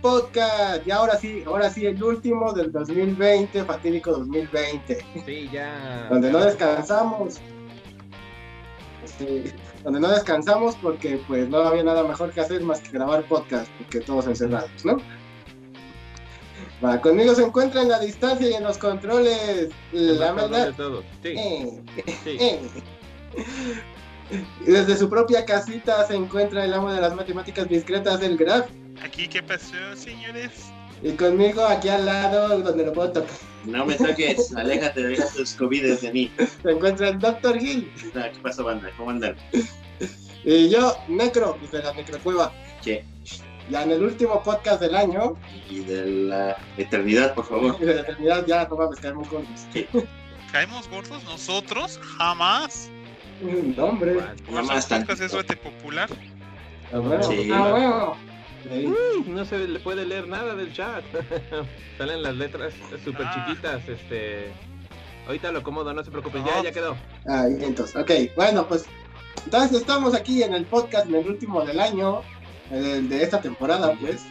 Podcast. Y ahora sí, ahora sí, el último del 2020, fatídico 2020. Sí, ya. Donde no descansamos. Sí, donde no descansamos porque pues no había nada mejor que hacer más que grabar podcast, porque todos encerrados, ¿no? Va, conmigo se encuentra en la distancia y en los controles. La verdad. de todo. Sí, Eh, sí. eh. Desde su propia casita se encuentra el amo de las matemáticas discretas del Graf. Aquí, ¿qué pasó, señores? Y conmigo aquí al lado, donde lo puedo tocar, No me toques, aléjate de tus covides de mí. se encuentra el Dr. Gil. No, ¿Qué pasa, banda? ¿Cómo andan? Y yo, Necro, desde la Necrocueva. Che, Ya en el último podcast del año, y de la eternidad, por favor. y de la eternidad, ya no mames, caemos juntos. ¿Caemos gordos nosotros? Jamás. No, hombre. Nada ¿No más son podcast tantito. es suerte popular? Ah, bueno. Sí. Ah, bueno. Sí. Uy, no se le puede leer nada del chat. Salen las letras súper Ah. chiquitas. Este. Ahorita lo acomodo, no se preocupen. No. Ya, ya quedó. Ah, entonces, ok, bueno, pues entonces estamos aquí en el podcast, en el último del año, el de esta temporada, pues.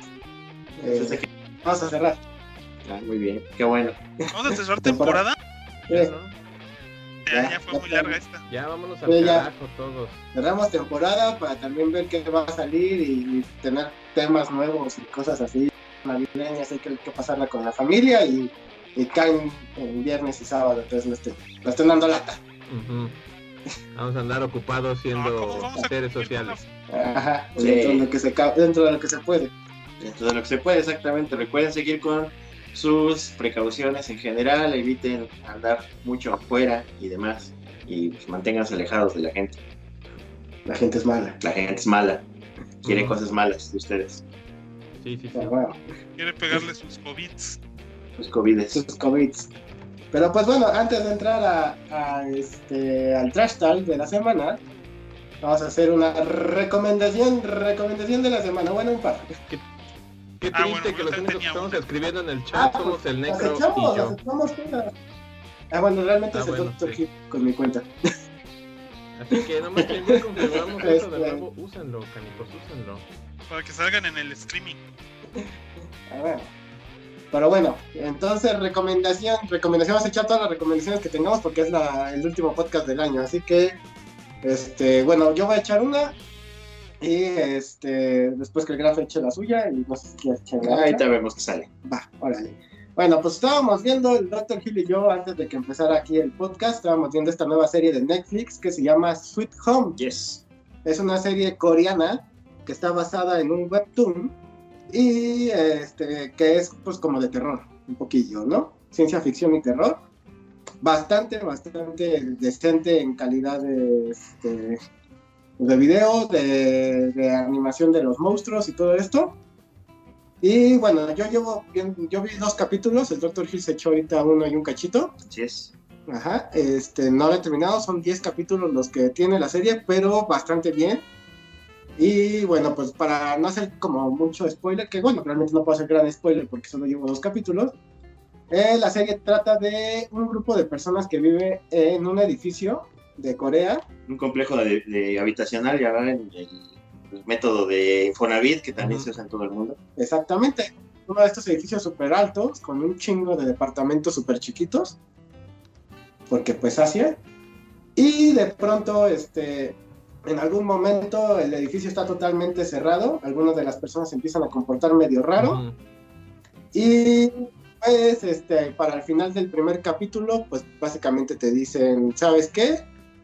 Eh, vamos a cerrar. ah, muy bien, qué bueno. ¿Vamos a cerrar Temporada. temporada? ¿no? Ya, Ya, fue ya muy larga esta. Ya vámonos al ya. carajo todos. cerramos temporada para también ver qué va a salir y tener temas nuevos y cosas así navideñas, hay que, que pasarla con la familia y, y caen en viernes y sábado, entonces no estén, no estén dando lata. Vamos a andar ocupados siendo ¿cómo vamos a seres sociales. Ajá, Sí. dentro, de lo que se, dentro de lo que se puede. Dentro de lo que se puede, exactamente. Recuerden seguir con sus precauciones en general, eviten andar mucho afuera y demás. Y pues, manténganse alejados de la gente. La gente es mala. La gente es mala, quiere cosas malas de ustedes. Sí, sí, sí. Pero bueno. Quiere pegarle sus COVIDs. Sus covides. sus COVID. Pero pues bueno, antes de entrar a, a este, al trash talk de la semana, vamos a hacer una recomendación, recomendación de la semana. Bueno, un par. Qué Ah, triste bueno, que los únicos que estamos escribiendo en el Ah, chat pues, somos el Las Necro echamos, y yo. echamos. Ah, bueno, realmente Ah, es el bueno, sí. Hit con mi cuenta. Así que nomás que ya confirmamos eso de Este- nuevo, úsenlo, canicos, úsenlo. Para que salgan en el streaming. Ah, bueno. Pero bueno, entonces recomendación, recomendación, vamos a echar todas las recomendaciones que tengamos porque es la, el último podcast del año, así que, este, bueno, yo voy a echar una y este, después que el grafo eche la suya y no sé si quieres echar la Ahí te vemos que sale. Va, órale. Bueno, pues estábamos viendo, el Dr. Hill y yo, antes de que empezara aquí el podcast, estábamos viendo esta nueva serie de Netflix que se llama Sweet Home. Yes. Es una serie coreana que está basada en un webtoon y este, que es pues como de terror, un poquillo, ¿no? Ciencia ficción y terror. Bastante, bastante decente en calidad de, este, de video, de, de animación de los monstruos y todo esto. Y bueno, yo llevo, bien- yo vi dos capítulos, el Dr. Hill se echó ahorita uno y un cachito. Así es. Ajá, este, no lo he terminado, son 10 capítulos los que tiene la serie, pero bastante bien. Y bueno, pues para no hacer como mucho spoiler, que bueno, realmente no puedo hacer gran spoiler porque solo llevo dos capítulos. eh, la serie trata de un grupo de personas que vive en un edificio de Corea. Un complejo de, de habitacional, ya ven, el, el método de Infonavit que también Ujú. se usa en todo el mundo. Exactamente, uno de estos edificios súper altos, con un chingo de departamentos súper chiquitos, porque pues Asia. Y de pronto, este, en algún momento el edificio está totalmente cerrado, algunas de las personas se empiezan a comportar medio raro, y pues este, para el final del primer capítulo, pues básicamente te dicen, ¿sabes qué?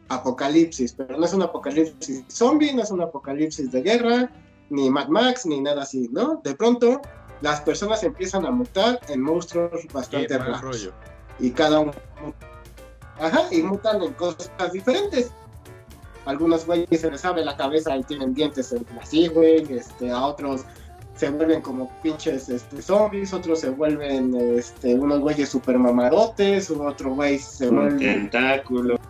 Apocalipsis, pero no es un apocalipsis zombie, no es un apocalipsis de guerra, ni Mad Max, ni nada así, ¿no? De pronto, las personas empiezan a mutar en monstruos bastante raros. rollo. Y cada uno. Ajá, y mutan en cosas diferentes. Algunos güeyes se les abre la cabeza y tienen dientes así, güey. Este, a otros se vuelven como pinches este, zombies, otros se vuelven este, unos güeyes super mamadotes, otro güey se vuelve tentáculos. con-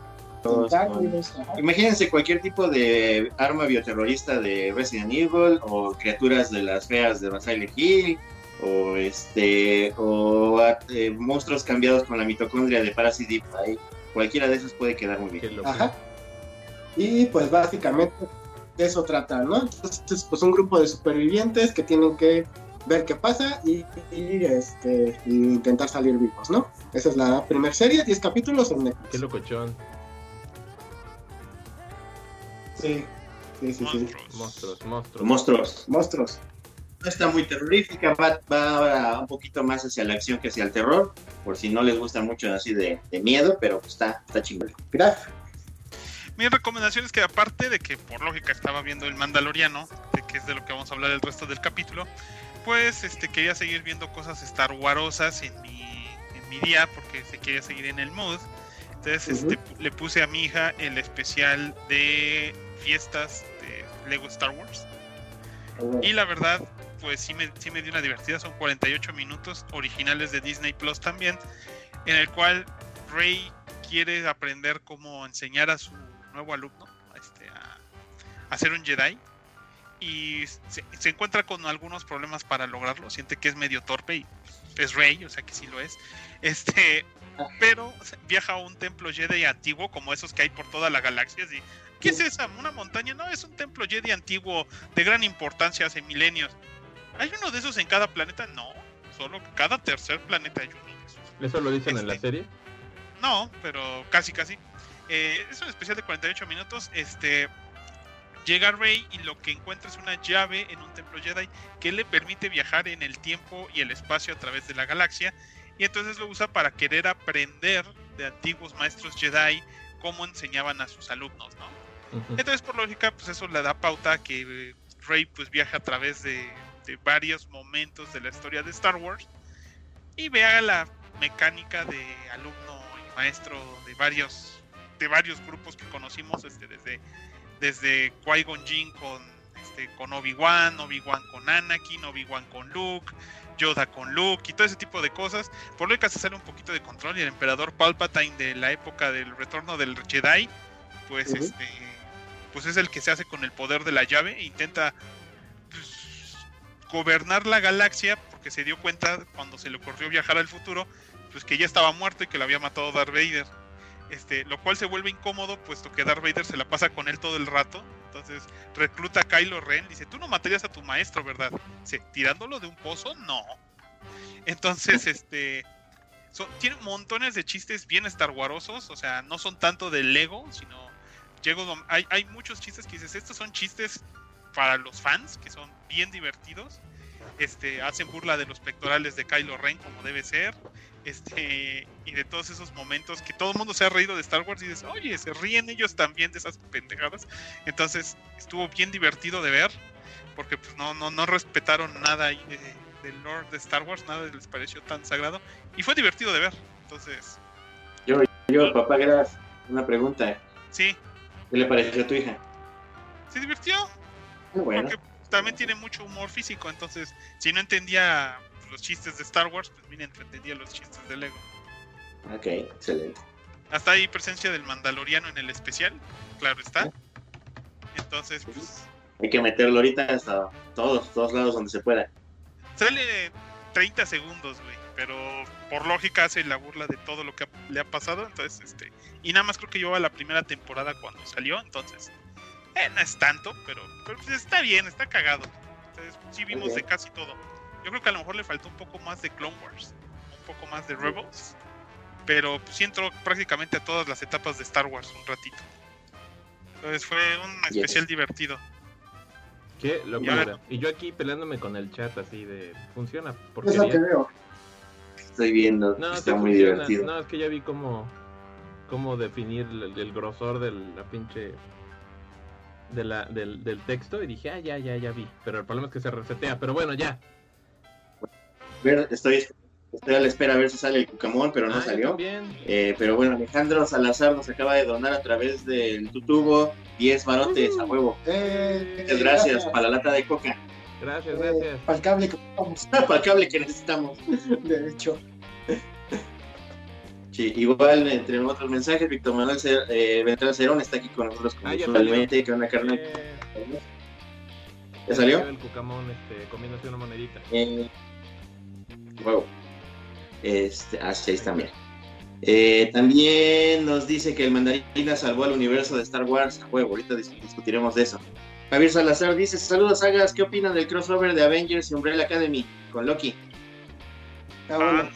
tentáculos. Imagínense cualquier tipo de arma bioterrorista de Resident Evil o criaturas de las feas de Silent Hill o este o eh, monstruos cambiados con la mitocondria de Parasite Ahí, cualquiera de esos puede quedar muy bien. loco. Ajá. Y pues básicamente de eso trata, ¿no? Entonces, pues un grupo de supervivientes que tienen que ver qué pasa y, y, este, y intentar salir vivos, ¿no? Esa es la primera serie, 10 capítulos en Netflix. Qué locochón. Sí, sí, sí, sí. Monstruos. Monstruos, monstruos. Monstruos. Monstruos. No está muy terrorífica, va, va un poquito más hacia la acción que hacia el terror, por si no les gusta mucho así de, de miedo, pero pues está, está chingón. Graf. Mi recomendación es que aparte de que por lógica estaba viendo el Mandaloriano, de que es de lo que vamos a hablar el resto del capítulo, pues este quería seguir viendo cosas Star Warsosas en mi, en mi día porque se quería seguir en el mood. Entonces este, le puse a mi hija el especial de fiestas de Lego Star Wars. Y la verdad, pues sí me, sí me dio una divertida. Son 48 minutos originales de Disney Plus también, en el cual Rey quiere aprender cómo enseñar a su nuevo alumno este, a, a ser un Jedi. Y se, se encuentra con algunos problemas para lograrlo. Siente que es medio torpe y es Rey, o sea que sí lo es. Este, pero viaja a un templo Jedi antiguo, como esos que hay por toda la galaxia. así, ¿Qué es esa? ¿Una montaña? No, es un templo Jedi antiguo de gran importancia hace milenios. ¿Hay uno de esos en cada planeta? No, solo cada tercer planeta hay uno de esos. ¿Eso lo dicen en la Este. serie? No, pero casi, casi. Eh, es un especial de 48 minutos. Este llega Rey y lo que encuentra es una llave en un templo Jedi que le permite viajar en el tiempo y el espacio a través de la galaxia. Y entonces lo usa para querer aprender de antiguos maestros Jedi cómo enseñaban a sus alumnos, ¿no? Entonces, por lógica, pues eso le da pauta a que eh, Rey pues viaja a través de, de varios momentos de la historia de Star Wars y vea la mecánica de alumno y maestro de varios de varios grupos que conocimos este, desde desde Qui-Gon Jinn con este, con Obi-Wan, Obi-Wan con Anakin, Obi-Wan con Luke, Yoda con Luke y todo ese tipo de cosas. Por lógica se sale un poquito de control y el emperador Palpatine de la época del retorno del Jedi, pues este pues es el que se hace con el poder de la llave e intenta pues, gobernar la galaxia porque se dio cuenta cuando se le ocurrió viajar al futuro pues que ya estaba muerto y que lo había matado Darth Vader. Este lo cual se vuelve incómodo puesto que Darth Vader se la pasa con él todo el rato. Entonces recluta a Kylo Ren dice tú no matarías a tu maestro verdad dice tirándolo de un pozo no. Entonces este son- tiene montones de chistes bien Star Warosos, o sea, no son tanto de Lego, sino llego hay, hay muchos chistes que dices, estos son chistes para los fans, que son bien divertidos. Este, hacen burla de los pectorales de Kylo Ren como debe ser. Este, y de todos esos momentos que todo el mundo se ha reído de Star Wars y dices, oye, se ríen ellos también de esas pendejadas. Entonces, estuvo bien divertido de ver, porque pues no, no, no respetaron nada ahí de, del lore de Star Wars, nada les pareció tan sagrado. Y fue divertido de ver. Entonces, Yo, papá, gracias. Una pregunta. sí, ¿Qué le pareció a tu hija? se divirtió. Bueno, Porque también tiene mucho humor físico, entonces si no entendía los chistes de Star Wars, pues mira, entendía los chistes de Lego. ok, excelente. Hasta hay presencia del Mandaloriano en el especial, claro está. Entonces, pues Hay que meterlo ahorita hasta todos, todos lados donde se pueda. sale 30 segundos, güey, pero por lógica hace la burla de todo lo que ha- le ha pasado, entonces, este, y nada más creo que lleva la primera temporada cuando salió, entonces, eh, no es tanto, pero, pero pues está bien, está cagado. Entonces, sí vimos de casi todo. Yo creo que a lo mejor le faltó un poco más de Clone Wars, un poco más de Rebels, pero pues, sí entró prácticamente a todas las etapas de Star Wars un ratito. Entonces fue un Yes. especial divertido. Qué locura. Y yo aquí peleándome con el chat así de. ¿Funciona? Es Estoy viendo, No, está muy funciona. divertido. No, es que ya vi cómo. Cómo definir el, el grosor de la pinche. De la, del, del texto y dije, ah, ya, ya, ya vi. Pero el problema es que se resetea. Pero bueno, ya. Estoy, estoy a la espera a ver si sale el Cucamón, pero no Ah, salió. Eh, pero bueno, Alejandro Salazar nos acaba de donar a través del tutubo 10 barotes a huevo. Eh, Muchas gracias para la lata de coca. Gracias, gracias. Para el cable que ocupamos, para el cable que necesitamos. de hecho. Sí, igual, entre otros mensajes, Víctor Manuel Cer- eh, Beltrán Cerón está aquí con nosotros como Ah, ya usualmente. Que una carne. Eh, ¿Ya salió? El cucamón este, comiéndose una monedita. Eh, huevo. Este, ah, seis también. Eh, también nos dice que el mandarina salvó al universo de Star Wars. A huevo, ahorita dis- discutiremos de eso. Javier Salazar dice, saludos Sagas, ¿qué opinan del crossover de Avengers y Umbrella Academy con Loki? Ah, bueno,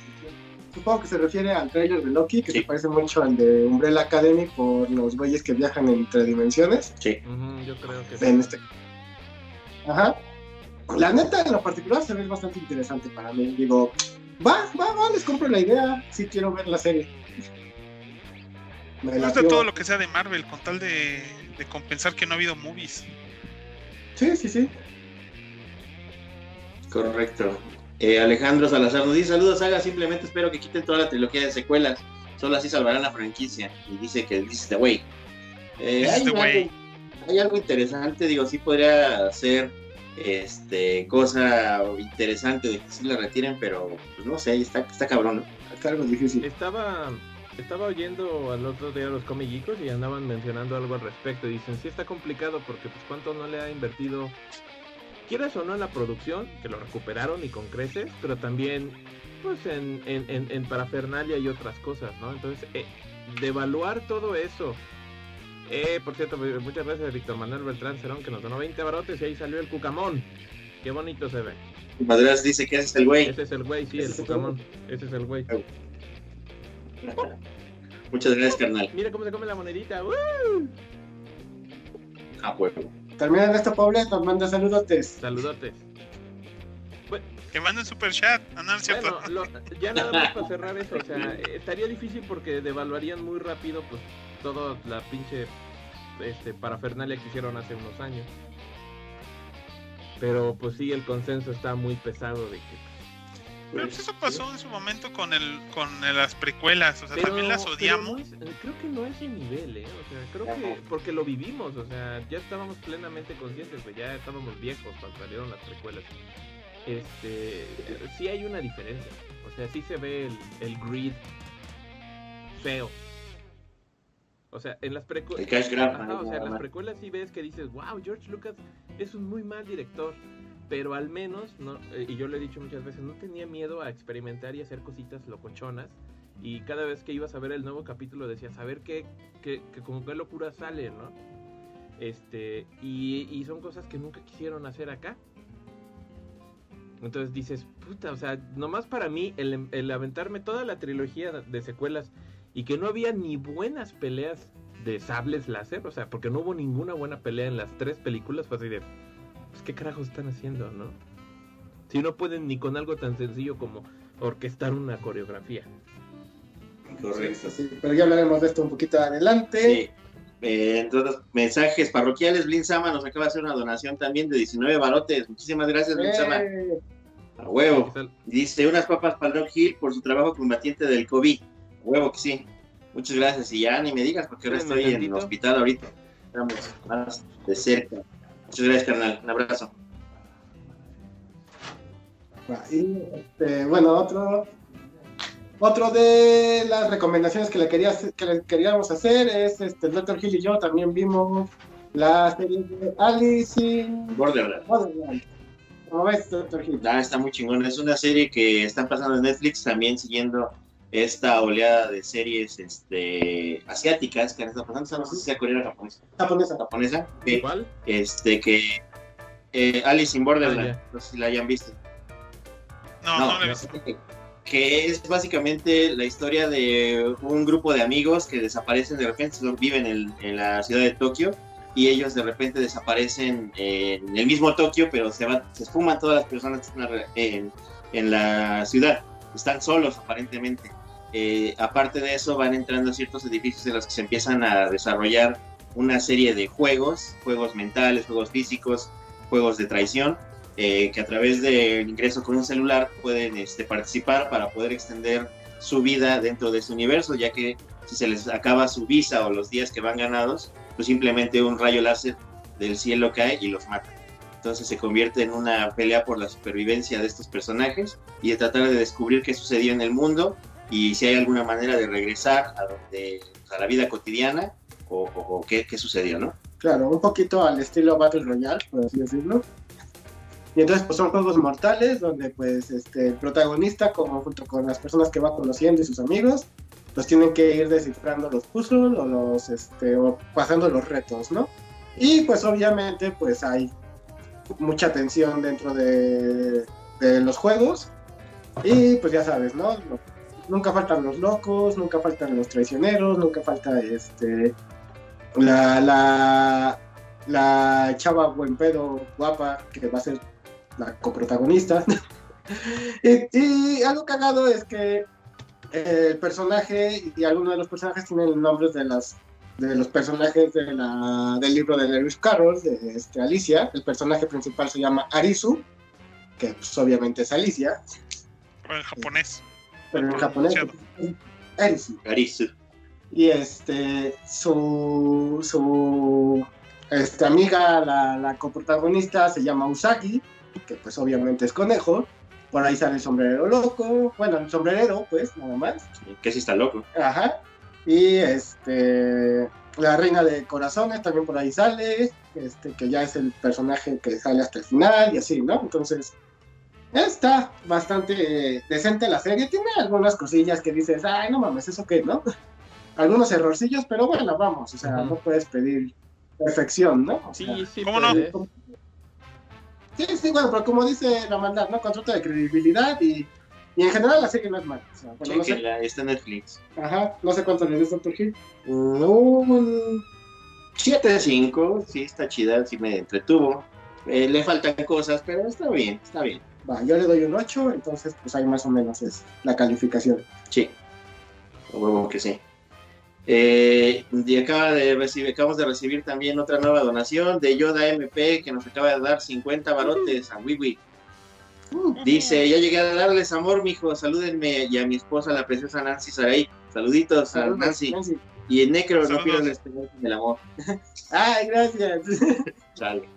supongo que se refiere al trailer de Loki, que se parece mucho al de Umbrella Academy por los güeyes que viajan entre dimensiones. Sí. Yo creo que sí. En este. Ajá. La neta, en lo particular, se ve bastante interesante para mí. Digo, va, va, va, les compro la idea. Sí quiero ver la serie. Me Me gusta todo lo que sea de Marvel, con tal de, de compensar que no ha habido movies. Sí, sí, sí. Correcto. Eh, Alejandro Salazar nos dice, saludos Saga, simplemente espero que quiten toda la trilogía de secuelas. Solo así salvarán la franquicia. Y dice que this is the way. Eh, hay, the way. algo, hay algo interesante, digo, sí podría ser este cosa interesante de que sí la retiren, pero pues, no sé, está, está cabrón, ¿no? Está algo difícil. Estaba, estaba oyendo al otro día los comillicos y andaban mencionando algo al respecto. Y dicen, sí está complicado porque pues cuánto no le ha invertido, quieras o no en la producción, que lo recuperaron y con creces, pero también pues en, en, en, en parafernalia y otras cosas, ¿no? Entonces, eh, devaluar todo eso. Eh, por cierto, muchas gracias a Víctor Manuel Beltrán Cerón que nos donó 20 barotes y ahí salió el cucamón. Qué bonito se ve. Madras dice que ese es el güey. Ese es el güey, sí, el cucamón. Ese es el güey. Muchas gracias, carnal. Mira cómo se come la monedita. ¡uh! A huevo. Terminan esta pobre, nos manda saludotes. Saludotes. Que manden super chat. Ah, no, no. Bueno, lo- ya nada más para cerrar eso, o sea, estaría difícil porque devaluarían muy rápido pues toda la pinche este, parafernalia que hicieron hace unos años. Pero pues sí, el consenso está muy pesado de que... Pero pues eso pasó en su momento con el con las precuelas. O sea, Pero- también las odiamos. no es- creo que no es ese nivel, ¿eh? O sea, creo que porque lo vivimos, o sea, ya estábamos plenamente conscientes, pues ya estábamos viejos cuando salieron las precuelas. Este, sí hay una diferencia, o sea, sí se ve el, el grid feo. O sea, en las precuelas... El o sea, en las precuelas sí ves que dices, wow, George Lucas es un muy mal director, pero al menos, no, eh, y yo lo he dicho muchas veces, no tenía miedo a experimentar y hacer cositas locochonas. Y cada vez que ibas a ver el nuevo capítulo decías, a ver qué, qué, qué- locura sale, ¿no? Este, y, y son cosas que nunca quisieron hacer acá. Entonces dices, puta, o sea, nomás para mí el, el aventarme toda la trilogía de secuelas y que no había ni buenas peleas de sables láser, o sea, porque no hubo ninguna buena pelea en las tres películas, fue así de, pues qué carajos están haciendo, ¿no? Si no pueden ni con algo tan sencillo como orquestar una coreografía. Correcto. Sí, sí, pero ya hablaremos de esto un poquito adelante. Sí. Eh, entonces, mensajes parroquiales. Blin Sama nos acaba de hacer una donación también de 19 barotes. Muchísimas gracias, Blin Sama. Eh, A huevo. Dice unas papas para Doc Hill por su trabajo combatiente del COVID. A huevo que sí. Muchas gracias. Y ya ni me digas porque ahora estoy en el hospital ahorita. Estamos más de cerca. Muchas gracias, carnal. Un abrazo. y, este, bueno, otro, otro de las recomendaciones que le, quería, hacer- que le queríamos hacer es, este, el Dr. Hill y yo también vimos la serie de Alice in Borderlands. Wonderland. ¿Cómo ves, Dr. Hill? Ah, está muy chingón. Es una serie que está pasando en Netflix, también siguiendo esta oleada de series este, asiáticas que han estado pasando. No sé si sea coreana o japonesa. Japonesa. japonesa que, ¿Cuál? este, que eh, Alice in Borderland. Ah, no sé si la hayan visto. No, no, he visto. Que es básicamente la historia de un grupo de amigos que desaparecen de repente, viven en, en la ciudad de Tokio y ellos de repente desaparecen en el mismo Tokio, pero se van, se esfuman todas las personas que están alre- en, en la ciudad. Están solos aparentemente. Eh, aparte de eso, van entrando a ciertos edificios en los que se empiezan a desarrollar una serie de juegos, juegos mentales, juegos físicos, juegos de traición, eh, que a través del ingreso con un celular pueden este, participar para poder extender su vida dentro de ese universo, ya que si se les acaba su visa o los días que van ganados, pues simplemente un rayo láser del cielo cae y los mata. Entonces se convierte en una pelea por la supervivencia de estos personajes y de tratar de descubrir qué sucedió en el mundo y si hay alguna manera de regresar a, donde, a la vida cotidiana o, o- o qué, qué sucedió, ¿no? Claro, un poquito al estilo Battle Royale, por así decirlo. Y entonces pues son juegos mortales donde pues este el protagonista como junto con las personas que va conociendo y sus amigos pues tienen que ir descifrando los puzzles o los este o pasando los retos, ¿no? Y pues obviamente pues hay mucha tensión dentro de, de los juegos. Y pues ya sabes, ¿no? Nunca faltan los locos, nunca faltan los traicioneros, nunca falta este la, la, la chava buen pedo guapa que va a ser la coprotagonista. y, algo cagado es que el personaje y algunos de los personajes tienen nombres de las de los personajes de la, del libro de Lewis Carroll, de este, Alicia. El personaje principal se llama Arisu, que pues, obviamente es Alicia. Pero en japonés. Pero en japonés es Arisu. Arisu. Y este, su, su este, amiga, la, la coprotagonista, se llama Usagi, que pues obviamente es conejo. Por ahí sale el sombrerero loco, bueno, el sombrerero, pues, nada más. Que sí está loco. Ajá. Y este, la reina de corazones también por ahí sale, este, que ya es el personaje que sale hasta el final y así, ¿no? Entonces, está bastante eh, decente la serie. Tiene algunas cosillas que dices, ay, no mames, ¿eso qué, no? Algunos errorcillos, pero bueno, vamos, o sea, no puedes pedir perfección, ¿no? O Sí, sea, sí, ¿Cómo no? Sí, sí, bueno, pero como dice la maldad, ¿no? Contrato de credibilidad y, y en general la serie no es mala. O sea, bueno, no sé, Chequenla, está en Netflix. ajá, no sé cuánto le des Doctor Hill. Un 7 de 5, sí está chida, sí me entretuvo. Eh, le faltan cosas, pero está bien, está bien. Va, yo le doy un 8, entonces pues ahí más o menos es la calificación. Sí, huevo que sí. Eh, y acaba de recibir, acabamos de recibir también otra nueva donación de Yoda MP que nos acaba de dar 50 barotes a Wiwi. Dice, ya llegué a darles amor, mijo, salúdenme y a mi esposa, la preciosa Nancy Saray. Saluditos a Nancy. Nancy. Y en Necro, no pierdan la esperanza del amor. Ay, gracias. Chale.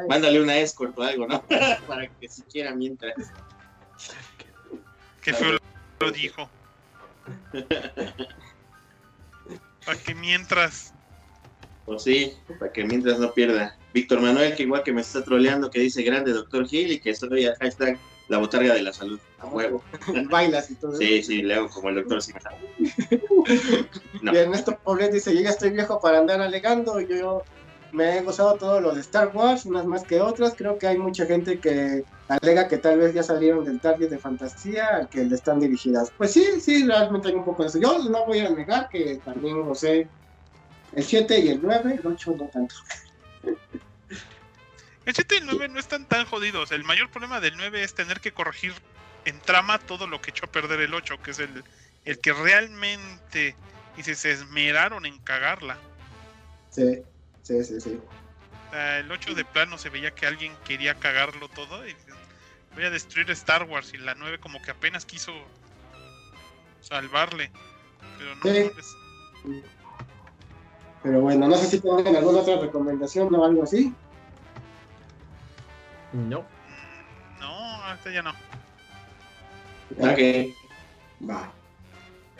Ay, Mándale una escort o algo, ¿no? Para que siquiera mientras. Que feo lo dijo. Para que mientras. O sí, para que mientras no pierda. Víctor Manuel, que igual que me está troleando, que dice grande Doctor Gil y que soy a hashtag la botarga de la salud. A huevo. Bailas y todo. Sí, sí, le hago como el doctor Sima. No. Y Ernesto Poblet dice, yo ya estoy viejo para andar alegando, yo me he gozado todo lo de Star Wars, unas más que otras, creo que hay mucha gente que alega que tal vez ya salieron del target de fantasía al que le están dirigidas. Pues sí, sí, realmente hay un poco de eso. Yo no voy a negar que también gocé el 7 y el 9, el 8 no tanto. El 7 y el 9 no están tan jodidos. El mayor problema del 9 es tener que corregir en trama todo lo que echó a perder el 8, que es el, el que realmente dice, se esmeraron en cagarla. Sí, sí, sí, sí. Sea, el 8 de plano se veía que alguien quería cagarlo todo y voy a destruir Star Wars y la 9 como que apenas quiso salvarle. Pero no, Sí. es- Pero bueno, no sé si tienen alguna otra recomendación o algo así. No. no, hasta ya no. Ok. Va.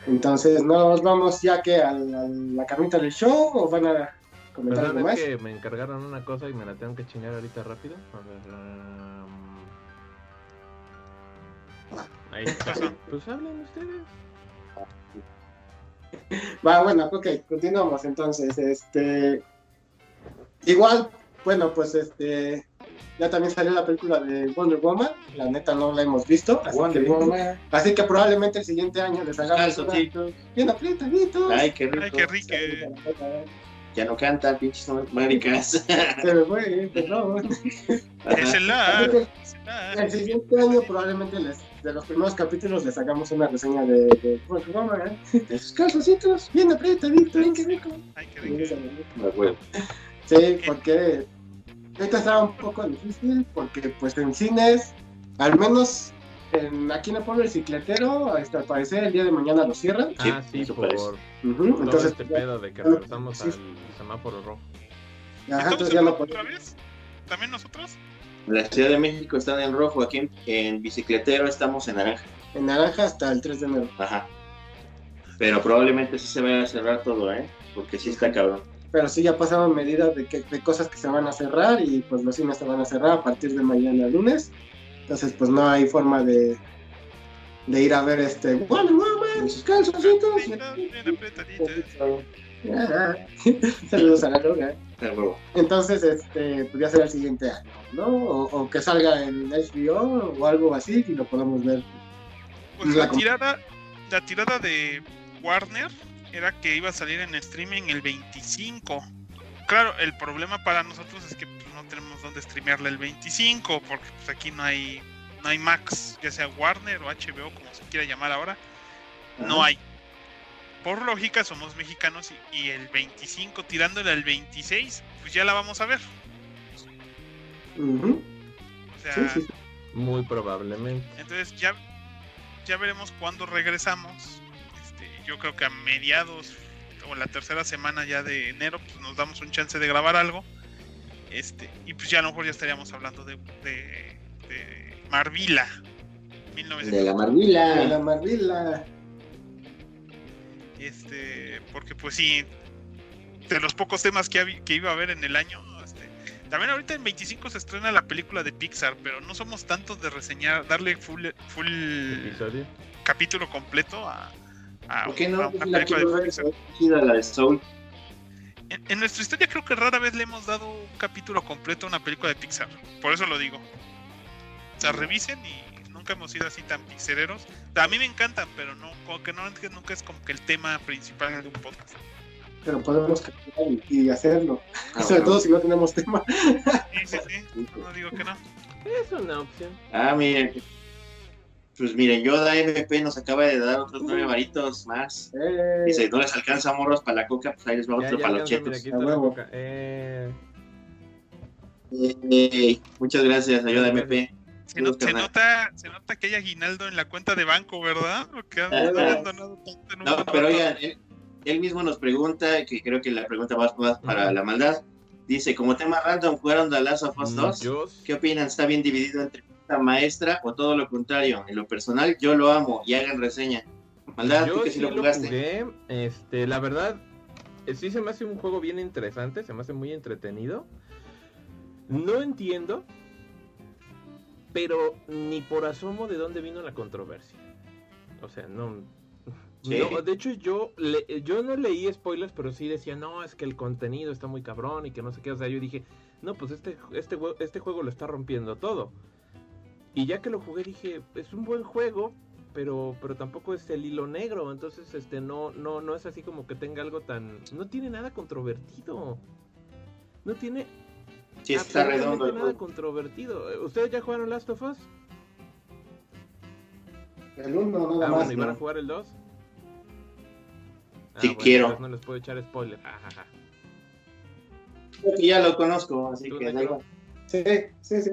Entonces, ¿nos vamos ya que a la, a la carnita del show o van a comentar algo Perdón, más? es que me encargaron una cosa y me la tengo que chingar ahorita rápido. A ver. um, Ahí está. Pasa. Pues hablen ustedes. Va, bueno, ok, continuamos entonces. Este. Igual, bueno, pues este. Ya también salió la película de Wonder Woman. La neta no la hemos visto. Así, Wonder que, Woman. así que probablemente el siguiente año les hagamos bien apretaditos. Ay, qué rico. Ay, qué rico. Ya no cantan, pinches maricas. Se me fue, eh, perdón. Ajá. Es el que el siguiente año probablemente les, de los primeros capítulos les hagamos una reseña de, de Wonder Woman. ¿eh? De sus calzoncitos, bien apretaditos. Ay, qué rico. Ay, qué rico. Sí, porque ahorita estaba un poco difícil porque pues en cines, al menos en, aquí en el pueblo bicicletero, hasta al parecer el día de mañana lo cierran. Ah, sí, por parece. Ujú, todo Entonces, este ya- pedo de que regresamos Sí. al semáforo rojo. ajá, ¿Estamos entonces en ya no rojo otra vez? ¿También nosotros? La Ciudad de México está en rojo, aquí en, en bicicletero estamos en naranja. En naranja hasta el 3 de enero. Ajá. Pero probablemente sí se vaya a cerrar todo, ¿eh? Porque sí está cabrón. Pero sí ya pasaron medidas de, que, de cosas que se van a cerrar y pues los cines se van a cerrar a partir de mañana lunes. Entonces pues no hay forma de, de ir a ver este Wonder Woman, sus calzoncitos. Saludos a la huevo. Entonces, este, pues ya será el siguiente año, ¿no? O, o que salga en HBO o algo así y lo podamos ver. Pues La tirada, la tirada de Warner era que iba a salir en streaming el 25. Claro, el problema para nosotros es que pues, no tenemos dónde streamearla el 25, porque pues, aquí no hay no hay Max, ya sea Warner o HBO, como se quiera llamar ahora, no hay. Por lógica somos mexicanos y, y el 25 tirándole al 26, pues ya la vamos a ver. O sea, Sí, sí, sí. Muy probablemente. Entonces ya, ya veremos cuándo regresamos. Este, yo creo que a mediados o la tercera semana ya de enero pues nos damos un chance de grabar algo. Este, y pues ya a lo mejor ya estaríamos hablando de, de, de Marvila. De 1900, la Marvila. De la Marvila. este, porque pues sí, de los pocos temas que, iba a haber en el año. Este, también ahorita en 25 se estrena la película de Pixar, pero no somos tantos de reseñar, darle full, full Episodio. capítulo completo a, a, ¿Por qué a no? una Pues la película de ver. Pixar. está chida la de Soul. En, en nuestra historia creo que rara vez le hemos dado un capítulo completo a una película de Pixar. Por eso lo digo. O sea, revisen y nunca hemos sido así tan pixereros. O sea, a mí me encantan, pero no, como que no, nunca es como que el tema principal de un podcast. Pero podemos cambiar y, y hacerlo. Ah, Sobre bueno. todo si no tenemos tema. Sí, sí, sí. No digo que no. Es una opción. Ah, miren. Pues miren, Yoda MP nos acaba de dar otros nueve varitos más. Eh, Dice, no les alcanza morros para la coca, pues ahí les va Ya, otro ya para los chetos. Eh, Eh, muchas gracias, Yoda MP. Se, no- nota, se nota que hay aguinaldo en la cuenta de banco, ¿verdad? No Ah, pero oigan, él, él mismo nos pregunta, que creo que la pregunta más más para la maldad. Dice, como tema random, ¿jugaron The Last of Us mm, 2? yo- ¿Qué opinan? ¿Está bien dividido entre esta maestra o todo lo contrario? En lo personal, yo lo amo y hagan reseña. Maldad, tú Yo que sí sí lo lo jugaste. jugué, este, la verdad, eh, sí se me hace un juego bien interesante, se me hace muy entretenido. No entiendo, pero ni por asomo de dónde vino la controversia. O sea, no... Sí. no, de hecho yo le- yo no leí spoilers, pero sí decía, no, es que el contenido está muy cabrón y que no sé qué. O sea, yo dije, no, pues este, este, este juego lo está rompiendo todo. Y ya que lo jugué dije, es un buen juego, pero pero tampoco es el hilo negro, entonces este no no no es así como que tenga algo tan no tiene nada controvertido. No tiene Sí, está redondo el nada juego. controvertido. Eh, ¿Ustedes ya jugaron Last of Us? el uno nada Ah, más. bueno, ¿y van a no. jugar el 2? Sí quiero. entonces no les puedo echar spoiler. Creo que ya lo conozco, así que da Necro. igual. Sí, sí, sí.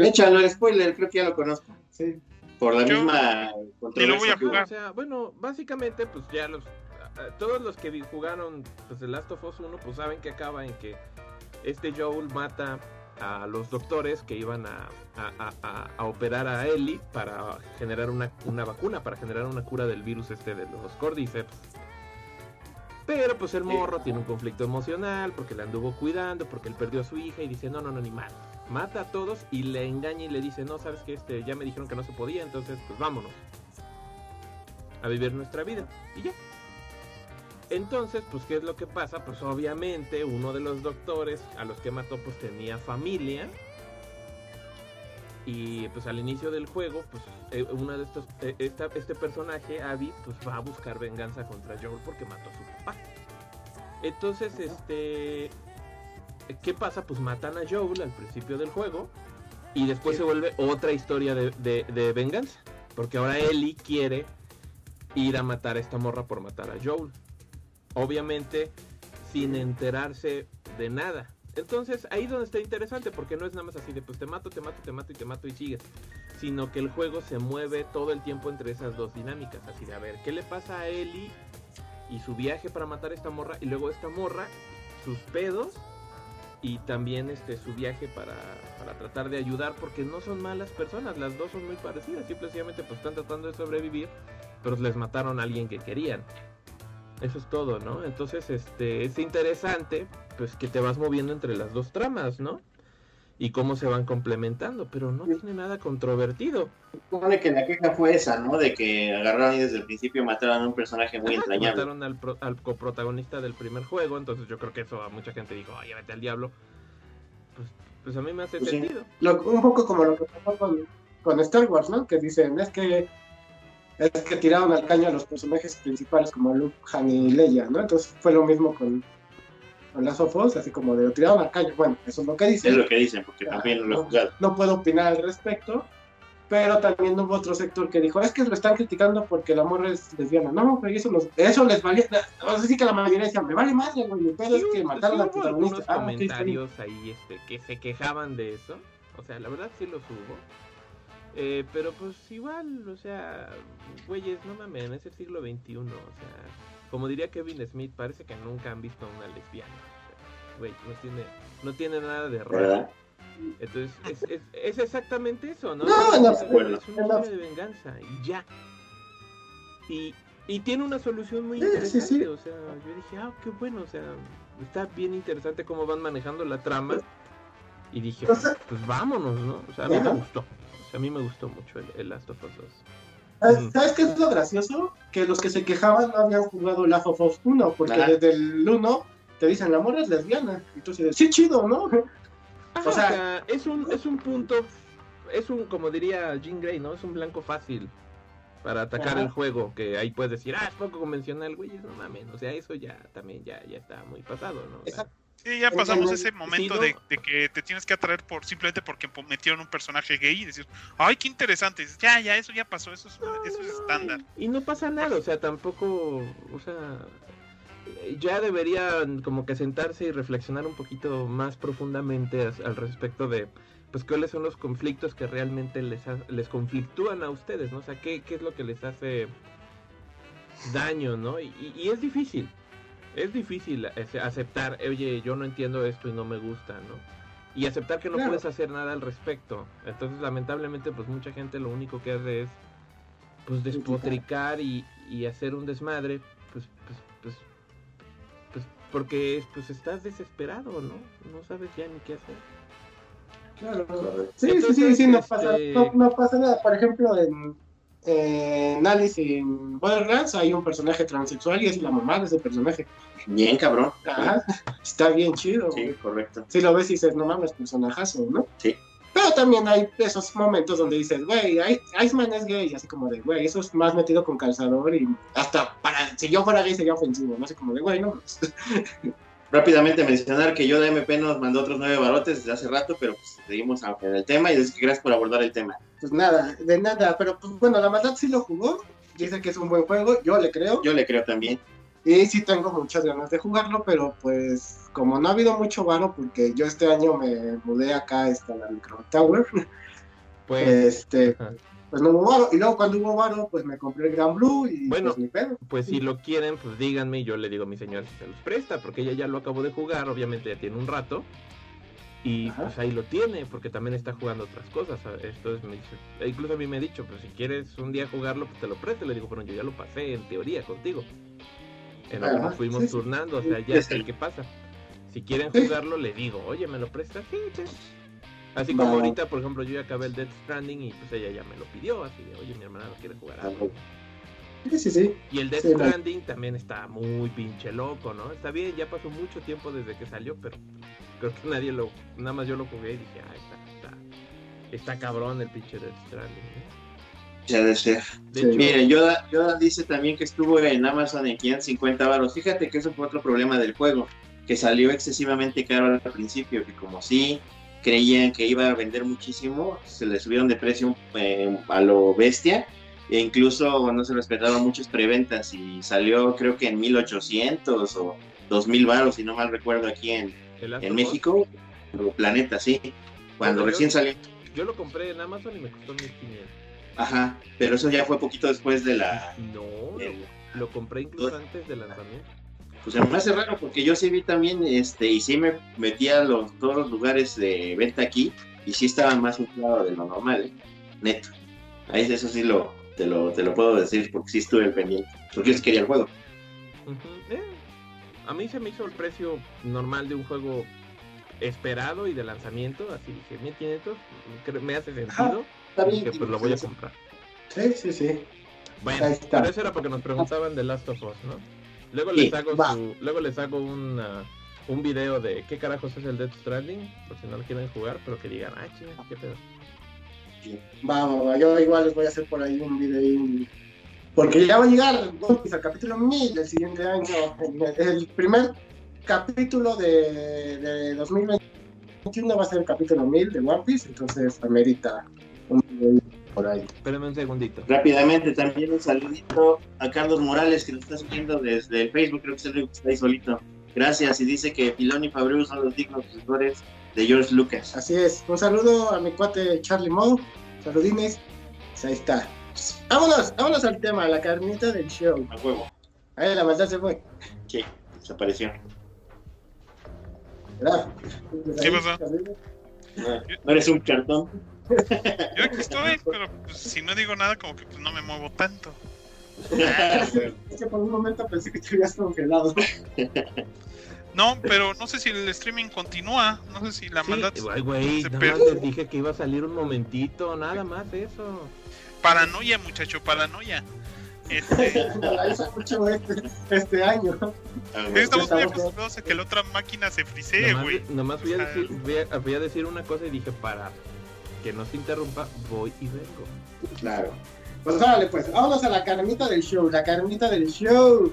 Échalo el spoiler, creo que ya lo conozco. Sí. Por la Yo misma lo voy a controversia. O sea, bueno, básicamente, pues ya los. Todos los que jugaron pues, The Last of Us 1, pues saben que acaba en que este Joel mata a los doctores que iban a, a- a- operar a Ellie para generar una, una vacuna, para generar una cura del virus este de los Cordyceps. Pero pues el Sí. morro tiene un conflicto emocional porque le anduvo cuidando, porque él perdió a su hija y dice, no, no, no, ni mal. Mata a todos y le engaña y le dice, no, sabes que este, ya me dijeron que no se podía, entonces pues vámonos a vivir nuestra vida. Y ya. Entonces, pues, ¿qué es lo que pasa? Pues obviamente uno de los doctores a los que mató, pues tenía familia. Y pues al inicio del juego, pues eh, uno de estos, eh, esta- este personaje, Abby, pues va a buscar venganza contra Joel porque mató a su papá. Entonces, este... ¿Qué pasa? Pues matan a Joel al principio del juego. Y después se vuelve otra historia de, de- de venganza. Porque ahora Ellie quiere ir a matar a esta morra por matar a Joel. Obviamente sin enterarse de nada. Entonces ahí es donde está interesante porque no es nada más así de pues te mato, te mato, te mato y te mato y sigues. Sino que el juego se mueve todo el tiempo entre esas dos dinámicas. Así de a ver, ¿qué le pasa a Ellie y su viaje para matar a esta morra? Y luego esta morra, sus pedos y también este su viaje para, para tratar de ayudar porque no son malas personas, las dos son muy parecidas, simplemente pues están tratando de sobrevivir, pero les mataron a alguien que querían. Eso es todo, ¿no? Entonces, este, es interesante, pues que te vas moviendo entre las dos tramas, ¿no? Y cómo se van complementando, pero no tiene nada controvertido. Supone que la queja fue esa, ¿no? De que agarraron y desde el principio mataron a un personaje muy entrañable. Mataron al, pro- al coprotagonista del primer juego, entonces yo creo que eso a mucha gente dijo, ay, vete al diablo. Pues, pues a mí me hace Pues sí. sentido. Lo- un poco como lo que pasó con, con Star Wars, ¿no? Que dicen, es que es que tiraron al caño a los personajes principales como Luke, Han y Leia, ¿no? Entonces fue lo mismo con, con Last of Us, así como de lo tiraron al caño. Bueno, eso es lo que Es dicen. lo que dicen, porque también lo he jugado. no puedo opinar al respecto, pero también hubo otro sector que dijo, es que lo están criticando porque la morra es lesbiana. No, pero eso, nos- eso les valía, o sea, sí que la mayoría decían, me vale madre, güey, mi pedo es Sí, que hubo- mataron sí al hubo protagonista. Ah, comentarios ahí este, que se quejaban de eso. O sea, la verdad sí los hubo. Eh, pero pues igual, o sea, güeyes, no mames, es el siglo XXI. O sea, como diría Kevin Smith, parece que nunca han visto a una lesbiana. Güey, no tiene, no tiene nada de raro. Entonces, es, es, es exactamente eso, ¿no? No, no, es- acuerdo. es una No. historia de venganza y ya. Y, y tiene una solución muy Sí, sí, interesante, sí. o sea, yo dije, ah, qué bueno, o sea, está bien interesante cómo van manejando la trama. Y dije, pues vámonos, ¿no? O sea, a mí me gustó. O sea, a mí me gustó mucho el, el Last of Us 2. ¿Sabes- Mm. ¿Sabes qué es lo gracioso? Que los que se quejaban no habían jugado Last of Us 1, porque Ajá. desde el 1 te dicen, la morra es lesbiana. Y tú dices, sí, chido, ¿no? Ajá, O sea- es un, es un punto, es un, como diría Jean Grey, ¿no? Es un blanco fácil para atacar Ajá. el juego, que ahí puedes decir, ah, es poco convencional, güey, no mames, o sea, eso ya también ya, ya está muy pasado, ¿no? Exacto. Sí, ya pasamos ese momento de, que te tienes que atraer por simplemente porque po- metieron un personaje gay y decir, ay, qué interesante. Dices, ya, ya, eso ya pasó, eso es, no, eso es estándar. Y no pasa nada, o sea, tampoco, o sea, ya deberían como que sentarse y reflexionar un poquito más profundamente al respecto de, pues, cuáles son los conflictos que realmente les, ha- les conflictúan a ustedes, ¿no? O sea, qué, qué es lo que les hace daño, ¿no? Y es difícil, es difícil aceptar, oye, yo no entiendo esto y no me gusta, ¿no? Y aceptar que no Claro. puedes hacer nada al respecto. Entonces, lamentablemente, pues mucha gente lo único que hace es pues despotricar y, y hacer un desmadre, pues, pues, pues, pues, porque pues estás desesperado, ¿no? No sabes ya ni qué hacer. Claro. Sí, sí, sí, sí, no, este- pasa, no, no pasa nada. Por ejemplo, en, en Alice y en Borderlands hay un personaje transexual y es la mamá de ese personaje. Bien, cabrón. Ajá, está bien chido. Sí, correcto. Si lo ves y dices, no mames, personajazo, ¿no? Sí. Pero también hay esos momentos donde dices, güey, Ice- Iceman es gay, así como de, güey, eso es más metido con calzador y hasta para, si yo fuera gay sería ofensivo, ¿no? Así como de, güey, no. Rápidamente mencionar que yo de MP nos mandó otros nueve barotes desde hace rato, pero pues seguimos en el tema y gracias por abordar el tema. Pues nada, de nada, pero pues bueno, la maldad sí lo jugó, dice que es un buen juego, yo le creo, Yo le creo también. y sí tengo muchas ganas de jugarlo, pero pues como no ha habido mucho varo, porque yo este año me mudé acá hasta la Micro Tower, Pues, este. Pues no hubo varo, y luego cuando hubo varo, pues me compré el Gran Blue y Bueno. pues ni pedo. pues si lo quieren, pues díganme y yo le digo a mi señora si se los presta, porque ella ya lo acabó de jugar, obviamente ya tiene un rato. Y Ajá. pues ahí lo tiene, porque también está jugando otras cosas. Entonces me dice, e incluso a mí me ha dicho, pues si quieres un día jugarlo, pues te lo presto. Le digo, bueno, yo ya lo pasé en teoría contigo. En lo que Ajá, nos fuimos sí, sí. turnando, o sea, ya sé sí. qué pasa. Si quieren jugarlo, le digo, oye, ¿me lo prestas? Sí. Así como ahorita, por ejemplo, yo ya acabé el Death Stranding y pues ella ya me lo pidió, así de, oye, mi hermana no quiere jugar algo. Sí, sí, sí. Y el Death Sí, no. Stranding también está muy pinche loco, ¿no? Está bien, ya pasó mucho tiempo desde que salió, pero creo que nadie lo, nada más yo lo jugué y dije, ah, está, está, está cabrón el pinche Death Stranding. ¿eh? Ya de ser. De Sí. hecho, Miren, Yoda, Yoda dice también que estuvo en Amazon en 550 baros. Fíjate que eso fue otro problema del juego, que salió excesivamente caro al principio, que como sí creían que iba a vender muchísimo, se le subieron de precio eh, a lo bestia, e incluso no se respetaron muchas preventas y salió creo que en 1800 o 2000 baros, si no mal recuerdo, aquí en, en México, o Planeta, sí, cuando Bueno, yo- recién salió. Yo lo compré en Amazon y me costó 1500. Ajá, pero eso ya fue poquito después de la... No, lo, lo compré incluso antes del lanzamiento. Pues se me hace raro porque yo sí vi también, este, y sí me metí a los, todos los lugares de venta aquí y sí estaban más inflados de lo normal, ¿eh? neto. Ahí eso sí lo te, lo, te lo puedo decir porque sí estuve pendiente. Porque yo sí quería el juego. Eh, A mí se me hizo el precio normal de un juego esperado y de lanzamiento, así dije, 1500, cre- me hace sentido, Está y bien, dije, pues lo voy a comprar. Sí, sí, sí. Bueno, pero eso era porque nos preguntaban de Last of Us, ¿no? Luego hago va. su, luego les hago una- un video de qué carajos es el Death Stranding, por si no lo quieren jugar, pero que digan, ah, chinga, qué pedo. Vamos, va, yo igual les voy a hacer por ahí un video. Porque ya va a llegar One Piece al capítulo 1000 el siguiente año. El, el primer capítulo de, de 2021 va a ser el capítulo 1000 de One Piece, entonces amerita un video por ahí. Espérenme un segundito. Rápidamente, también un saludito a Carlos Morales que nos está siguiendo desde el Facebook, creo que es el único que está ahí solito. Gracias, y dice que Filón y Fabreu son los dignos sucesores de George Lucas. Así es. Un saludo a mi cuate Charlie Moe. Saludines. Pues ahí está. Vámonos, vámonos al tema, la carnita del show. A huevo. Ahí la maldad se fue. Sí, desapareció. ¿Verdad? ¿Qué pasó? No, no eres un cartón. Yo aquí estoy, pero pues, si no digo nada, como que pues, no me muevo tanto. Es que por un momento pensé que te habías congelado. No, pero no sé si el streaming continúa. No sé si la Sí, maldad. ay, güey, se nada per- más les dije que iba a salir un momentito, nada más eso. Paranoia, muchacho, paranoia. Este, mucho este, este año. A huevo. estamos muy Estamos- acostumbrados a que la otra máquina se frisee, nomás, güey. nomás a decir, voy a- voy a decir una cosa y dije, para que no se interrumpa, voy y vengo. Claro. Pues órale, pues, vámonos a la carnita del show, la carnita del show.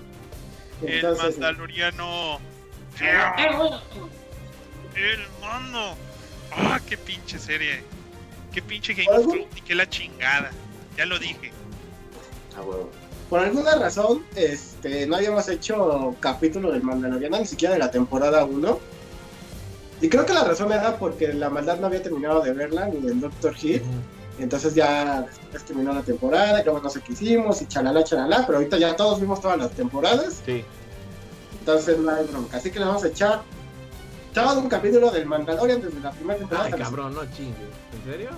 El Entonces, Mandaloriano. ah, bueno. El mando. Ah, qué pinche serie. Qué pinche Game ¿Algo? of Thrones y qué la chingada. Ya lo dije. A huevo. por alguna razón, este, no habíamos hecho capítulo del Mandaloriano, ni siquiera de la temporada 1. Y creo que la razón era porque la maldad no había terminado de verla, ni el Doctor Hit. Entonces ya después terminó la temporada, y luego no sé qué hicimos, y chalala, chalala, pero ahorita ya todos vimos todas las temporadas, Sí, entonces no hay bronca. Así que le vamos a echar todo un capítulo del Mandalorian desde la primera temporada. ay cabrón, no chingues. ¿En serio?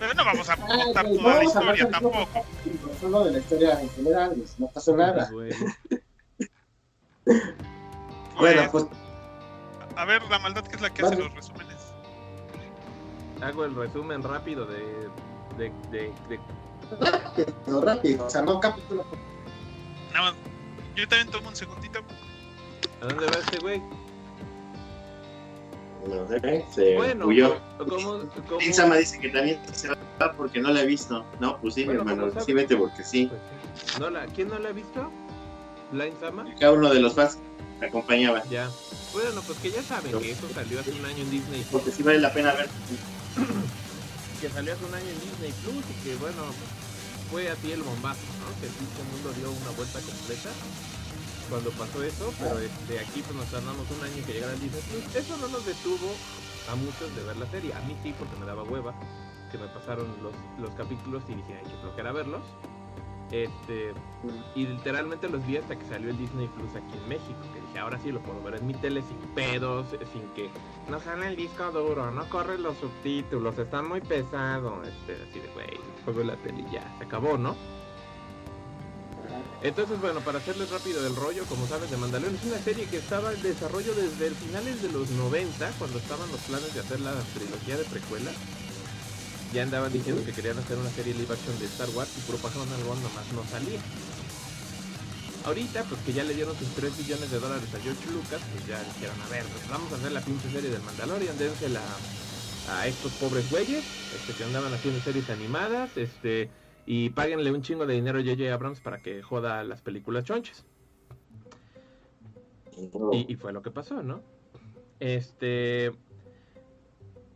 Pero no vamos a contar toda la historia del tampoco. capítulo, Solo de la historia en general, pues, no pasó nada. Bueno, pues A ver, la maldad que es la que hace los resúmenes. Hago el resumen rápido de, de, de, de- rápido, rápido, o sea, no capítulo. Nada más. Yo también tomo un segundito. ¿A dónde va este güey? No sé, se Bueno, huyó. ¿cómo, cómo, Insama dice que también se va porque no la he visto. No, pues sí, mi Bueno, hermano. ¿cómo sabes? Sí, vete porque sí. Pues sí. ¿No la, ¿Quién no la ha visto? ¿Blind Sama? Cada uno de los fans acompañaba. Ya. Bueno, pues que ya saben que eso salió hace un año en Disney Plus. Porque sí vale la pena ver. Que salió hace un año en Disney Plus y que, bueno, fue así el bombazo, ¿no? Que el pinche mundo dio una vuelta completa cuando pasó eso, pero este, aquí pues nos tardamos un año en que llegara el Disney Plus. Eso no nos detuvo a muchos de ver la serie. A mí sí, porque me daba hueva que me pasaron los, los capítulos y dije, hay que bloquear a verlos. Este, y literalmente los vi hasta que salió el Disney Plus aquí en México. Que dije, ahora sí lo puedo ver en mi tele sin pedos, sin que no sale el disco duro, no corren los subtítulos, están muy pesados. Este, así de, güey, juego la tele y ya, se acabó, ¿no? Entonces, bueno, para hacerles rápido el rollo, como sabes, de Mandalorian es una serie que estaba en desarrollo desde el finales de los 90, cuando estaban los planes de hacer la trilogía de precuela. Ya andaban diciendo que querían hacer una serie live action de Star Wars y puro en algodón nomás no salía. Ahorita, pues que ya le dieron sus 3 billones de dólares a George Lucas, pues ya dijeron, a ver, pues vamos a hacer la pinche serie del Mandalorian, dénsela a estos pobres güeyes, este, que andaban haciendo series animadas, este, y páguenle un chingo de dinero a J.J. Abrams para que joda las películas chonches. Y, y fue lo que pasó, ¿no? Este.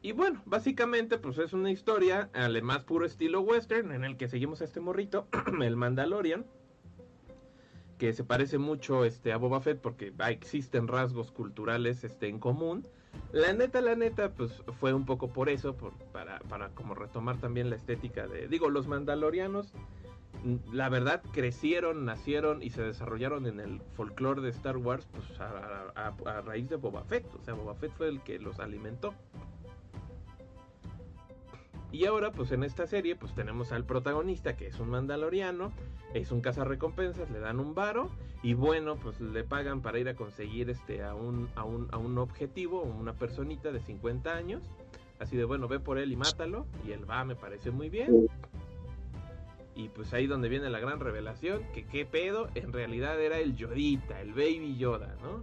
Y bueno, básicamente, pues es una historia al más puro estilo western en el que seguimos a este morrito, el Mandalorian, que se parece mucho este, a Boba Fett porque existen rasgos culturales este, en común. La neta, la neta, pues fue un poco por eso, por, para, para como retomar también la estética de... Digo, los mandalorianos, mm, la verdad, crecieron, nacieron y se desarrollaron en el folclore de Star Wars, pues a- a raíz de Boba Fett. O sea, Boba Fett fue el que los alimentó. Y ahora, pues en esta serie, pues tenemos al protagonista que es un mandaloriano, es un cazarrecompensas, le dan un varo y bueno, pues le pagan para ir a conseguir este a un, a un, a un objetivo, una personita de 50 años. Así de bueno, ve por él y mátalo. Y él va, me parece muy bien. Y pues ahí donde viene la gran revelación, que qué pedo, en realidad era el Yodita, el Baby Yoda, ¿no?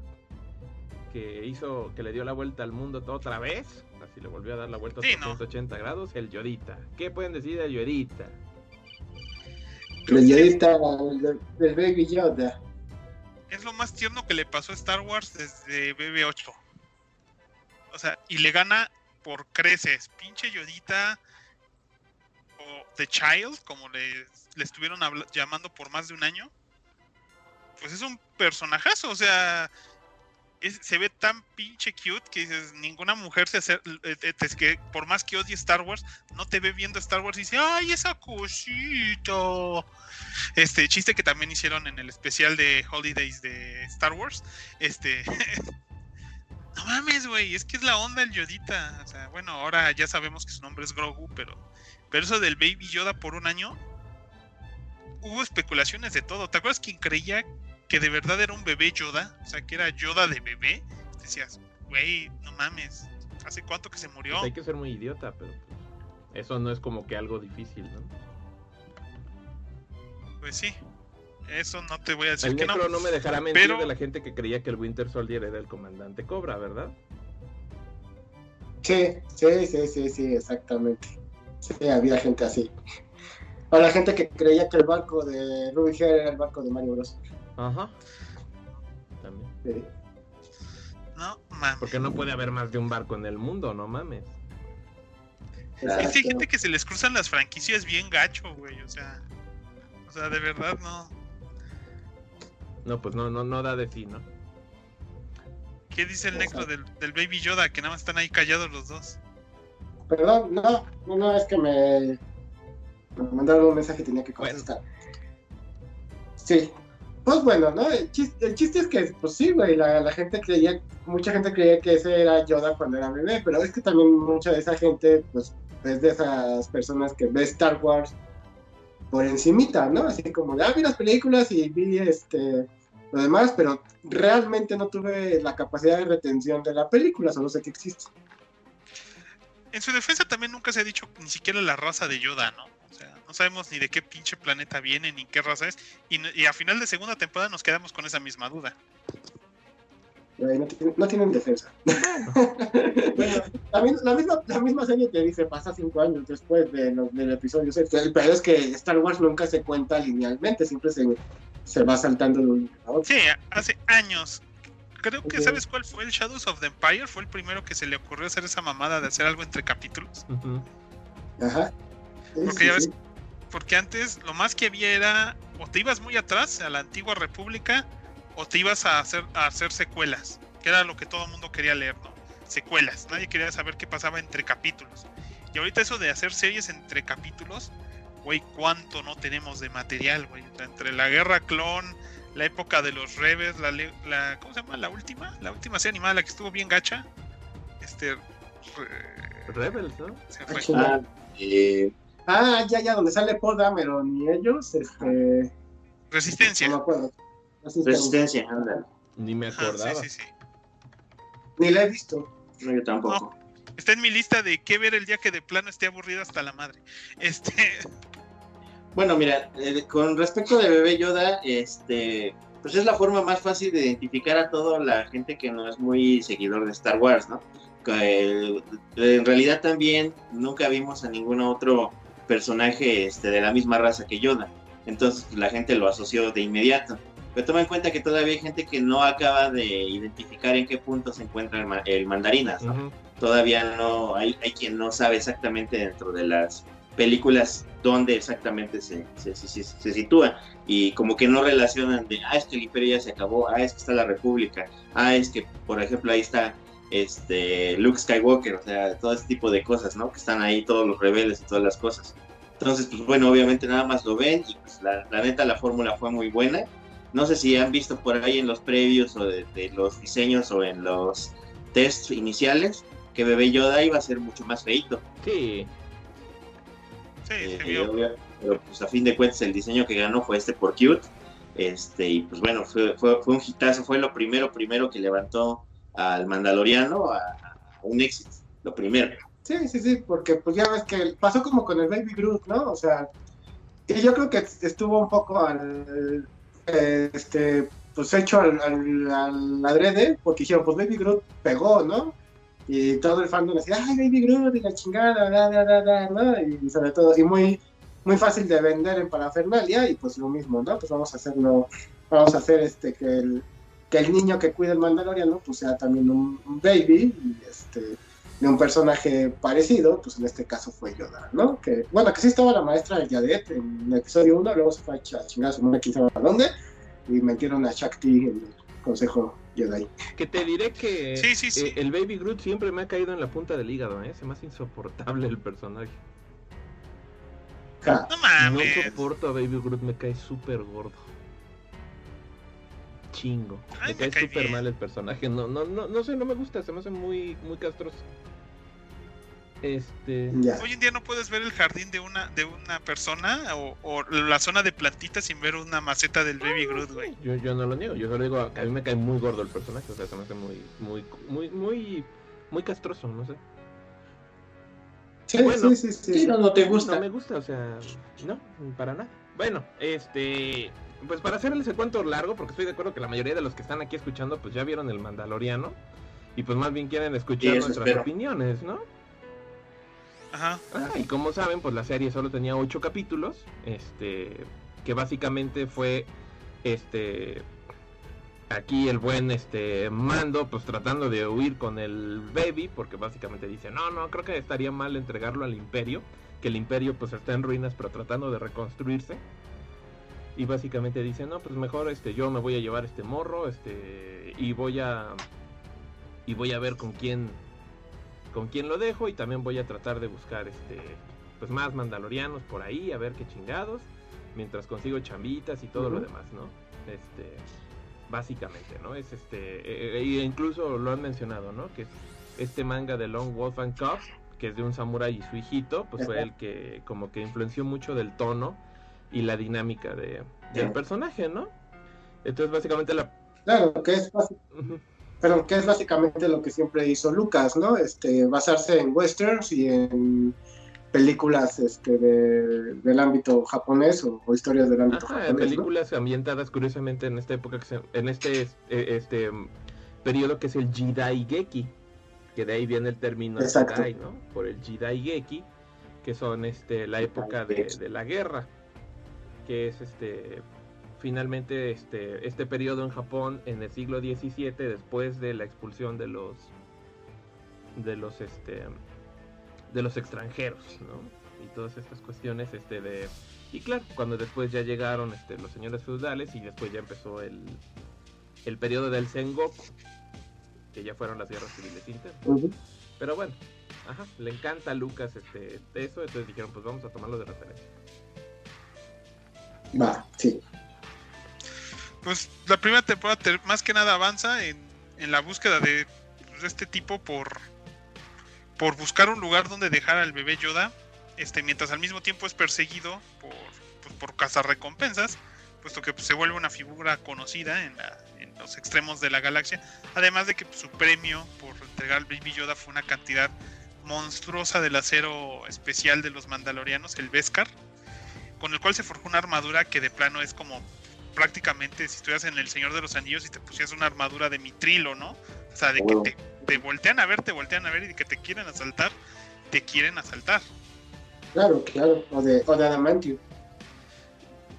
Que hizo, que le dio la vuelta al mundo otra vez, así le volvió a dar la vuelta a Sí, ¿no? 180 grados, el Yodita. ¿Qué pueden decir del Yodita? El Yodita, el, el Baby Yoda. Es lo más tierno que le pasó a Star Wars desde BB8. O sea, y le gana por creces. Pinche Yodita o The Child, como le, le estuvieron llamando por más de un año. Pues es un personajazo, o sea, se ve tan pinche cute que dices, ninguna mujer se hace, es que por más que odie Star Wars, no te ve viendo Star Wars y dice, ay, esa cosita. Este chiste que también hicieron en el especial de Holidays de Star Wars. Este. no mames, güey. Es que es la onda el Yodita. O sea, bueno, ahora ya sabemos que su nombre es Grogu, pero. Pero eso del Baby Yoda por un año. Hubo especulaciones de todo. ¿Te acuerdas quién creía que de verdad era un bebé Yoda? O sea, que era Yoda de bebé. Decías, güey, no mames. ¿Hace cuánto que se murió? Pues hay que ser muy idiota, pero pues, eso no es como que algo difícil, ¿no? Pues sí. Eso no te voy a decir El que no. necro no me dejará mentir Pero- de la gente que creía que el Winter Soldier era el comandante Cobra, ¿verdad? Sí, sí, sí, sí, sí, exactamente. Sí, había gente así. O la gente que creía que el barco de Ruby era el barco de Mario Bros. Ajá. También. Sí. No mames. Porque no puede haber más de un barco en el mundo, no mames. Es que hay gente que se les cruzan las franquicias bien gacho, güey. O sea. O sea, de verdad no. No, pues no, no, no da de sí, ¿no? ¿Qué dice el necro del, del Baby Yoda? Que nada más están ahí callados los dos. Perdón, no, no, no, es que me, me mandaron un mensaje y tenía que contestar. Sí. Pues bueno, ¿no? El chiste, es que, pues sí, güey, la, la gente creía, mucha gente creía que ese era Yoda cuando era bebé, pero es que también mucha de esa gente, pues, es de esas personas que ve Star Wars por encimita, ¿no? Así como, ah, vi las películas y vi este lo demás, pero realmente no tuve la capacidad de retención de la película, solo sé que existe. En su defensa también nunca se ha dicho ni siquiera la raza de Yoda, ¿no? O sea, no sabemos ni de qué pinche planeta viene, ni qué raza es. Y, no- y a final de segunda temporada nos quedamos con esa misma duda. No, tienen- no tienen defensa. bueno, la, mi- la misma, la misma serie te dice pasa cinco años después de lo- del episodio 6. Pero es que Star Wars nunca se cuenta linealmente, siempre se, se va saltando de un a otro. Sí, hace años. Creo que. ¿sabes cuál fue el Shadows of the Empire? Fue el primero que se le ocurrió hacer esa mamada de hacer algo entre capítulos. Ajá. Porque sí, ya ves- sí. Porque antes lo más que había era o te ibas muy atrás a la antigua república o te ibas a hacer, a hacer secuelas, que era lo que todo el mundo quería leer, ¿no? Secuelas, nadie quería saber qué pasaba entre capítulos. Y ahorita eso de hacer series entre capítulos, güey, cuánto no tenemos de material, güey. Entre la guerra clon, la época de los Rebels, la, le- la ¿cómo se llama? La última, la última serie animada, la que estuvo bien gacha. Este re- Rebels, ¿no? se fue. Ah, eh, Ah, ya, ya, donde sale Paul Dameron y ellos, este. Resistencia. No me acuerdo. Resistencia. resistencia, anda. Ni me acordaba. sí, sí, sí. Ni la he visto. No, yo tampoco. Está en mi lista de qué ver el día que de plano esté aburrida hasta la madre. Este, Bueno, mira, eh, con respecto de Bebé Yoda, este, pues es la forma más fácil de identificar a toda la gente que no es muy seguidor de Star Wars, ¿no? Eh, en realidad también nunca vimos a ningún otro personaje este, de la misma raza que Yoda. Entonces pues, la gente lo asoció de inmediato. Pero toma en cuenta que todavía hay gente que no acaba de identificar en qué punto se encuentra el, ma- el mandarinas, todavía no hay, hay quien no sabe exactamente dentro de las películas dónde exactamente se, se, se- se- se sitúa y como que no relacionan de ah es que el imperio ya se acabó ah es que está la república ah es que por ejemplo ahí está este Luke Skywalker o sea todo ese tipo de cosas no que están ahí todos los rebeldes y todas las cosas entonces pues bueno obviamente nada más lo ven y pues la, la neta la fórmula fue muy buena no sé si han visto por ahí en los previos o de, de los diseños o en los tests iniciales que Bebé Yoda iba a ser mucho más feito. Sí. Sí, Eh, vio. obvia- pero pues a fin de cuentas el diseño que ganó fue este por Cute. Este, y pues bueno, fue, fue, fue un hitazo, fue lo primero, primero que levantó al Mandaloriano a, un éxito. Lo primero. Sí, sí, sí, porque pues ya ves que pasó como con el Baby Groot, ¿no? O sea, y yo creo que estuvo un poco al, este, pues hecho al, al, al adrede, porque dijeron, pues Baby Groot pegó, ¿no? Y todo el fandom decía, ay, Baby Groot y la chingada, da, da, da, da, ¿no? Y sobre todo, y muy, muy fácil de vender en parafernalia, y pues lo mismo, ¿no? Pues vamos a hacerlo, vamos a hacer este, que el, que el niño que cuida el Mandaloriano, pues sea también un, un baby, y este de un personaje parecido, pues en este caso fue Yoda, ¿no? Que, bueno, que sí estaba la maestra de Yadet en el episodio 1, luego se fue a ch- a chingar a su madre quién sabe a dónde, y metieron a Shakti en el consejo Jedi. Que te diré que Sí, sí, sí. eh, el Baby Groot siempre me ha caído en la punta del hígado, ¿eh? Se me hace insoportable el personaje. Ja, No No mames. soporto a Baby Groot, me cae súper gordo. Chingo. Ay, me me cae súper mal el personaje. No, no, no, no sé, no me gusta, se me hace muy, muy castroso. Este. ya. Hoy en día no puedes ver el jardín de una de una persona o, o la zona de plantitas sin ver una maceta del Baby Groot, güey. Yo, yo no lo niego, yo solo digo que a mí me cae muy gordo el personaje, o sea, se me hace muy, muy, muy, muy, muy castroso, no sé. Sí, Bueno. sí, sí, sí. Sí, no, no te No gusta. me gusta, o sea, no, para nada. Bueno, este, pues para hacerles el cuento largo, porque estoy de acuerdo que la mayoría de los que están aquí escuchando, pues ya vieron el Mandaloriano, y pues más bien quieren escuchar nuestras espero. opiniones, ¿no? Ajá. Ah, y como saben, pues la serie solo tenía ocho capítulos, este, que básicamente fue, este, aquí el buen, este, Mando, pues tratando de huir con el Baby, porque básicamente dice, no, no, creo que estaría mal entregarlo al Imperio, que el Imperio pues está en ruinas, pero tratando de reconstruirse. Y básicamente dice, no, pues mejor, este, yo me voy a llevar este morro, este, y voy a, y voy a ver con quién, con quién lo dejo y también voy a tratar de buscar este pues más mandalorianos por ahí a ver qué chingados mientras consigo chambitas y todo lo demás no este básicamente no es este eh, eh, e incluso lo han mencionado no que es este manga de Long Wolf and Cub que es de un samurái y su hijito pues fue el que como que influenció mucho del tono y la dinámica de, del Sí. personaje no entonces básicamente la Claro, que es, pero que es básicamente lo que siempre hizo Lucas, ¿no? Este, basarse en westerns y en películas este, de- del ámbito japonés o, o historias del ámbito Ajá, japonés, ¿no? películas ambientadas curiosamente en esta época, que se- en este eh, este mm, periodo que es el Jidai Geki, que de ahí viene el término Exacto. Jidai, ¿no? Por el Jidai Geki, que son este la época de la guerra, que es este finalmente este este periodo en Japón en el siglo XVII después de la expulsión de los de los este de los extranjeros, ¿no? Y todas estas cuestiones este de y claro, cuando después ya llegaron este, los señores feudales y después ya empezó el, el periodo del Sengoku, que ya fueron las guerras civiles internas. Pero bueno, ajá, le encanta a Lucas este, eso, entonces dijeron, pues vamos a tomarlo de referencia. Va, sí. Pues la primera temporada te- más que nada avanza en, en la búsqueda de pues, este tipo por por buscar un lugar donde dejar al bebé Yoda, este mientras al mismo tiempo es perseguido por pues, por cazarrecompensas, puesto que pues, se vuelve una figura conocida en, la- en los extremos de la galaxia, además de que pues, su premio por entregar al Baby Yoda fue una cantidad monstruosa del acero especial de los Mandalorianos, el Beskar, con el cual se forjó una armadura que de plano es como prácticamente si estuvieras en El Señor de los Anillos y te pusieras una armadura de mitrilo, ¿no? O sea, de que te, te voltean a ver, te voltean a ver y de que te quieren asaltar, te quieren asaltar. Claro, claro. O de, o de Adamantium.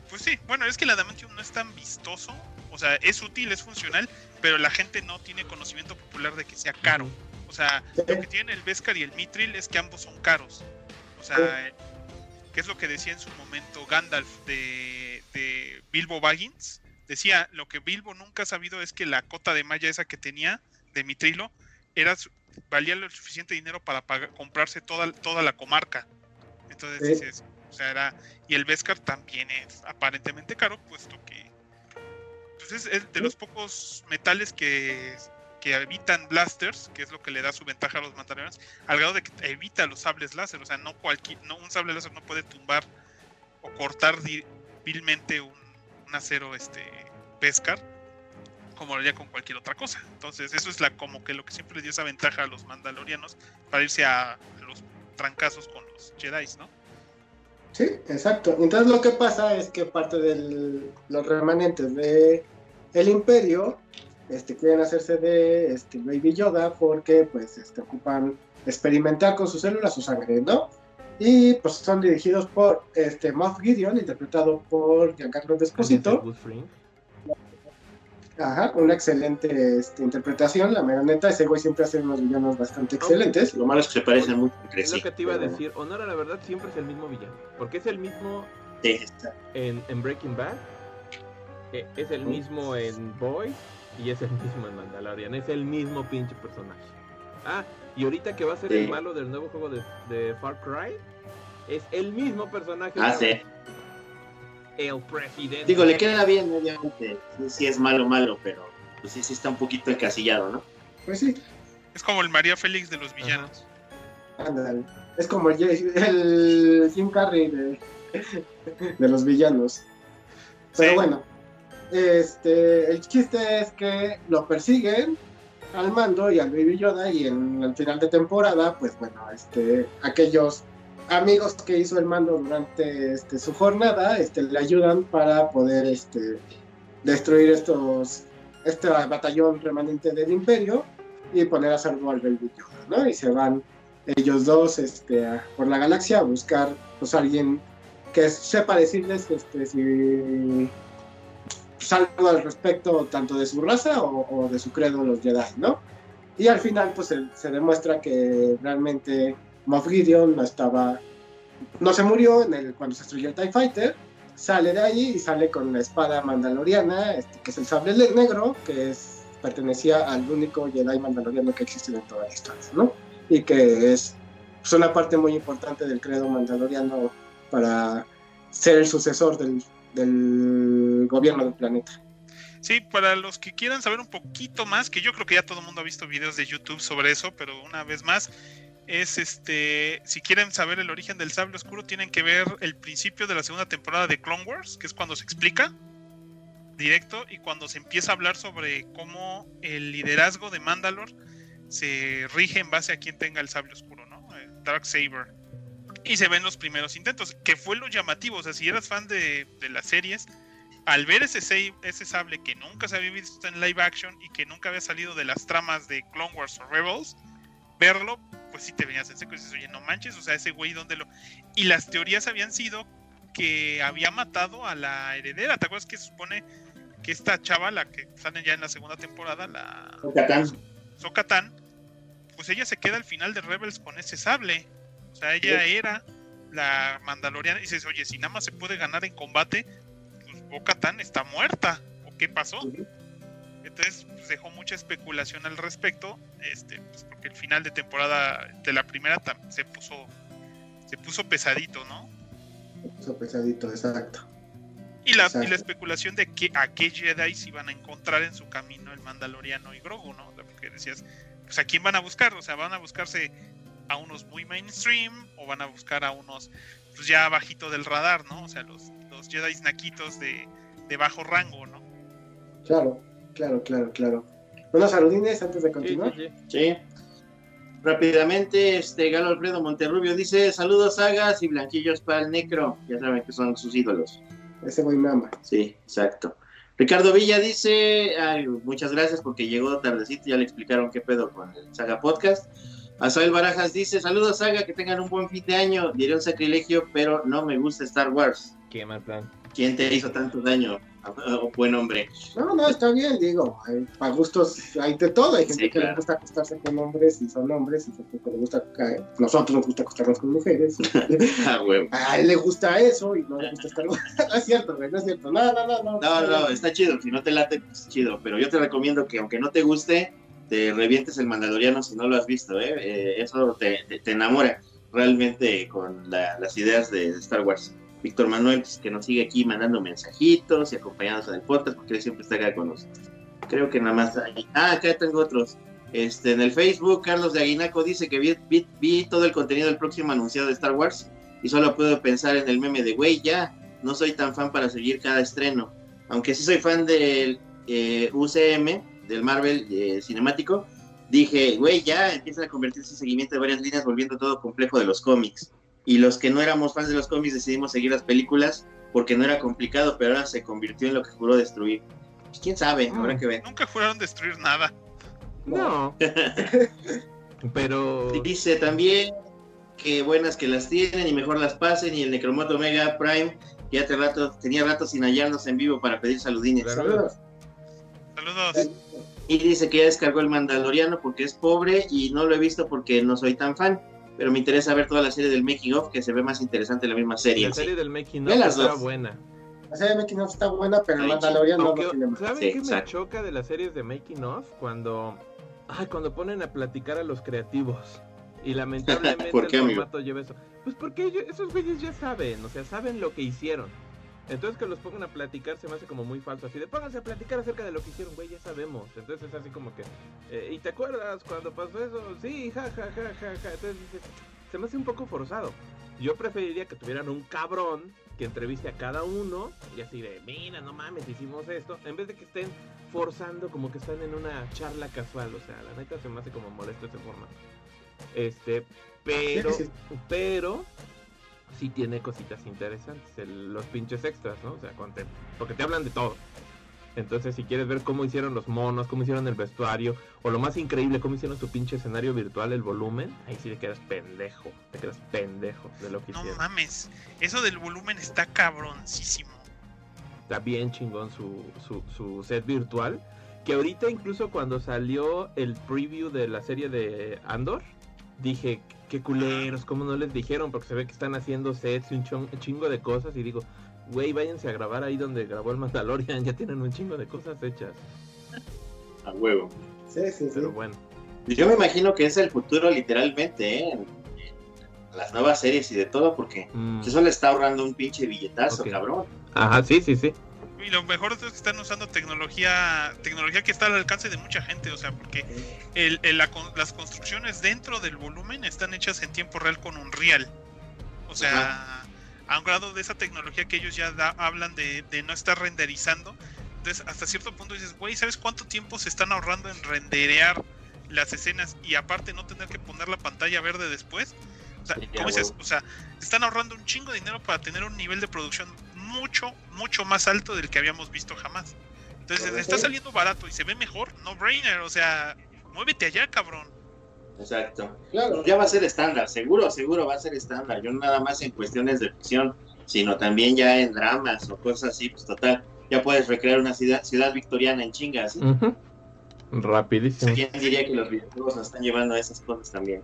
Pues sí, bueno, es que el Adamantium no es tan vistoso, o sea, es útil, es funcional, pero la gente no tiene conocimiento popular de que sea caro. O sea, Sí. lo que tienen el Beskar y el Mitril es que ambos son caros. O sea, que es lo que decía en su momento Gandalf de, de Bilbo Baggins. Decía, lo que Bilbo nunca ha sabido es que la cota de malla esa que tenía de Mitrilo era valía lo suficiente dinero para pagar- comprarse toda, toda la comarca. Entonces dices, o sea, era... Y el Beskar también es aparentemente caro, puesto que pues es, es de los pocos metales que que evitan blasters, que es lo que le da su ventaja a los mandalorianos, al grado de que evita los sables láser. O sea, no cualquier, no, un sable láser no puede tumbar o cortar vilmente un, acero este pescar como lo haría con cualquier otra cosa. Entonces, eso es la como que lo que siempre dio esa ventaja a los mandalorianos para irse a los trancazos con los Jedi, ¿no? Sí, exacto. Entonces lo que pasa es que parte de los remanentes de el imperio este, quieren hacerse de este, Baby Yoda porque pues este, ocupan experimentar con sus células su sangre, ¿no? Y pues son dirigidos por este, Moff Gideon, interpretado por Giancarlo Desposito. Ajá, una excelente este, interpretación, la mera neta, ese güey siempre hace unos villanos bastante excelentes. Lo malo es que se parecen mucho Es lo que te iba a decir, Honor a la verdad siempre es el mismo villano, porque es el mismo en, en, Breaking Bad, eh, es el mismo en Boy y es el mismo en Mandalorian, es el mismo pinche personaje. Ah, y ahorita que va a ser el malo del nuevo juego de, de, Far Cry, es el mismo personaje. Ah, sí el presidente. Digo, le queda bien, obviamente. Sí, es malo, malo, pero pues sí, sí está un poquito encasillado, ¿no? Pues sí. Es como el María Félix de los villanos. Ándale. Es como el, el Jim Carrey de, de los villanos. Pero bueno, este, el chiste es que lo persiguen al mando y al Baby Yoda y en el final de temporada, pues bueno, este, aquellos amigos que hizo el mando durante este, su jornada este, le ayudan para poder este, destruir estos este batallón remanente del imperio y poner a salvo al Baby Yoda. Y se van ellos dos este, por la galaxia a buscar pues alguien que sepa decirles este, si pues, algo al respecto tanto de su raza o, de su credo los Jedi, ¿no? Y al final pues se, demuestra que realmente Moff Gideon no estaba, no se murió en el, cuando se estrelló el TIE Fighter, sale de ahí y sale con la espada mandaloriana, este, que es el sable negro, que es, pertenecía al único Jedi mandaloriano que existe en toda la historia, ¿no? Y que es pues, una parte muy importante del credo mandaloriano para ser el sucesor del, del gobierno del planeta. Sí, para los que quieran saber un poquito más, que yo creo que ya todo el mundo ha visto videos de YouTube sobre eso, pero una vez más, es este, si quieren saber el origen del sable oscuro, tienen que ver el principio de la segunda temporada de Clone Wars, que es cuando se explica directo y cuando se empieza a hablar sobre cómo el liderazgo de Mandalore se rige en base a quien tenga el sable oscuro, ¿no? Dark Saber. Y se ven los primeros intentos, que fue lo llamativo, o sea, si eras fan de, de las series, al ver ese, ese sable que nunca se había visto en live action y que nunca había salido de las tramas de Clone Wars o Rebels, verlo, pues sí te venías en seco y dices, oye, no manches, o sea, ese güey, ¿dónde lo...? Y las teorías habían sido que había matado a la heredera, ¿te acuerdas que se supone que esta chava, la que sale ya en la segunda temporada, la... Socatán. Socatán, pues ella se queda al final de Rebels con ese sable. O sea, ella era la mandaloriana y dices, oye, si nada más se puede ganar en combate, pues Bocatán está muerta. ¿O qué pasó? Entonces pues, dejó mucha especulación al respecto, este, pues, porque el final de temporada de la primera se puso, se puso pesadito, ¿no? Se puso pesadito, exacto. Y la, y la especulación de que a qué Jedi se iban a encontrar en su camino el Mandaloriano y Grogu, ¿no? Porque decías, pues a quién van a buscar, o sea, van a buscarse a unos muy mainstream o van a buscar a unos pues ya bajito del radar, ¿no? O sea, los, los Jedi naquitos de, de bajo rango, ¿no? Claro. Claro, claro, claro. Unos saludines antes de continuar. Sí, Rápidamente, este Galo Alfredo Monterrubio dice: Saludos, sagas y blanquillos para el necro. Ya saben que son sus ídolos. Ese güey me ama. Sí, exacto. Ricardo Villa dice: Muchas gracias porque llegó tardecito. Ya le explicaron qué pedo con el Saga Podcast. Azael Barajas dice: Saludos, Saga, que tengan un buen fin de año. Diré un sacrilegio, pero no me gusta Star Wars. Qué mal plan. ¿Quién te hizo tanto daño? buen hombre. No, no, está bien, digo, para gustos hay de todo, hay gente que le gusta acostarse con hombres y son hombres, y gente que le gusta, nosotros nos gusta acostarnos con mujeres, ah, a él le gusta eso y no le gusta estar, no es cierto, güey, no es cierto, no, no, no, no. No, no, está chido, si no te late, pues chido, pero yo te recomiendo que aunque no te guste, te revientes el Mandaloriano si no lo has visto, ¿eh? eh eso te, enamora realmente con las ideas de Star Wars. Víctor Manuel, pues, que nos sigue aquí mandando mensajitos y acompañándonos en el podcast, porque él siempre está acá con nosotros. Creo que nada más hay. Ah, acá tengo otros. Este, en el Facebook, Carlos de Aguinaco dice que vi, vi- vi todo el contenido del próximo anunciado de Star Wars y solo puedo pensar en el meme de, güey, ya, no soy tan fan para seguir cada estreno. Aunque sí soy fan del eh, UCM, del Marvel eh, cinemático, dije, güey, ya empieza a convertirse en seguimiento de varias líneas, volviendo todo complejo de los cómics. Y los que no éramos fans de los cómics decidimos seguir las películas porque no era complicado, pero ahora se convirtió en lo que juró destruir. Pues, quién sabe, Mm. habrá que ver. Nunca juraron destruir nada. No. Pero. Dice también que buenas que las tienen y mejor las pasen. Y el Necromoto Omega Prime, que ya te rato, tenía rato sin hallarnos en vivo para pedir saludines. Claro. Saludos. Saludos. Y dice que ya descargó el Mandaloriano porque es pobre y no lo he visto porque no soy tan fan. Pero me interesa ver toda la serie del Making of, que se ve más interesante la misma serie. La sí. serie del Making of está dos. buena. La serie de Making of está buena, pero el Mandalorian no lo tiene más. ¿Saben Sí, qué me choca de las series de Making of? Cuando. Ay, cuando ponen a platicar a los creativos. Y lamentablemente ¿Por qué, el amigo? formato lleva eso. Pues porque ellos- esos güeyes ya saben, o sea, saben lo que hicieron. Entonces que los pongan a platicar se me hace como muy falso. Así de pónganse a platicar acerca de lo que hicieron, güey, ya sabemos. Entonces es así como que. eh, ¿Y te acuerdas cuando pasó eso? Sí, ja, ja, ja, ja, ja. Entonces dices, se me hace un poco forzado. Yo preferiría que tuvieran un cabrón que entreviste a cada uno y así de, mira, no mames, hicimos esto, en vez de que estén forzando como que están en una charla casual, o sea, la neta se me hace como molesto ese formato. Este, pero, Sí, sí. pero sí tiene cositas interesantes, el- los pinches extras, ¿no? O sea, te- porque te hablan de todo. Entonces, si quieres ver cómo hicieron los monos, cómo hicieron el vestuario, o lo más increíble, cómo hicieron su pinche escenario virtual, el volumen, ahí sí te quedas pendejo, te quedas pendejo de lo que No hicieron. mames. Eso del volumen está cabroncísimo. Está bien chingón su, su, su set virtual. Que ahorita incluso cuando salió el preview de la serie de Andor, dije, qué culeros, cómo no les dijeron, porque se ve que están haciendo sets y un chon- chingo de cosas y digo, güey, váyanse a grabar ahí donde grabó el Mandalorian, ya tienen un chingo de cosas hechas. A huevo. Sí, sí, sí. Pero bueno, Yo me imagino que es el futuro literalmente, ¿eh? Las nuevas series y de todo, porque mm, eso le está ahorrando un pinche billetazo, cabrón. ajá, sí, sí, sí. Y lo mejor es que están usando tecnología, tecnología que está al alcance de mucha gente, o sea, porque el, el- la las construcciones dentro del volumen están hechas en tiempo real con Unreal. O sea, a un grado de esa tecnología que ellos ya da- hablan de, de no estar renderizando. Entonces, hasta cierto punto dices, güey, ¿sabes cuánto tiempo se están ahorrando en renderear las escenas y aparte no tener que poner la pantalla verde después? O sea, ¿cómo dices? O sea, están ahorrando un chingo de dinero para tener un nivel de producción mucho, mucho más alto del que habíamos visto jamás. Entonces, está saliendo barato y se ve mejor, no brainer, o sea, muévete allá, cabrón. Exacto. Claro. Ya va a ser estándar, seguro, seguro va a ser estándar. Yo no nada más en cuestiones de ficción, sino también ya en dramas o cosas así, pues total. Ya puedes recrear una ciudad, ciudad victoriana en chingas. Ujú. Rapidísimo. ¿Quién diría que los videojuegos nos están llevando a esas cosas también?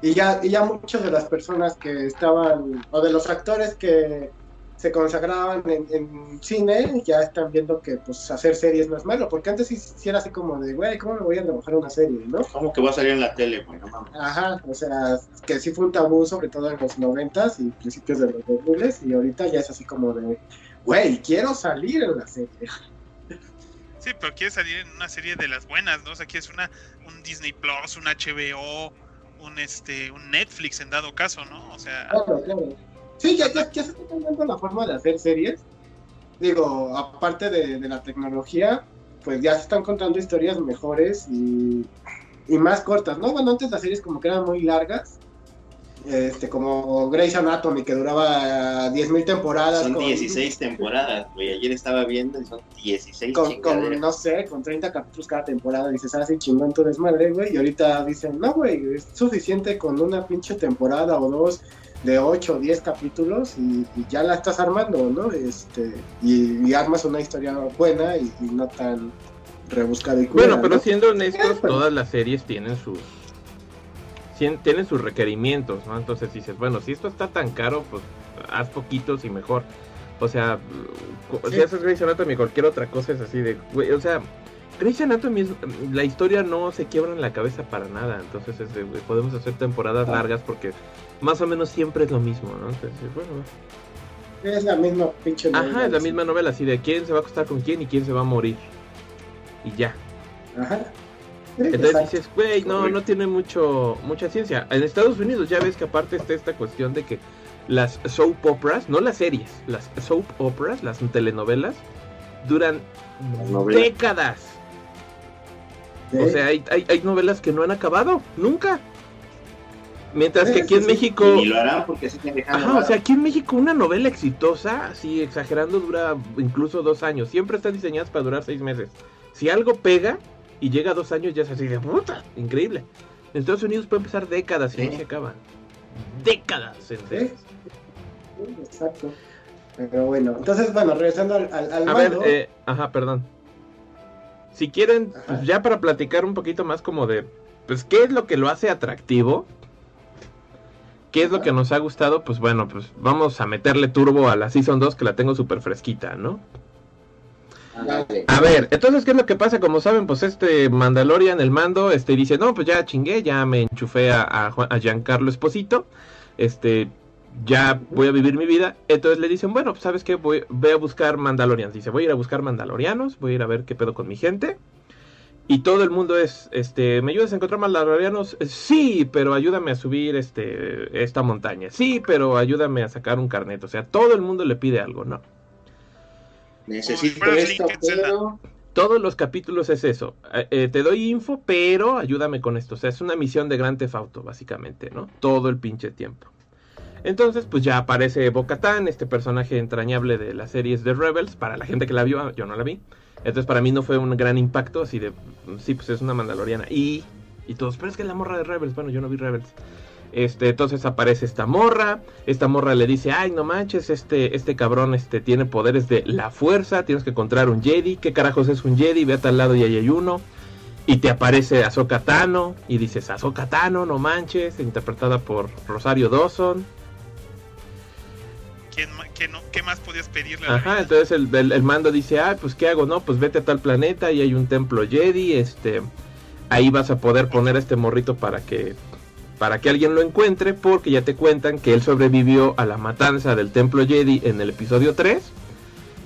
Y ya, y ya muchas de las personas que estaban, o de los actores que se consagraban en, en cine, ya están viendo que pues hacer series no es malo, porque antes sí, sí era así como de, güey, ¿cómo me voy a trabajar una serie, no? ¿Cómo que va a salir en la tele, güey? No mames. Ajá, o sea, que sí fue un tabú, sobre todo en los noventas y principios de los 2000 y ahorita ya es así como de, güey, quiero salir en la serie. Sí, pero quieres salir en una serie de las buenas, ¿no? O sea, quieres una, un Disney Plus, un HBO, un este, un Netflix en dado caso, ¿no? O sea, Claro, claro. Sí, ya, ya, ya se está cambiando la forma de hacer series. Digo, aparte de, de la tecnología, pues ya se están contando historias mejores y, y más cortas, ¿no? Bueno, antes las series como que eran muy largas, este, como Grey's Anatomy, que duraba 10.000 temporadas. Son con- 16 temporadas, güey. Ayer estaba viendo y son 16 Con, no sé, con 30 capítulos cada temporada, dices, ah, sí, chingón tu desmadre, güey. Y ahorita dicen, no, güey, es suficiente con una pinche temporada o dos de 8 o 10 capítulos y, y ya la estás armando, ¿no? Este, y, y armas una historia buena y, y no tan rebuscada y Bueno, pero ¿no? siendo honestos, pero- todas las series tienen sus tienen sus requerimientos, ¿no? Entonces dices, bueno, si esto está tan caro, pues haz poquitos y mejor. O sea, cu- si Sí. haces Grey's Anatomy, cualquier otra cosa es así de, güey, o sea, Grey's Anatomy, es- la historia no se quiebra en la cabeza para nada, entonces es de, podemos hacer temporadas Ah. largas porque más o menos siempre es lo mismo, ¿no? Entonces, bueno, Es la misma pinche Ajá, novela, es la misma novela, así de quién se va a acostar con quién y quién se va a morir. y ya. Ajá. Sí, Entonces exacto. dices, güey, no, no tiene mucho, mucha ciencia. En Estados Unidos ya ves que aparte está esta cuestión de que las soap operas, no las series, las soap operas, las telenovelas, duran décadas. Sí. O sea, hay, hay, hay novelas que no han acabado, nunca. Mientras que Sí, aquí en. México... Y lo harán porque dejando. Ajá, o sea, aquí en México una novela exitosa, así exagerando, dura incluso dos años. Siempre están diseñadas para durar seis meses. Si algo pega y llega a dos años, ya es así de puta, increíble. En Estados Unidos puede empezar décadas y Sí. no se acaban. Décadas Exacto. Pero bueno, entonces, bueno, regresando al, al, al A ver, eh, ajá, perdón. Si quieren, Ajá. pues ya para platicar un poquito más como de, pues, ¿qué es lo que lo hace atractivo? ¿Qué es lo que nos ha gustado? Pues bueno, pues vamos a meterle turbo a la Season 2 que la tengo súper fresquita, ¿no? A ver, entonces, ¿qué es lo que pasa? Como saben, pues este Mandalorian, el mando, este dice, no, pues ya chingué, ya me enchufé a, a, Juan- a Giancarlo Esposito, este, ya voy a vivir mi vida. Entonces le dicen, bueno, pues sabes qué, voy, voy a buscar Mandalorians. Dice, voy a ir a buscar Mandalorianos, voy a ir a ver qué pedo con mi gente. Y todo el mundo es, este, ¿me ayudas a encontrar Mandalorianos? Eh, Sí, pero ayúdame a subir este, esta montaña. Sí, pero ayúdame a sacar un carnet. O sea, todo el mundo le pide algo, ¿no? Necesito esto, pero. Todos los capítulos es eso. Eh, eh, te doy info, pero ayúdame con esto. O sea, es una misión de Grand Theft Auto, básicamente, ¿no? Todo el pinche tiempo. Entonces, pues ya aparece Bo-Katan, este personaje entrañable de las series de Rebels. Para la gente que la vio, yo no la vi. Entonces, para mí no fue un gran impacto, así de, sí, pues es una mandaloriana. Y, y todos, pero es que es la morra de Rebels. Bueno, yo no vi Rebels. Este, entonces aparece esta morra, esta morra le dice, ay no manches, este, este cabrón este, tiene poderes de la fuerza, tienes que encontrar un Jedi, ¿qué carajos es un Jedi? Ve a tal lado y ahí hay uno. Y te aparece Ahsoka Tano, y dices, Ahsoka Tano, no manches, interpretada por Rosario Dawson. ¿Quién qué, no- ¿Qué más podías pedirle? Ajá, entonces el, el- el mando dice, ah, pues ¿qué hago? No, pues vete a tal planeta y hay un templo Jedi, este, ahí vas a poder poner a este morrito para que, para que alguien lo encuentre, porque ya te cuentan que él sobrevivió a la matanza del templo Jedi en el episodio 3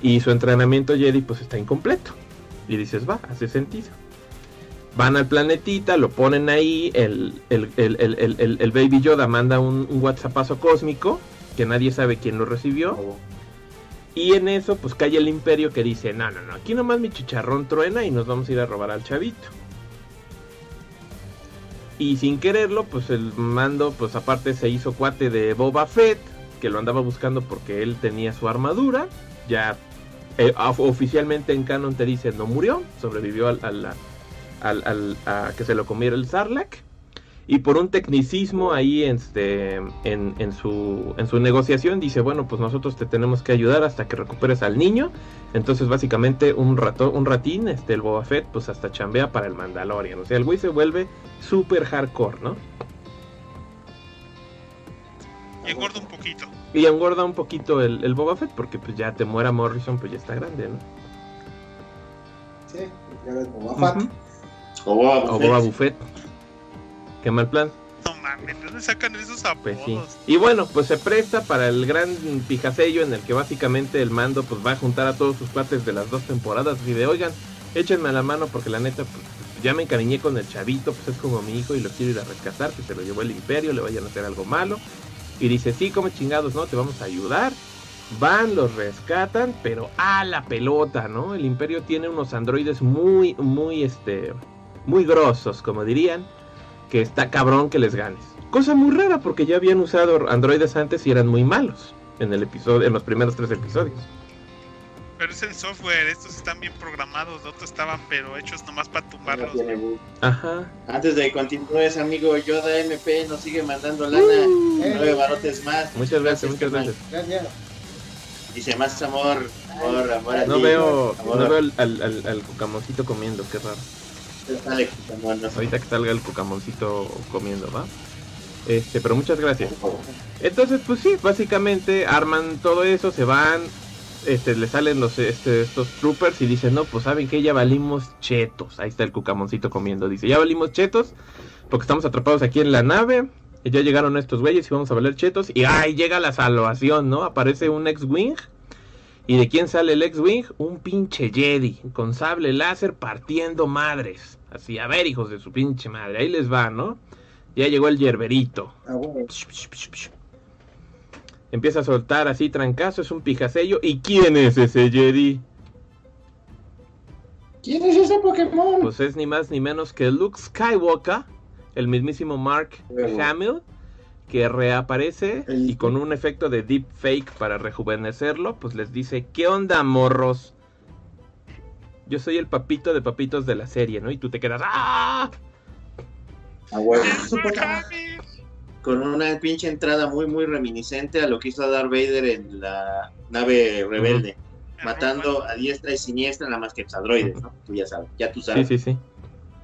y su entrenamiento Jedi pues está incompleto. Y dices, va, hace sentido. Van al planetita, lo ponen ahí, el, el, el, el, el- el- el Baby Yoda manda un, un WhatsAppazo cósmico, que nadie sabe quién lo recibió. Y en eso, pues cae el imperio que dice, no, no, no, aquí nomás mi chicharrón truena y nos vamos a ir a robar al chavito. Y sin quererlo, pues el mando, pues aparte se hizo cuate de Boba Fett, que lo andaba buscando porque él tenía su armadura. Ya eh, of- oficialmente en canon te dice, no murió, sobrevivió al, al- al- al- a que se lo comiera el Sarlacc. Y por un tecnicismo ahí este, en, en su, en su negociación dice, bueno, pues nosotros te tenemos que ayudar hasta que recuperes al niño. Entonces básicamente un, rato, un ratín, este, el Boba Fett, pues hasta chambea para el Mandalorian. O sea, el güey se vuelve súper hardcore, ¿no? Y engorda un poquito. Y engorda un poquito el, el Boba Fett porque pues ya te muera Morrison, pues ya está grande, ¿no? Sí, ya ves, Boba Fett. O Boba O Fett. Boba Buffett. Qué mal plan. No mames, ¿de dónde sacan esos apodos? Pues sí. Y bueno, pues se presta para el gran pijasello en el que básicamente el mando pues va a juntar a todos sus cuates de las dos temporadas y de oigan, échenme a la mano porque la neta pues ya me encariñé con el chavito, pues es como mi hijo y lo quiero ir a rescatar, que se lo llevó el imperio, le vayan a hacer algo malo. Y dice, sí, como chingados, ¿no? Te vamos a ayudar. Van, los rescatan, pero a la pelota, ¿no? El imperio tiene unos androides muy, muy, este, muy grosos, como dirían que está cabrón que les ganes. Cosa muy rara porque ya habían usado androides antes y eran muy malos en el episodio, en los primeros tres episodios. Pero es el software, estos están bien programados, otros estaban pero hechos nomás para tumbarlos. Ajá. Antes de continuar, amigo Yoda MP nos sigue mandando lana. Eh, Nueve barotes más. Muchas gracias, muchas gracias. Gracias. Dice más amor, amor, amor a No ti. veo, amor. no veo al, al, al- al comiendo, qué raro. Ahorita que salga el cucamoncito comiendo, ¿va? Este, pero muchas gracias. Entonces, pues sí, básicamente arman todo eso, se van, este, le salen los, este, estos troopers y dicen, no, pues saben que ya valimos chetos. Ahí está el cucamoncito comiendo. Dice, ya valimos chetos porque estamos atrapados aquí en la nave. Ya llegaron estos güeyes y vamos a valer chetos. Y ay, llega la salvación, ¿no? Aparece un ex-wing. ¿Y de quién sale el X-Wing? Un pinche Jedi con sable láser partiendo madres. Así, a ver, hijos de su pinche madre, ahí les va, ¿no? Ya llegó el yerberito. Ah, bueno. Empieza a soltar así trancazo, es un pijasello. ¿Y quién es ese Jedi? ¿Quién es ese Pokémon? Pues es ni más ni menos que Luke Skywalker, el mismísimo Mark. Hamill, que reaparece El- y con un efecto de deep fake para rejuvenecerlo, pues les dice, ¿qué onda, morros? Yo soy el papito de papitos de la serie, ¿no? Y tú te quedas, ¡ah! A huevo. Con una pinche entrada muy, muy reminiscente a lo que hizo Darth Vader en la nave rebelde. Matando a diestra y siniestra, nada más que pues, androides, ¿no? Tú ya sabes, ya tú Sí, sabes. sí, sí.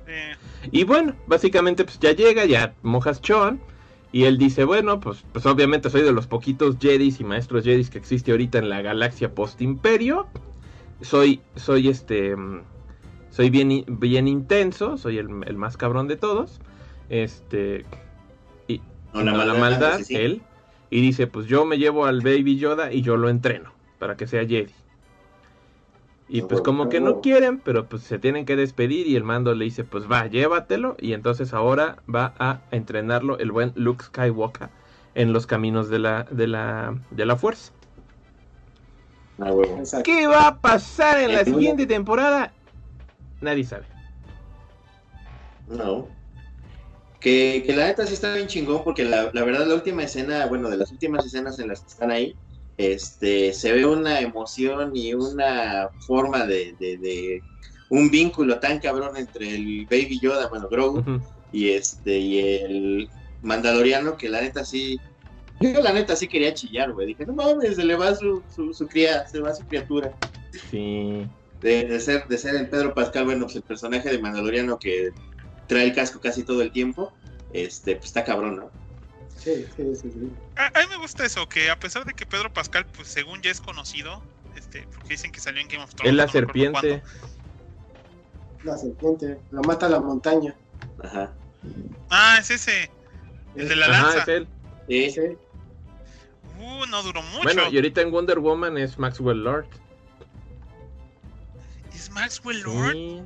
Eh, Y bueno, básicamente pues ya llega, ya mojas Sean. Y él dice, bueno, pues, pues obviamente soy de los poquitos Jedis y maestros Jedis que existe ahorita en la galaxia post-imperio. Soy, soy este, mm, soy bien, bien intenso, soy el, el más cabrón de todos. Este, No, no, la maldad, sí, él. Y dice, pues yo me llevo al Baby Yoda y yo lo entreno para que sea Jedi. Y pues como que no quieren, pero pues se tienen que despedir y el mando le dice, pues va, llévatelo. Y entonces ahora va a entrenarlo el buen Luke Skywalker en los caminos de la, de la, de la fuerza. A huevo. Exacto. ¿Qué va a pasar en la una- siguiente temporada? Nadie sabe. No. Que, que la neta sí está bien chingón porque la, la verdad la última escena, bueno, de las últimas escenas en las que están ahí, este, se ve una emoción y una forma de, de, de un vínculo tan cabrón entre el Baby Yoda, bueno, Grogu, y este, y el Mandaloriano, que la neta sí, yo la neta sí quería chillar, güey, dije, no mames, se le va su, su, su cría, se va su criatura. Sí. De, de ser, de ser el Pedro Pascal, bueno, pues el personaje de Mandaloriano que trae el casco casi todo el tiempo, este, pues está cabrón, ¿no? Sí, sí, sí, sí. a, a mí me gusta eso, que a pesar de que Pedro Pascal, pues según ya es conocido, este, porque dicen que salió en Game of Thrones. Es la no serpiente. La serpiente. Lo mata la montaña. Ajá. Ah, es ese, el de la Ajá, lanza. es él. Sí, Sí. Uh, no duró mucho. Bueno, y ahorita en Wonder Woman es Maxwell Lord. ¿Es Maxwell Lord? Sí.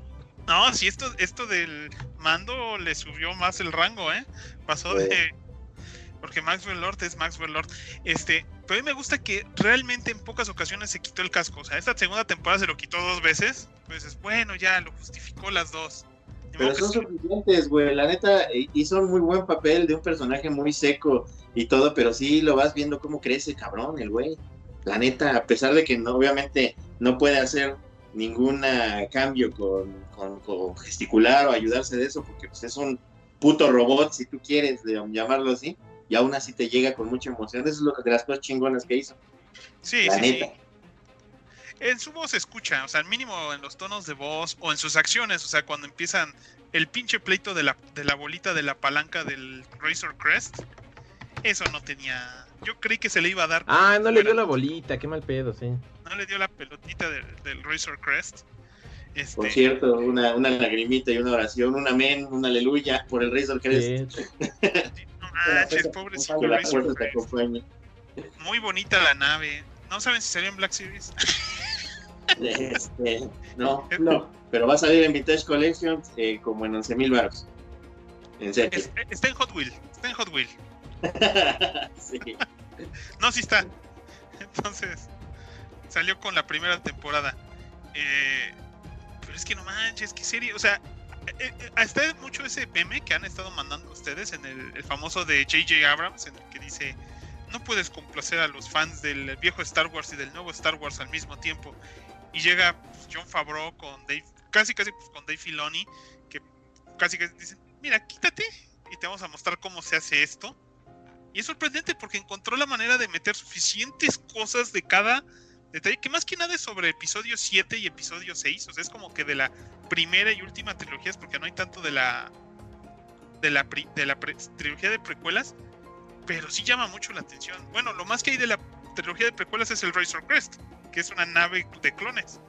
No, sí, esto, esto del mando le subió más el rango, ¿eh? Pasó Sí. de... Porque Maxwell Lord es Maxwell Lord. Este, pero a mí me gusta que realmente en pocas ocasiones se quitó el casco. O sea, esta segunda temporada se lo quitó dos veces. Pues es bueno, ya lo justificó las dos. Pero son suficientes, güey. La neta hizo un muy buen papel de un personaje muy seco y todo, pero sí lo vas viendo cómo crece, cabrón, el güey. La neta, a pesar de que no, obviamente no puede hacer ningún cambio con, con- con gesticular o ayudarse de eso, porque pues, es un puto robot, si tú quieres de, llamarlo así, y aún así te llega con mucha emoción. Eso es lo que de las cosas chingonas que hizo. Sí, la sí, neta. sí. En su voz se escucha, o sea, al mínimo en los tonos de voz o en sus acciones, o sea, cuando empiezan el pinche pleito de la, de la bolita de la palanca del Razor Crest, eso no tenía. Yo creí que se le iba a dar. Ah, no le dio la bolita, qué mal pedo, sí. No le dio la pelotita del, del Razor Crest. Este, Por cierto, una, una lagrimita y una oración, un amén, un aleluya por el Razor Crest. Sí. no manches, pobrecito Razor Crest. Muy bonita la nave. No saben si salió en Black Series. Este, no, No. pero va a salir en Vintage Collection eh, como en 11 mil baros. En serio. Es- está en Hot Wheel. Está en Hot Wheel. sí. No, sí está. Entonces, salió con la primera temporada. Eh, pero es que no manches, qué serie. O sea, eh, eh, está mucho ese meme que han estado mandando ustedes en el, el famoso de J.J. Abrams, en el que dice: No puedes complacer a los fans del viejo Star Wars y del nuevo Star Wars al mismo tiempo. Y llega pues, John Favreau con Dave, casi casi pues, con Dave Filoni, que casi casi dicen: Mira, quítate y te vamos a mostrar cómo se hace esto. Y es sorprendente porque encontró la manera de meter suficientes cosas de cada detalle, que más que nada es sobre episodio 7 y episodio 6, o sea, es como que de la primera y última trilogía, es porque no hay tanto de la de la, de la trilogía de precuelas, pero sí llama mucho la atención. Bueno, lo más que hay de la trilogía de precuelas es el Razor Crest, que es una nave de clones.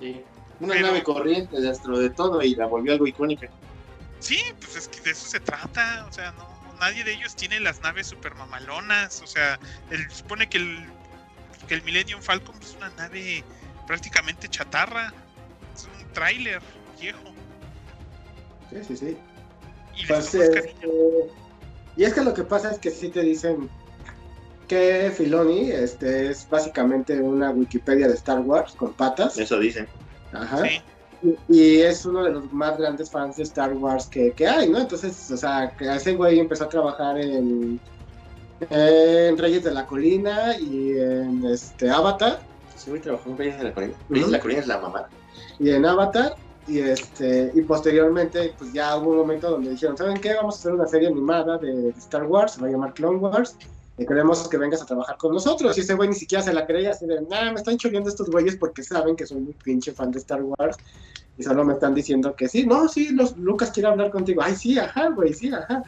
Sí. Una Pero- nave corriente dentro de todo y la volvió algo icónica. Sí, pues es que de eso se trata, o sea, no, nadie de ellos tiene las naves super mamalonas, o sea, el, supone que el que el Millennium Falcon es una nave prácticamente chatarra. Es un tráiler viejo. Sí, sí, sí. Y Pues, eh, eh, y es que lo que pasa es que sí te dicen que Filoni este, es básicamente una Wikipedia de Star Wars con patas. Eso dicen. Ajá. Sí. Y, y es uno de los más grandes fans de Star Wars que, que hay, ¿no? Entonces, o sea, que ese güey empezó a trabajar en, en Reyes de la Colina y en este Avatar. Sí, güey, trabajó en Reyes de la Colina. Reyes de la Colina es la mamá. y en Avatar y este y posteriormente pues ya hubo un momento donde dijeron saben qué vamos a hacer una serie animada de, de Star Wars se va a llamar Clone Wars queremos que vengas a trabajar con nosotros y ese güey ni siquiera se la creía así de nah me están choreando estos güeyes porque saben que soy muy pinche fan de Star Wars y solo me están diciendo que sí no sí los Lucas quiere hablar contigo ay sí ajá güey sí ajá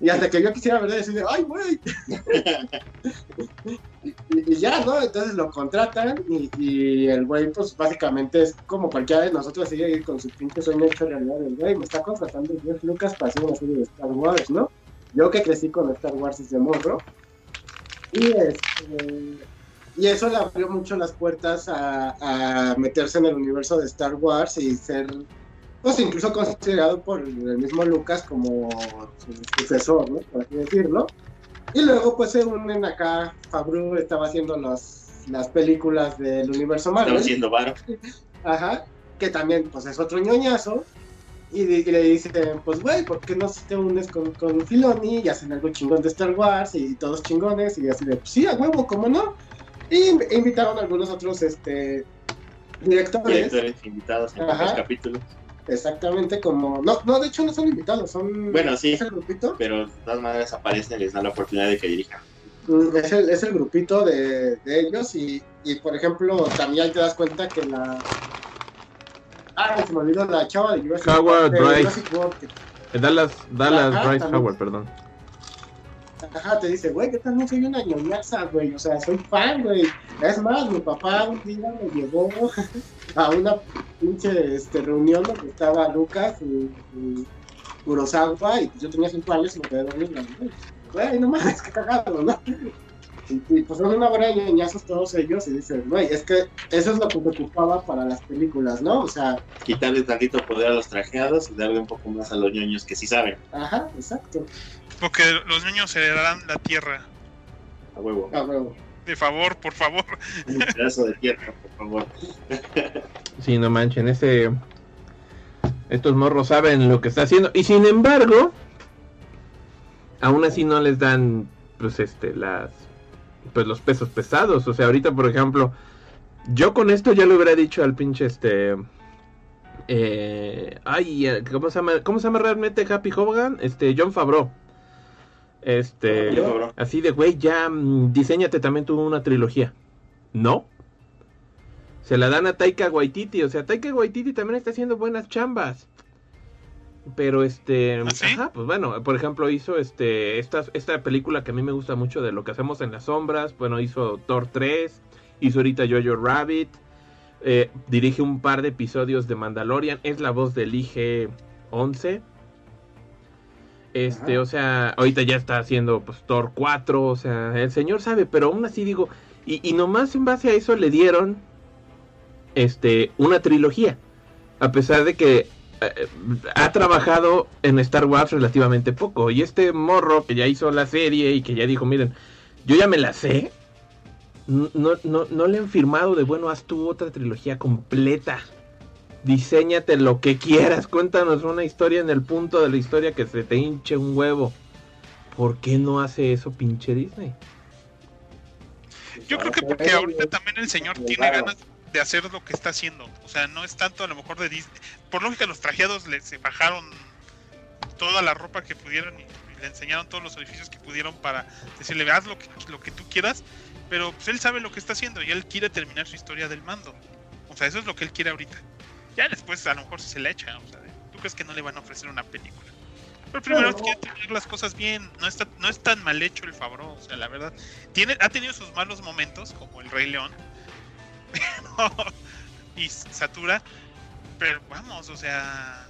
y hasta que yo quisiera ver decir ay güey y, ya, ¿no? Entonces lo contratan y, el güey, pues básicamente es como cualquiera de nosotros sigue con su pinche sueño hecho realidad. El güey me está contratando Lucas para hacer una serie de Star Wars, ¿no? Yo que crecí con Star Wars desde morro. Y, este, y eso le abrió mucho las puertas a, a meterse en el universo de Star Wars y ser, pues incluso considerado por el mismo Lucas como su sucesor, ¿no? Por así decirlo. Y luego pues se unen acá, Fabru estaba haciendo los, las películas del universo Estaba Marvel, haciendo varo. ajá, que también pues es otro ñoñazo, y, le dicen, pues güey, ¿por qué no te unes con, con Filoni y hacen algo chingón de Star Wars y todos chingones? Y así de, pues sí, a huevo, ¿cómo no? Y inv- invitaron a algunos otros este, directores, Directores invitados en los capítulos. exactamente como, no, no, de hecho no son invitados, son... Bueno, sí. Es el grupito. Pero de todas maneras aparecen y les dan la oportunidad de que dirijan. Mm, Es el, es el grupito de, de ellos y, y, por ejemplo, también te das cuenta que la... Ah, se me olvidó la chava de Jurassic, Howard de Bryce. Jurassic World. que- Eh, Dallas, Dallas Ajá, Bryce también. Howard, perdón. Ajá, te dice, güey, que también soy una ñoñaza, güey, o sea, soy fan, güey. Es más, mi papá un día me llevó a una pinche este, reunión donde estaba Lucas y, y Kurosawa y yo tenía cinco años y me quedé dormido, güey. Güey, no mames, qué cagado, ¿no? Y, y, pues son una hora de ñoñazos todos ellos y dicen, güey, es que eso es lo que me ocupaba para las películas, ¿no? O sea, Quitarle tantito poder a los trajeados y darle un poco más a los ñoños que sí saben. ajá, exacto. Porque los niños heredarán la tierra. A huevo. Ah, huevo. De favor, por favor. Un pedazo de tierra, por favor. Sí, no manchen, ese... Estos morros saben lo que está haciendo. Y sin embargo, aún así no les dan, pues, este, las... Pues los pesos pesados. O sea, ahorita, por ejemplo, yo con esto ya le hubiera dicho al pinche, este... Eh, ay, ¿cómo se llama? ¿Cómo se llama realmente Happy Hogan? Este, John Favreau. Este, así de, güey, ya mm, diseñate también tú una trilogía. No. Se la dan a Taika Waititi, o sea, Taika Waititi también está haciendo buenas chambas. Pero este, ¿Ah, sí? ajá, pues bueno, por ejemplo, hizo este esta, esta película que a mí me gusta mucho de lo que hacemos en las sombras, bueno, hizo Thor 3, hizo ahorita Jojo Rabbit, eh, dirige un par de episodios de Mandalorian, es la voz del IG 11. Este, Ajá. o sea, ahorita ya está haciendo pues Thor 4, o sea, el señor sabe, pero aún así digo, y, y nomás en base a eso le dieron este una trilogía. A pesar de que ha trabajado en Star Wars relativamente poco. Y este morro que ya hizo la serie y que ya dijo, miren, yo ya me la sé. No, no, no le han firmado de bueno, haz tú otra trilogía completa. Diseñate lo que quieras. Cuéntanos una historia en el punto de la historia que se te hinche un huevo. ¿Por qué no hace eso pinche Disney? Yo creo que porque ahorita también el señor tiene ganas de hacer lo que está haciendo. O sea, no es tanto a lo mejor de Disney. Por lógica, los trajeados le se bajaron toda la ropa que pudieron y, y le enseñaron todos los edificios que pudieron para decirle, haz lo que, lo que tú quieras. Pero pues él sabe lo que está haciendo y él quiere terminar su historia del mando. O sea, eso es lo que él quiere ahorita. Ya después a lo mejor se le echa. O sea, ¿tú crees que no le van a ofrecer una película? Pero primero Claro. quiere terminar las cosas bien. No está, no es tan mal hecho el Fabro. O sea, la verdad. Tiene, ha tenido sus malos momentos, como el Rey León. y Satura. Pero vamos, o sea.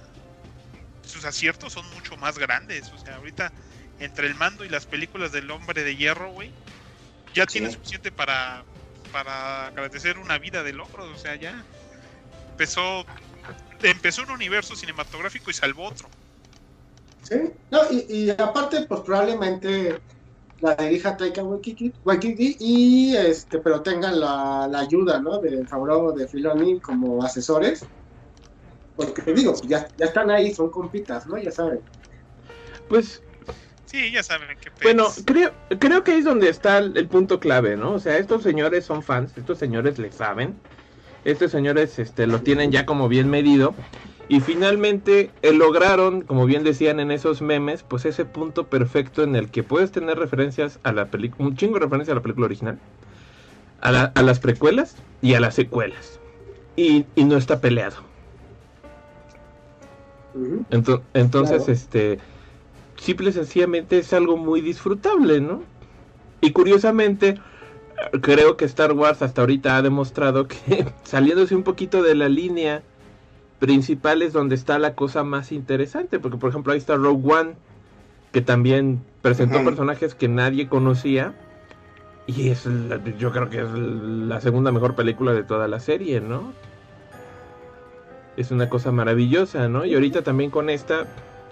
Sus aciertos son mucho más grandes. O sea, ahorita, entre el mando y las películas del hombre de hierro, güey. Ya tiene suficiente para para agradecer una vida de logros, o sea, ya empezó empezó un universo cinematográfico y salvó otro. Sí, no, y, y aparte, pues probablemente la dirija Taika Waititi, Waititi y este, pero tengan la, la ayuda, ¿no? De Favreau de Filoni como asesores. Porque digo, ya, ya están ahí, son compitas, ¿no? Ya saben. Pues Sí, ya saben qué Bueno, creo, creo que ahí es donde está el, el punto clave, ¿no? O sea, estos señores son fans, estos señores le saben, estos señores este, lo tienen ya como bien medido. Y finalmente eh, lograron, como bien decían en esos memes, pues ese punto perfecto en el que puedes tener referencias a la película, un chingo de referencias a la película original, a, la- a las precuelas y a las secuelas. Y, y no está peleado. Ento- entonces, Claro. este, simple y sencillamente es algo muy disfrutable, ¿no? Y curiosamente, creo que Star Wars hasta ahorita ha demostrado que saliéndose un poquito de la línea principal es donde está la cosa más interesante, porque por ejemplo ahí está Rogue One, que también presentó Ajá. personajes que nadie conocía. Y es, la- yo creo que es la segunda mejor película de toda la serie, ¿no? Es una cosa maravillosa, ¿no? Y ahorita también con esta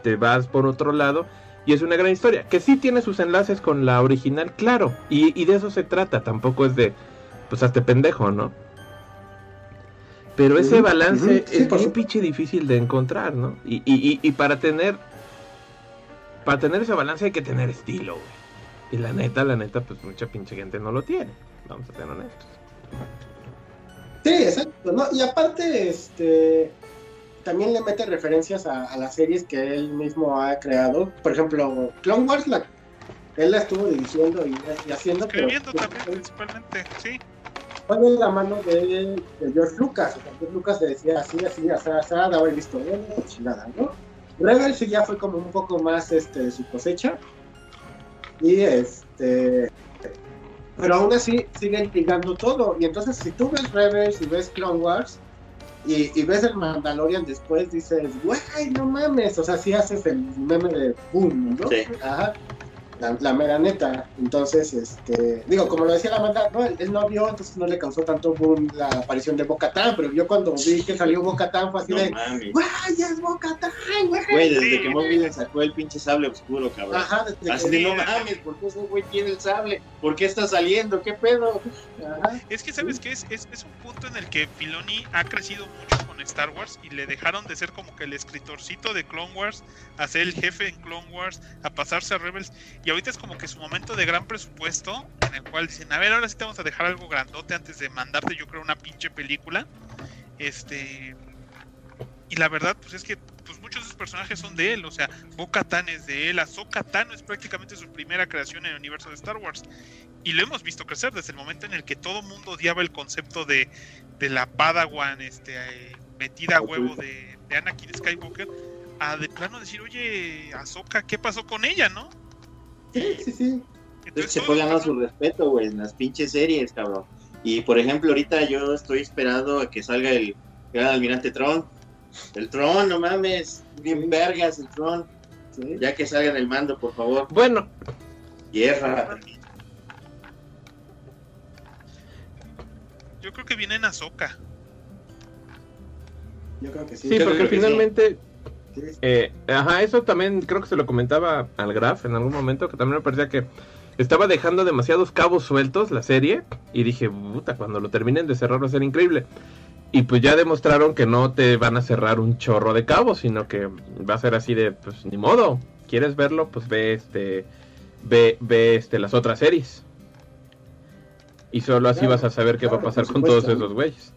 te vas por otro lado y es una gran historia, que sí tiene sus enlaces con la original, claro, y, y de eso se trata, tampoco es de, pues hazte pendejo, ¿no? Pero ese balance sí, es bien pinche difícil de encontrar, ¿no? Y, y, y, y para tener, para tener ese balance hay que tener estilo, güey. Y la neta, la neta, pues mucha pinche gente no lo tiene, vamos a ser honestos. Sí, exacto, ¿no? Y aparte, este también le mete referencias a, a las series que él mismo ha creado. Por ejemplo, Clone Wars, la, él la estuvo dirigiendo y, y haciendo, pero Escribiendo también principalmente, sí. Fue de la mano de, de George Lucas. O sea, George Lucas le decía así, así, así, así, daba el visto bueno, chingada, ¿no? Rebels sí ya fue como un poco más este, de su cosecha. Y este. Pero aún así siguen ligando todo. Y entonces, si tú ves Rebels y ves Clone Wars y, y ves el Mandalorian después, dices, güey, no mames. O sea, sí haces el meme de boom, ¿no? Sí. Ajá. La, la mera neta. Entonces, este. Digo, como lo decía la banda, no, él, no vio, entonces no le causó tanto boom la aparición de Bocatán. Pero yo cuando vi que salió Bocatán fue así No de, ya es Bocatán, güey. Güey, desde que Moby le sacó el pinche sable oscuro, cabrón. Ajá, desde Así que- de no mames, ¿por qué ese güey tiene el sable? ¿Por qué está saliendo? ¿Qué pedo? Ajá. Es que, ¿sabes qué? Es, es, es un punto en el que Filoni ha crecido mucho Star Wars y le dejaron de ser como que el escritorcito de Clone Wars a ser el jefe en Clone Wars, a pasarse a Rebels. Y ahorita es como que su momento de gran presupuesto en el cual dicen, a ver, ahora sí te vamos a dejar algo grandote antes de mandarte, yo creo, una pinche película. Este. Y la verdad, pues es que pues muchos de esos personajes son de él, o sea, Bo-Katan es de él, Ahsoka es prácticamente su primera creación en el universo de Star Wars. Y lo hemos visto crecer desde el momento en el que todo mundo odiaba el concepto de, de la Padawan este, eh, metida a huevo de, de Anakin Skywalker, a de plano decir, oye, Ahsoka, ¿qué pasó con ella, no? Sí, sí, sí. Entonces, Se fue que- su respeto, güey, en las pinches series, cabrón. Y por ejemplo, ahorita yo estoy esperando a que salga el gran almirante Tron. El Tron, no mames, bien vergas el Tron. sí. Ya que salga en el mando, por favor. Bueno, Guerra. Yo creo que viene en Ahsoka. Yo creo que sí. sí, porque finalmente Sí, sí. Eh, ajá, eso también creo que se lo comentaba al Graf en algún momento, que también me parecía que estaba dejando demasiados cabos sueltos la serie. Y dije, puta, cuando lo terminen de cerrar va a ser increíble. Y pues ya demostraron que no te van a cerrar un chorro de cabos, sino que va a ser así de, pues ni modo. ¿Quieres verlo? Pues ve este, ve, ve este, las otras series. Y solo así Claro, vas a saber qué va a pasar con todos esos güeyes.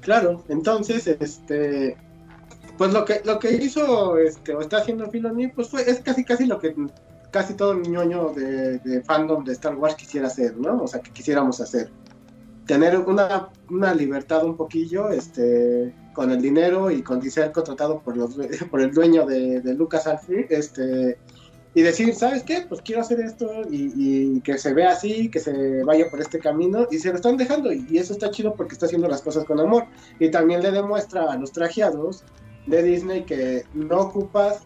Claro, entonces, este, pues lo que lo que hizo, este, o está haciendo Filoni, pues fue, es casi casi lo que casi todo el ñoño de, fandom de Star Wars quisiera hacer, ¿no? O sea, que quisiéramos hacer. Tener una, una libertad un poquillo, este, con el dinero y con ser contratado por los por el dueño de, de Lucas este, y decir, ¿sabes qué? Pues quiero hacer esto y, que se vea así, que se vaya por este camino y se lo están dejando y, eso está chido porque está haciendo las cosas con amor y también le demuestra a los trajeados de Disney que no ocupas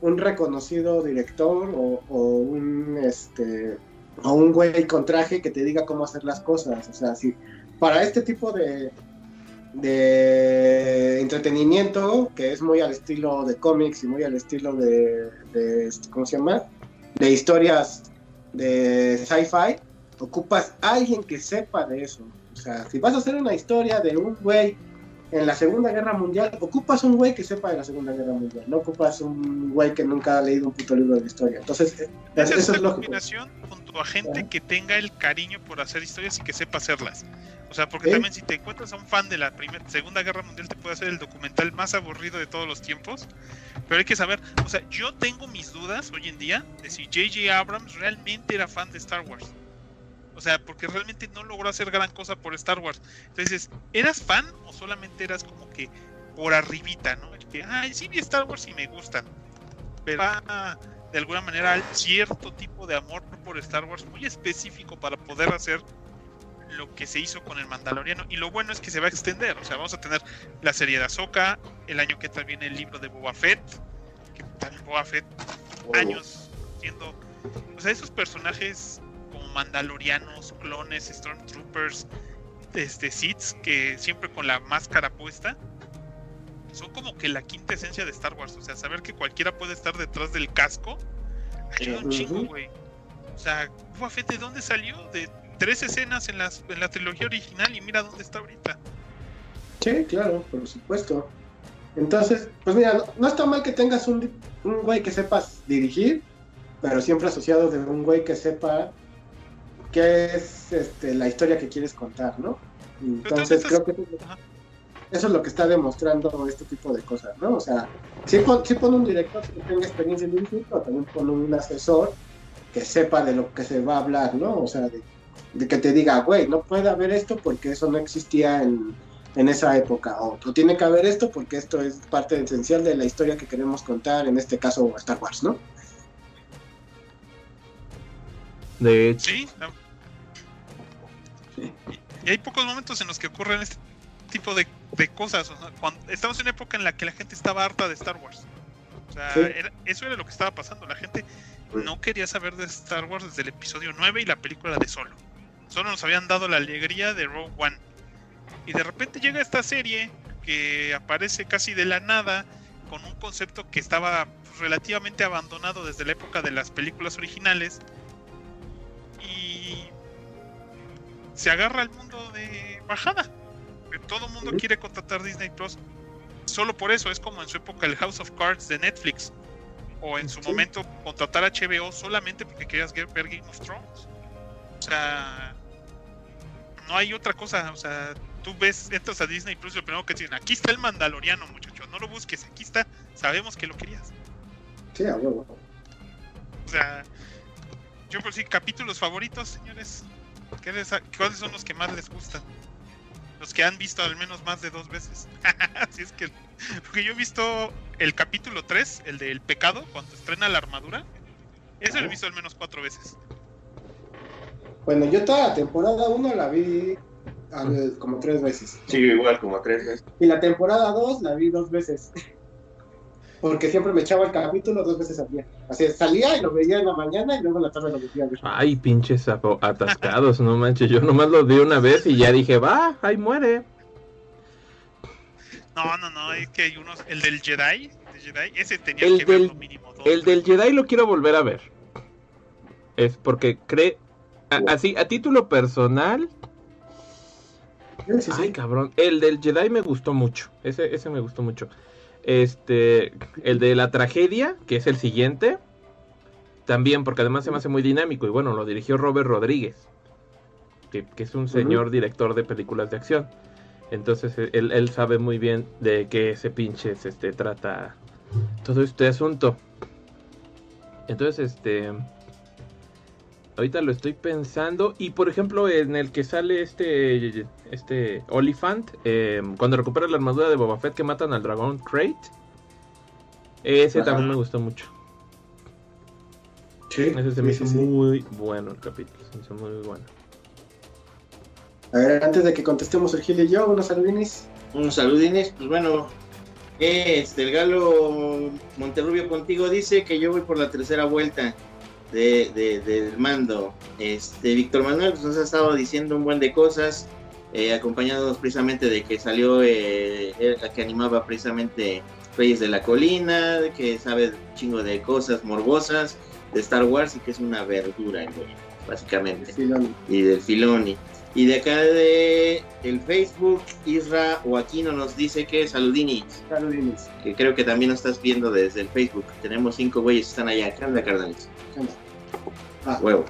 un reconocido director o, o un este o un güey con traje que te diga cómo hacer las cosas. O sea, si para este tipo de, de entretenimiento, que es muy al estilo de cómics y muy al estilo de, de este, ¿cómo se llama? De historias de sci-fi, ocupas a alguien que sepa de eso. O sea, si vas a hacer una historia de un güey en la Segunda Guerra Mundial, ocupas un güey que sepa de la Segunda Guerra Mundial, no ocupas un güey que nunca ha leído un puto libro de historia. Entonces, eh, Esa eso es es lógico. Junto a gente que tenga el cariño por hacer historias y que sepa hacerlas. O sea, porque también si te encuentras a un fan de la primera, Segunda Guerra Mundial te puede hacer el documental más aburrido de todos los tiempos. Pero hay que saber, o sea, yo tengo mis dudas hoy en día de si J.J. Abrams realmente era fan de Star Wars. O sea, porque realmente no logró hacer gran cosa por Star Wars. Entonces, ¿eras fan o solamente eras como que por arribita, ¿no? Que, ay, sí vi Star Wars y me gustan. Pero ah, de alguna manera cierto tipo de amor por Star Wars muy específico para poder hacer lo que se hizo con el Mandaloriano. Y lo bueno es que se va a extender. O sea, vamos a tener la serie de Ahsoka, el año que viene el libro de Boba Fett, que también Boba Fett años siendo. O sea, esos personajes como mandalorianos, clones, stormtroopers, este, Siths, que siempre con la máscara puesta, son como que la quinta esencia de Star Wars. O sea, saber que cualquiera puede estar detrás del casco, ayuda un Ujú. chingo, güey. O sea, Boba Fett, ¿de dónde salió? De tres escenas en, las, en la trilogía original y mira dónde está ahorita. Sí, claro, por supuesto. Entonces, pues mira, no, no está mal que tengas un, un güey que sepas dirigir, pero siempre asociado de un güey que sepa qué es este, la historia que quieres contar, ¿no? Entonces, creo que Ajá. Eso es lo que está demostrando este tipo de cosas, ¿no? O sea, sí, pon, un director que tenga experiencia en dirigir, pero también pone un asesor que sepa de lo que se va a hablar, ¿no? O sea, de, de que te diga, güey, no puede haber esto porque eso no existía en, en esa época, o, o tiene que haber esto porque esto es parte esencial de la historia que queremos contar, en este caso Star Wars, ¿no? De hecho, Sí. no. Sí. Y hay pocos momentos en los que ocurren este tipo de, de cosas. o sea, cuando, estamos en una época en la que la gente estaba harta de Star Wars. O sea, Sí. era- eso era lo que estaba pasando. La gente no quería saber de Star Wars desde el episodio 9 y la película de Solo. Solo nos habían dado la alegría de Rogue One. Y de repente llega esta serie que aparece casi de la nada con un concepto que estaba relativamente abandonado desde la época de las películas originales y se agarra al mundo de bajada. Todo el mundo quiere contratar Disney Plus. Solo por eso es como en su época el House of Cards de Netflix. O en su Sí. momento contratar HBO solamente porque querías ver Game of Thrones. O sea, no hay otra cosa. O sea, tú ves, entras a Disney Plus y lo primero que te dicen, aquí está el Mandaloriano, muchacho. No lo busques, aquí está. Sabemos que lo querías. Sí, a huevo. O sea, yo por sí, capítulos favoritos, señores. ¿Qué les ha- ¿Cuáles son los que más les gustan? Los que han visto al menos más de dos veces. Así es que. Porque yo he visto el capítulo 3, el del pecado, cuando estrena la armadura. Ese lo he visto al menos cuatro veces. Bueno, yo toda la temporada 1 la vi como tres veces. Sí, igual como tres veces. Y la temporada 2 la vi dos veces. Porque siempre me echaba el capítulo dos veces al día. Así salía y lo veía en la mañana y luego en la tarde lo veía. ay, pinches atascados, no manches. Yo nomás lo vi una vez y ya dije, va, ahí muere. No, no, no, es que hay unos. El del Jedi, Jedi ese tenía El que del- verlo mínimo dos. El del. Jedi lo quiero volver a ver. Es porque cree. a- así, a título personal. Sí, sí, sí. Ay, cabrón. El del Jedi me gustó mucho. Ese, ese me gustó mucho. Este. El de la tragedia, que es el siguiente. También, porque además se me hace muy dinámico. Y bueno, lo dirigió Robert Rodríguez. Que, que es un señor director de películas de acción. Entonces e, él, él sabe muy bien de qué se pinches este, trata todo este asunto. Entonces, este. Ahorita lo estoy pensando. Y por ejemplo, en el que sale este. Este. Olifant. eh, cuando recupera la armadura de Boba Fett que matan al dragón Crate. Ese Ajá. también me gustó mucho. Sí, Ese se me sí, hizo sí, sí. muy bueno el capítulo. Se me hizo muy bueno. A ver, antes de que contestemos el Gil y yo, unos saludinis. Un saludines, pues bueno, este, el Galo Monterrubio contigo dice que yo voy por la tercera vuelta. De, de- del mando. Este Víctor Manuel pues, nos ha estado diciendo un buen de cosas, eh, acompañándonos precisamente de que salió eh, el que animaba precisamente Reyes de la Colina, que sabe un chingo de cosas morbosas de Star Wars y que es una verdura, güey, básicamente Filoni. y del Filoni. Y de acá de el Facebook, Isra Joaquino nos dice que saludini, Carolines. que creo que también nos estás viendo desde el Facebook. Tenemos cinco güeyes que están allá. ¿Qué onda, carnales? Ah, Huevo.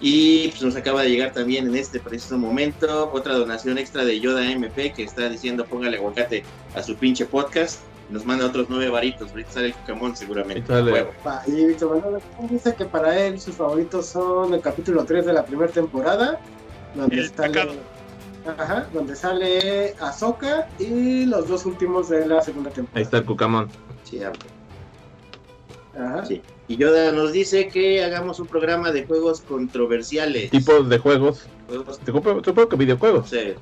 Y pues nos acaba de llegar también en este preciso momento otra donación extra de Yoda MP que está diciendo póngale aguacate a su pinche podcast. Nos manda otros nueve varitos. Ahorita sale el Pokémon seguramente. Huevo. y Víctor Manuel dice que para él sus favoritos son el capítulo 3 de la primera temporada, donde El sale, pecado. ajá, donde sale Ahsoka y los dos últimos de la segunda Ahí temporada. está el Cucamón. Sí, hablo. Ajá. Sí. Y Yoda nos dice que hagamos un programa de juegos controversiales. Tipos de juegos. Juegos, Supongo supongo que videojuegos. Sí,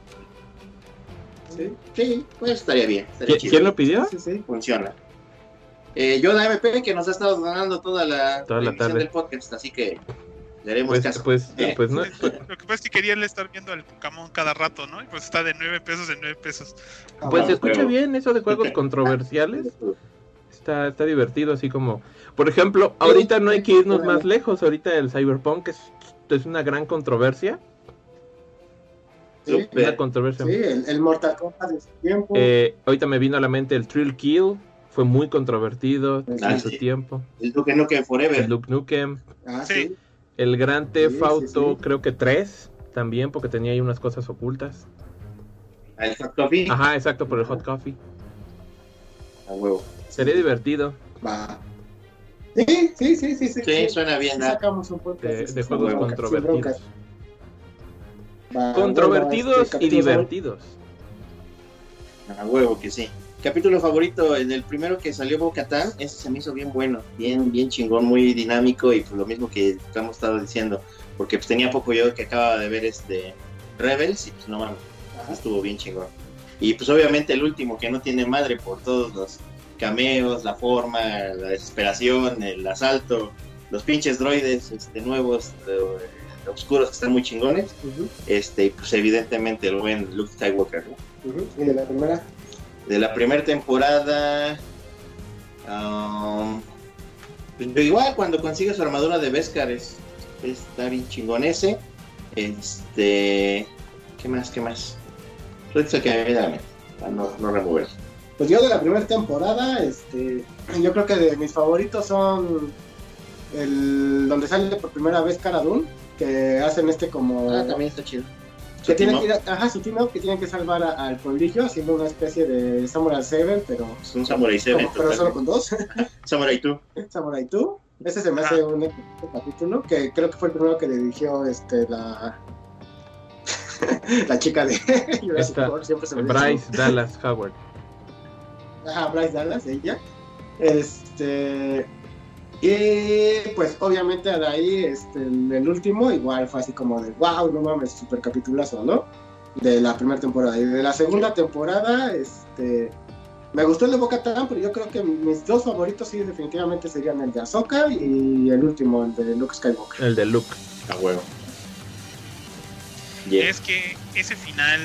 Sí, pues estaría bien. estaría ¿Qui- chido. ¿Quién lo pidió? sí, sí. funciona. Eh, Yoda MP que nos ha estado donando toda la Toda la emisión tarde. del podcast, así que le haremos Pues, caso. pues, Eh, pues no. Lo que pasa es que quería estar viendo al Pokémon cada rato, ¿no? Y pues está de 9 pesos en 9 pesos. Pues Ah, se escucha bien eso de juegos controversiales. Está, está divertido, así como. Por ejemplo, ahorita no hay que irnos más lejos. Ahorita el Cyberpunk es, es una gran controversia. Sí. Una controversia. sí, el, el Mortal Kombat de su tiempo. Eh, ahorita me vino a la mente el Thrill Kill. Fue muy controvertido Ah, en su sí. tiempo. El Duke Nukem Forever. El Duke Nukem. ah, sí. El Gran Theft Sí, sí, Auto, sí. creo que 3. También, porque tenía ahí unas cosas ocultas. El Hot Coffee. Ajá, exacto, por el Hot Coffee. A huevo. Sería divertido. Va. Sí, sí, sí, sí. Sí, Sí, suena bien. Sacamos un podcast. De, de juegos controvertidos. Va, Controvertidos este, y divertidos. A huevo que sí. Capítulo favorito, en el primero que salió Bo-Katan, ese se me hizo bien bueno, bien, bien chingón, muy dinámico y pues lo mismo que hemos estado diciendo, porque pues tenía poco yo que acababa de ver este Rebels y pues no mames, estuvo bien chingón. Y pues obviamente el último que no tiene madre por todos los cameos, la forma, la desesperación, el asalto, los pinches droides este, nuevos, eh, oscuros que están muy chingones, este, y pues evidentemente el buen Luke Skywalker, ¿no? Y de la primera. De la primera temporada. um, pues, igual cuando consigue su armadura de Beskar es, está bien chingón ese. Este. ¿Qué más? ¿Qué más? Que me viene a la mente, para no, no remover. Pues yo de la primera temporada, este, yo creo que de mis favoritos son el donde sale por primera vez Cara Dune, que hacen este como Ah, también está chido. Que tienen Su que ir, a- ajá, su team up, que tienen que salvar a- al prodigio haciendo una especie de Samurai 7, pero Es un Samurai 7 como- pero solo con dos, Samurai 2. Samurai 2. Ese se me hace un excelente capítulo, que creo que fue el primero que dirigió este la la chica de Jurassic World, siempre se me. Bryce Dallas Howard. Ajá, Bryce Dallas, ella. Este. Y pues obviamente de ahí, este, en el último, igual fue así como de wow, no mames, super capitulazo, ¿no? De la primera temporada. Y de la segunda temporada, este. Me gustó el de Boca pero yo creo que mis dos favoritos sí definitivamente serían el de Ahsoka y el último, el de Luke Skywalker. El de Luke. A huevo. Yeah. Es que ese final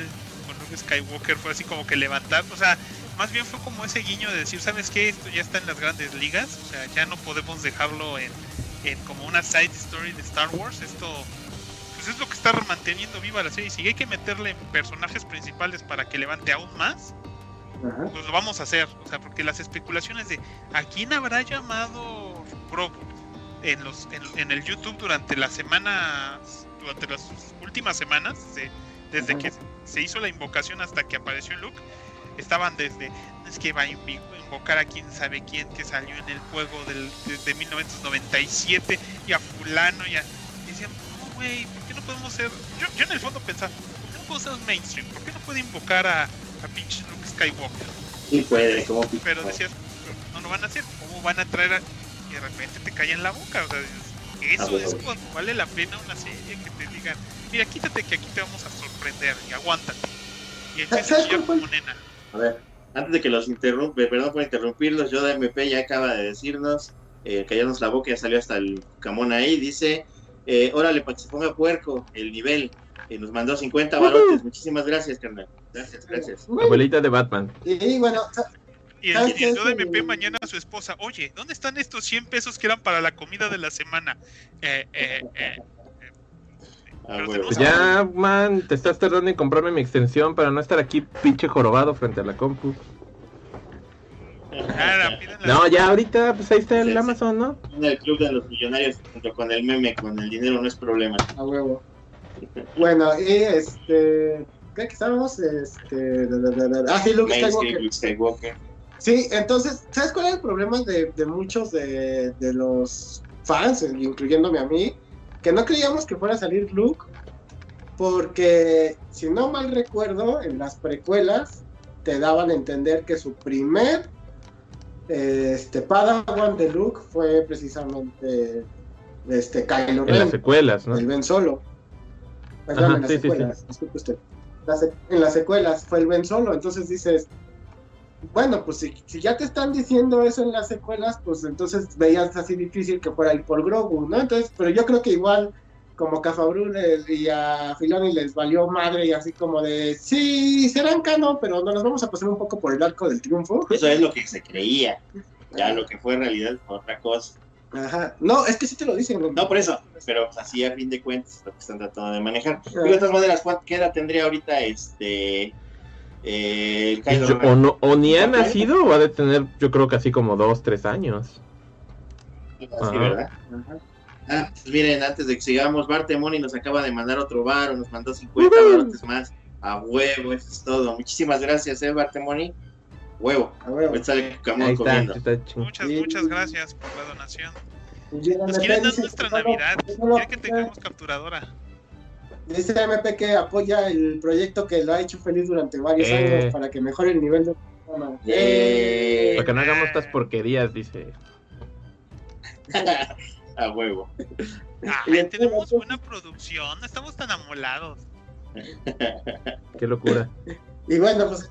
con Luke Skywalker fue así como que levantar, o sea, más bien fue como ese guiño de decir, ¿sabes qué? Esto ya está en las grandes ligas, o sea, ya no podemos dejarlo en, en como una side story de Star Wars, esto pues es lo que está manteniendo viva la serie, si hay que meterle personajes principales para que levante aún más, Ajá. pues lo vamos a hacer, o sea, porque las especulaciones de ¿a quién habrá llamado Bro en los en, en el YouTube durante las semanas, durante las últimas semanas, de- desde Ajá. que se hizo la invocación hasta que apareció Luke, estaban desde es que va a invocar a quién sabe quién que salió en el juego del, de, de 1997 y a fulano y a y decían, no güey, ¿por qué no podemos ser? Yo, yo en el fondo pensaba, ¿por qué no puedo ser mainstream? ¿Por qué no puede invocar a, a pinche Luke Skywalker? Sí puede, como Pero decías, "Pero no lo van a hacer, ¿cómo van a traer a... Y de repente te cae en la boca, o sea, dices, Ah, eso bueno. es cuando vale la pena una serie que te digan, mira, quítate que aquí te vamos a sorprender y aguántate. Y empieza a como nena. A ver, antes de que los interrumpe, perdón por interrumpirlos, Yoda MP ya acaba de decirnos eh, callarnos la boca, ya salió hasta el camón ahí, dice, eh, órale, para que se ponga puerco el nivel. Y nos mandó 50 barotes. Muchísimas gracias, carnal. Gracias, gracias. Abuelita de Batman. Y bueno, Y el ¿Sabes qué director de MP mañana a su esposa, oye, ¿dónde están estos 100 pesos que eran para la comida de la semana? Eh, eh, eh. Ah, Pues ya, man, te estás tardando en comprarme mi extensión para no estar aquí pinche jorobado frente a la compu. Cara, pídanla. No, ya ahorita, pues ahí está el Sí. Amazon, ¿no? En el club de los millonarios, junto con el meme, con el dinero no es problema. a huevo. Bueno, y este. ¿Qué que estábamos? Este. da, da, da, da. Ah, sí, Luke Mainstream, Skywalker. Luke Skywalker. Sí, entonces, ¿sabes cuál es el problema de, de muchos de, de los fans, incluyéndome a mí? Que no creíamos que fuera a salir Luke, porque si no mal recuerdo, en las precuelas te daban a entender que su primer este, Padawan de Luke fue precisamente este, Kylo En las Ren, secuelas, ¿no? el Ben Solo. Perdón, Ajá, en las sí, sí, secuelas, disculpe usted. Las en las secuelas fue el Ben Solo, entonces dices, bueno, pues si, si ya te están diciendo eso en las secuelas, pues entonces veías así difícil que fuera ir por Grogu, ¿no? Entonces, pero yo creo que igual como Cafabru le- y a Filoni les valió madre y así como de, sí, serán canon, pero nos vamos a pasar un poco por el arco del triunfo. Eso es lo que se creía. Ya lo que fue en realidad fue otra cosa. Ajá. No, es que sí te lo dicen. No por eso, pero así a fin de cuentas lo que están tratando de manejar. De todas maneras, ¿cuánto- ¿qué edad tendría ahorita este eh, Yo- o, no, o ni ha nacido o ha de tener, yo creo que así como dos, tres años. Sí, Ajá. ¿verdad? Ajá. Ah, pues miren, antes de que sigamos, Bartemoni nos acaba de mandar otro bar, o nos mandó 50 Ujú. barotes más. A huevo, eso es todo. Muchísimas gracias, eh, Bartemoni. Huevo. A Cucamonga está, comiendo. Muchas, muchas gracias por la donación. Nos Nos quieren dar nuestra Navidad. Quieren que tengamos capturadora. Dice MP que apoya el proyecto que lo ha hecho feliz durante varios Eh. años para que mejore el nivel de programa. Eh. Para que no hagamos estas porquerías, dice. A huevo. Ay, tenemos buena producción, estamos tan amolados. Qué locura. Y bueno, pues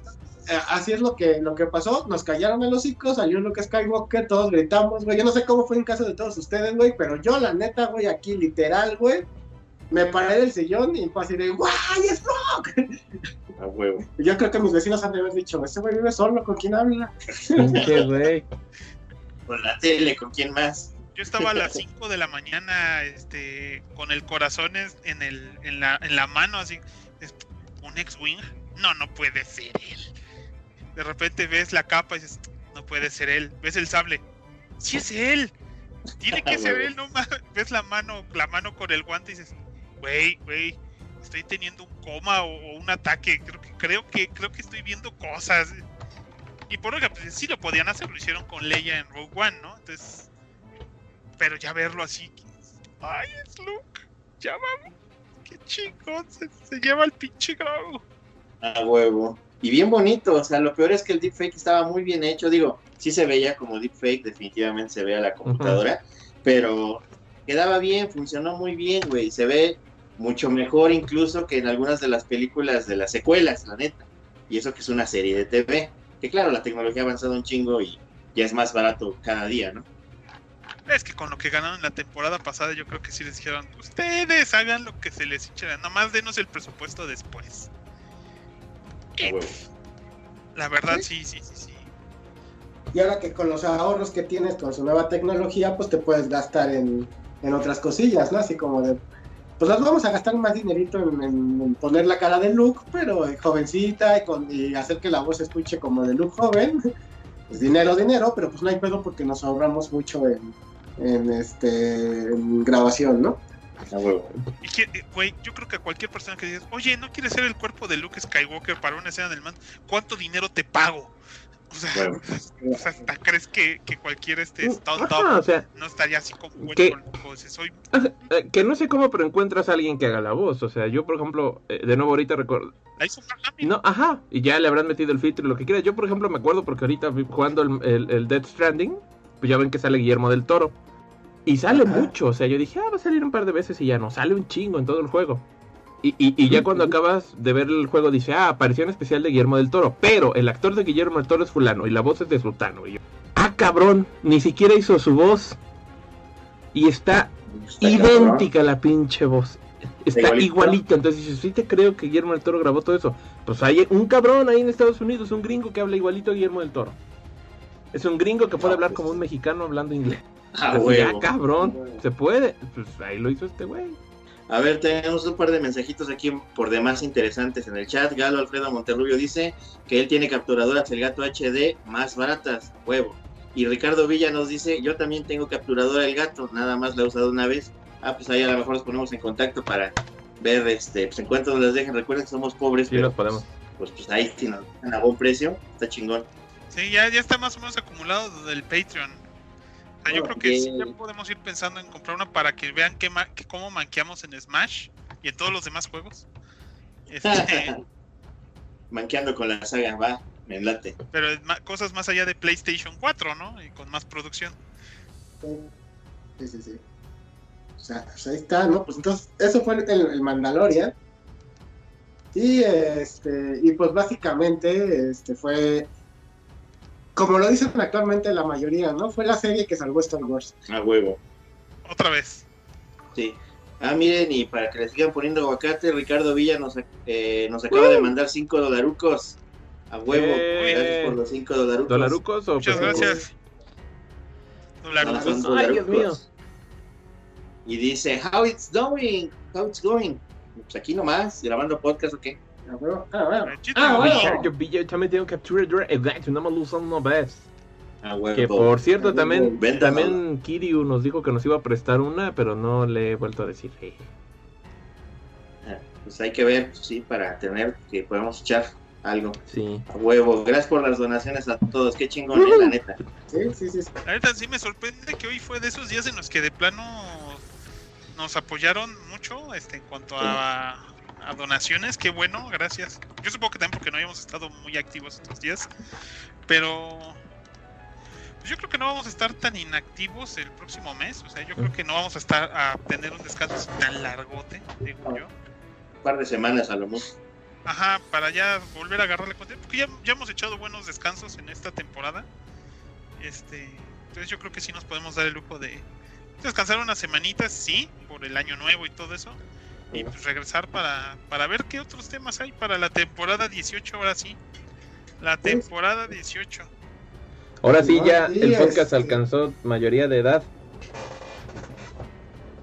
eh, así es lo que, lo que pasó. Nos callaron los hocico, salió Luke Skywalker, todos gritamos, güey. Yo no sé cómo fue en caso de todos ustedes, güey, pero yo, la neta, güey, aquí literal, güey, me paré del sillón y fue así de, ¡guay, es Luke! A huevo. Yo creo que mis vecinos han de haber dicho, ese güey vive solo, ¿con quién habla? Pinche güey. Con la tele, ¿con quién más? Yo estaba a las 5 de la mañana este, con el corazón en, el, en, la, en la mano, así. ¿Un X-Wing? No, no puede ser él. De repente ves la capa y dices, no puede ser él. Ves el sable. Sí es él. Tiene que ser él, no ma- Ves la mano, la mano con el guante y dices, güey, güey, estoy teniendo un coma o, o un ataque. Creo que, creo que, creo que estoy viendo cosas. Y por otra, pues sí lo podían hacer, lo hicieron con Leia en Rogue One, ¿no? Entonces, pero ya verlo así, ay, es Luke, ya vamos, qué chingón, se, se lleva el pinche grabo. A huevo. Y bien bonito, o sea, lo peor es que el deepfake estaba muy bien hecho. Digo, sí se veía como deepfake, definitivamente se ve a la computadora, pero quedaba bien, funcionó muy bien, güey. Se ve mucho mejor incluso que en algunas de las películas de las secuelas, la neta. Y eso que es una serie de TV. Que claro, la tecnología ha avanzado un chingo y ya es más barato cada día, ¿no? Es que con lo que ganaron la temporada pasada, yo creo que sí les dijeron, ustedes hagan lo que se les hinche, nada más denos el presupuesto después. La verdad, sí, sí, sí, sí. Y ahora que con los ahorros que tienes con su nueva tecnología, pues te puedes gastar en, en otras cosillas, ¿no? Así como de, pues las vamos a gastar más dinerito en, en- en poner la cara de Luke, pero eh, jovencita y, con, y hacer que la voz se escuche como de Luke joven. Es dinero, dinero, pero pues no hay pedo porque nos ahorramos mucho en, en, este, en grabación, ¿no? Y que, eh, güey, yo creo que a cualquier persona que digas, oye, ¿no quieres ser el cuerpo de Luke Skywalker para una escena del man? ¿Cuánto dinero te pago? O sea, Huevo. o sea, ¿hasta crees que, que cualquier este stunt Ajá, o sea, no estaría así como soy eh, que no sé cómo, pero encuentras a alguien que haga la voz. O sea, yo, por ejemplo, eh, de nuevo ahorita recuerdo. la hizo. No, ajá, y ya le habrán metido el filtro y lo que quieras. Yo, por ejemplo, me acuerdo porque ahorita jugando el, el, el Death Stranding, pues ya ven que sale Guillermo del Toro. Y sale Ajá. mucho, o sea, yo dije, ah, va a salir un par de veces y ya no, sale un chingo en todo el juego. Y, y, y ya cuando acabas de ver el juego dice, ah, aparición especial de Guillermo del Toro, pero el actor de Guillermo del Toro es fulano y la voz es de Sultano. Y yo, ah, cabrón, ni siquiera hizo su voz. Y está, Está idéntica la pinche voz. Está Igualito. igualita. Entonces dices, sí te creo que Guillermo del Toro grabó todo eso. Pues hay un cabrón ahí en Estados Unidos, un gringo que habla igualito a Guillermo del Toro. Es un gringo que puede Ah, hablar pues como sí. un mexicano hablando inglés. Ah, Así, ah, cabrón, se puede. Pues ahí lo hizo este güey. A ver, tenemos un par de mensajitos aquí por demás interesantes en el chat. Galo Alfredo Monterrubio dice que él tiene capturadoras el gato HD más baratas, huevo. Y Ricardo Villa nos dice, yo también tengo capturadora el gato, nada más la he usado una vez. Ah, pues ahí a lo mejor nos ponemos en contacto para ver este, pues en cuánto nos las dejan. Recuerden que somos pobres, Sí, pero los podemos. pues, pues ahí si nos dan a buen precio, está chingón. Sí, ya, ya está más o menos acumulado del Patreon. O sea, yo creo que sí ya podemos ir pensando en comprar una para que vean qué ma- que cómo manqueamos en Smash y en todos los demás juegos. Este, Manqueando con la saga, va, me late. pero cosas más allá de PlayStation 4, ¿no? Y con más producción. Sí, sí, sí. O sea, pues ahí está, ¿no? Pues entonces, eso fue el, el Mandalorian. Y este, y pues básicamente, este fue. Como lo dicen actualmente la mayoría, ¿no? Fue la serie que salvó Star Wars. A huevo. Otra vez. Sí. Ah, miren, y para que le sigan poniendo aguacate, Ricardo Villa nos, eh, nos acaba de mandar 5 dolarucos. A huevo. Eh. Gracias por los 5 dolarucos. ¿Dolarucos o Muchas pues, gracias. No, Dolarucos. Ay. Dios mío. Y dice, how it's going, how it's going. Pues aquí nomás, grabando podcast o qué. Ah, bueno. Ah, bueno. Chito, Ah. Yo, también tengo captura de gato, no me lo usan una vez. A huevo. Que por cierto, Huevo. también, también Kiryu nos dijo que nos iba a prestar una, pero no le he vuelto a decir. Ah, Pues hay que ver, pues, sí, para tener que podamos echar algo. Sí. A huevo. Gracias por las donaciones a todos. Qué chingón, eh, la neta. Sí, sí, sí. sí. La neta sí me sorprende que hoy fue de esos días en los que de plano nos apoyaron mucho este, en cuanto a, a donaciones. Qué bueno, gracias. Yo supongo que también porque no habíamos estado muy activos estos días. Pero pues yo creo que no vamos a estar tan inactivos el próximo mes. O sea, yo creo que no vamos a estar a tener un descanso tan largote, digo yo. Un par de semanas a lo mucho. Ajá, para ya volver a agarrarle cuenta. Porque ya, ya hemos echado buenos descansos en esta temporada. Este, entonces yo creo que sí nos podemos dar el lujo de descansar unas semanitas, sí, por el año nuevo y todo eso. Y pues regresar para, para ver qué otros temas hay para la temporada 18, ahora sí. La temporada 18. Ahora sí, No, ya el podcast este- alcanzó mayoría de edad.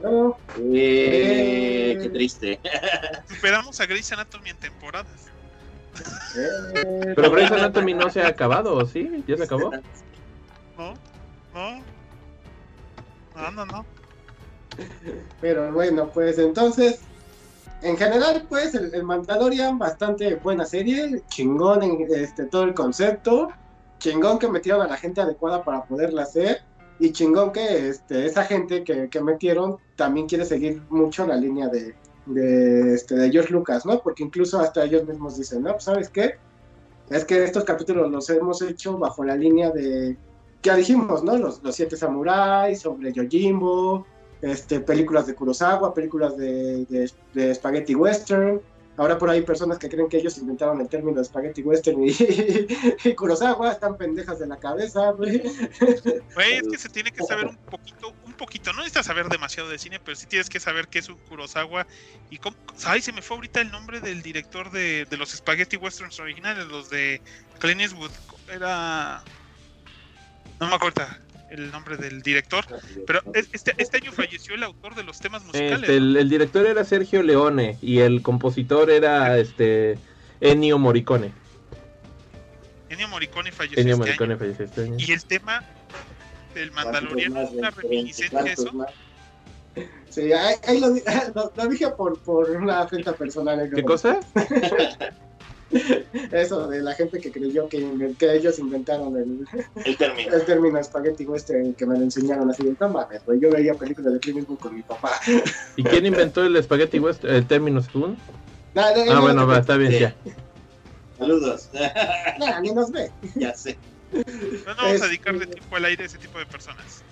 Bueno, Eh, Eh. Qué triste. Superamos a Grey's Anatomy en temporadas. eh, Pero Grey's Anatomy no se ha acabado, ¿o ¿sí? ¿Ya se acabó? ¿No? ¿No? No, no, no. Pero bueno, pues entonces, en general, pues el, el Mandalorian, bastante buena serie, chingón en este, todo el concepto, chingón que metieron a la gente adecuada para poderla hacer, y chingón que este, esa gente que, que metieron también quiere seguir mucho la línea de, de, este, de George Lucas, ¿no? Porque incluso hasta ellos mismos dicen, ¿no? Pues, ¿Sabes qué? Es que estos capítulos los hemos hecho bajo la línea de, ya dijimos, ¿no? Los, los siete samuráis, sobre Yojimbo, este, películas de Kurosawa, películas de, de, Spaghetti Western. Ahora por ahí personas que creen que ellos inventaron el término de Spaghetti Western y, y Kurosawa, están pendejas de la cabeza, güey. Es que se tiene que saber un poquito, un poquito, no necesitas saber demasiado de cine, pero sí tienes que saber qué es un Kurosawa y cómo... Ay, se me fue ahorita el nombre del director de, de los Spaghetti Westerns originales, los de Clint Eastwood. Era... No me acuerdo el nombre del director, pero es- este, este año falleció el autor de los temas musicales. Este, el, el director era Sergio Leone y el compositor era este Ennio Morricone. Ennio Morricone falleció Ennio este Morricone año. falleció este año. Y el tema del Mandalorian ¿Cuántos es una reminiscencia de eso. Sí, ahí, ahí lo, lo- lo dije por, por una afrenta personal. ¿Qué como- cosa? Eso de la gente que creyó que, que ellos inventaron el, El término. el término Spaghetti Western que me lo enseñaron así de no mames, güey. Yo veía películas de Clint Eastwood con mi papá. ¿Y quién inventó el Spaghetti Western? ¿El término según? Ah, bueno, va, está bien, Sí. ya. Saludos. nah, ni nos ve. ya sé. No, no vamos a Este- dedicarle tiempo al aire a ese tipo de personas.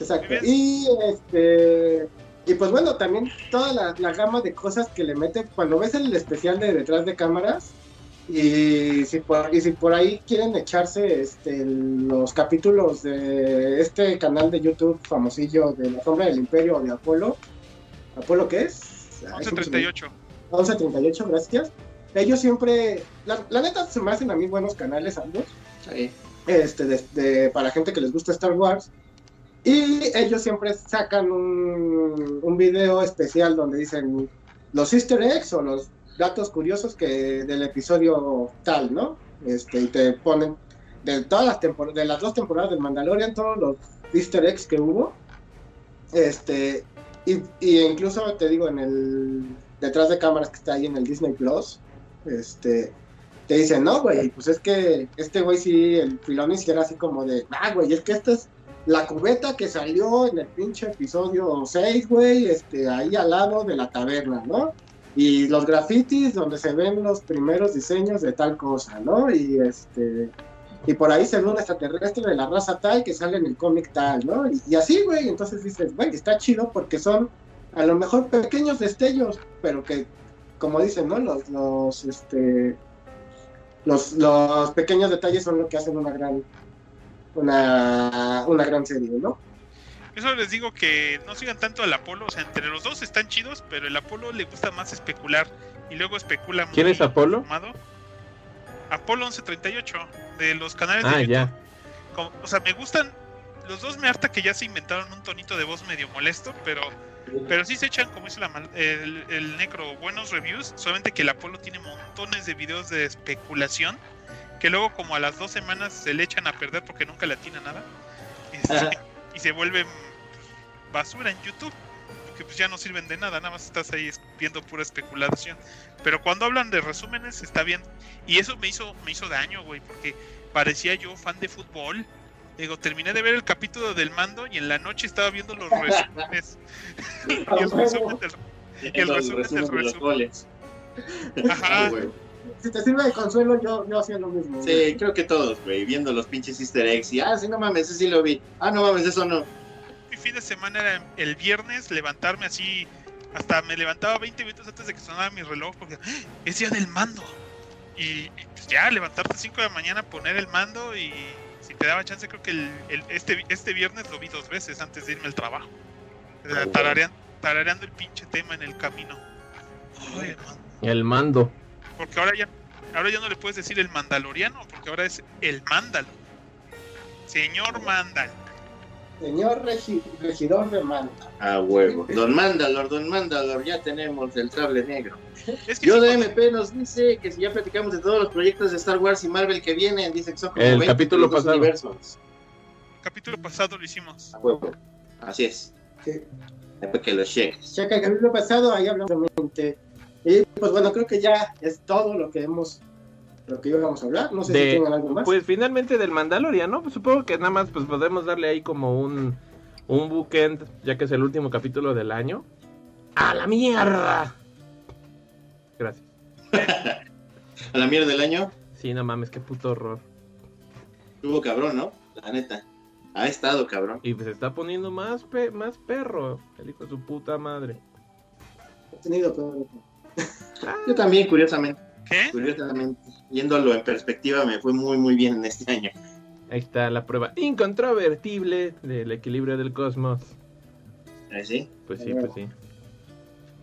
Exacto. Y este y pues bueno, también toda la, la gama de cosas que le mete, cuando ves el especial de detrás de cámaras, Y si por, y si por ahí quieren echarse este, los capítulos de este canal de YouTube famosillo de La Sombra del Imperio de Apolo, ¿Apolo qué es? 1138. 1138, gracias. Ellos siempre, la, la neta se me hacen a mí buenos canales ambos, Sí. este, de- de- para gente que les gusta Star Wars. Y ellos siempre sacan un, un video especial donde dicen los easter eggs o los datos curiosos que del episodio tal, ¿no? Este, y te ponen de todas las tempor- de las dos temporadas del Mandalorian, todos los easter eggs que hubo. Este, y, y incluso te digo, en el detrás de cámaras que está ahí en el Disney Plus, este, te dicen, no, güey, pues es que este güey sí, el Filoni sí era así como de, ah, güey, es que esta es la cubeta que salió en el pinche episodio 6, güey, este, ahí al lado de la taberna, ¿no? Y los grafitis donde se ven los primeros diseños de tal cosa, ¿no? Y este, y por ahí se ve un extraterrestre de la raza tal que sale en el cómic tal, ¿no? Y, así, güey, entonces dices, güey, está chido porque son a lo mejor pequeños destellos, pero que, como dicen, ¿no? Los, los, este, los, los pequeños detalles son lo que hacen una gran, una, una gran serie, ¿no? Eso les digo que no sigan tanto al Apolo, o sea, entre los dos están chidos, pero el Apolo le gusta más especular y luego especula muy ¿Quién es Apolo? fumado. Apolo 1138 de los canales Ah, de YouTube. ya. Como- o sea, me gustan los dos me harta que ya se inventaron un tonito de voz medio molesto, pero pero sí se echan, como dice la mal- el, el necro, buenos reviews, solamente que el Apolo tiene montones de videos de especulación que luego como a las dos semanas se le echan a perder porque nunca le atina nada este. Y se vuelven pues, basura en YouTube porque pues ya no sirven de nada, nada más estás ahí viendo pura especulación. Pero cuando hablan de resúmenes está bien y eso me hizo me hizo daño, güey, porque parecía yo fan de fútbol. Digo, terminé de ver el capítulo del mando y en la noche estaba viendo los resúmenes. y el resumen del el resumen del resumen. Ajá. Si te sirve de consuelo, yo, yo hacía lo mismo. Sí, creo que todos, güey, viendo los pinches easter eggs y, ah, sí, no mames, ese sí lo vi. Ah, no mames, eso no. Mi fin de semana era el viernes levantarme así, hasta me levantaba 20 minutos antes de que sonara mi reloj porque ¡ah! es día del mando. Y, y, pues ya, levantarte a 5 de la mañana, poner el mando y si te daba chance, creo que el, el- este, este viernes lo vi dos veces antes de irme al trabajo. Ah, tarareando el pinche tema en el camino. Ay. El mando. Porque ahora ya, ahora ya no le puedes decir el mandaloriano, porque ahora es el mándalo. Señor Mandal. Señor regi- regidor de Manta. Ah, huevo. Don Mandalor, Don Mandalor, ya tenemos el sable negro. Es que Yo de MP nos dice que si ya platicamos de todos los proyectos de Star Wars y Marvel que vienen, dice que son como El 20 capítulo pasado. universos. el capítulo pasado lo hicimos. A huevo. Así es. Sí. Después que lo cheques. Checa el capítulo pasado, ahí hablamos de. Y pues bueno, creo que ya es todo lo que hemos, lo que íbamos a hablar. No sé si tengan algo más. Pues finalmente del Mandalorian, ¿no? Pues supongo que nada más pues podemos darle ahí como un, un bookend, ya que es el último capítulo del año. ¡A la mierda! Gracias. A la mierda del año, Sí, no mames, qué puto horror. estuvo cabrón, ¿no? La neta. Ha estado cabrón. Y pues se está poniendo más, pe- más perro, el hijo de su puta madre. He tenido todo. Yo también, curiosamente. ¿Qué? Curiosamente, viéndolo en perspectiva, me fue muy, muy bien en este año. Ahí está la prueba incontrovertible del equilibrio del cosmos. ¿Eh, ¿Sí? Pues sí, pues sí.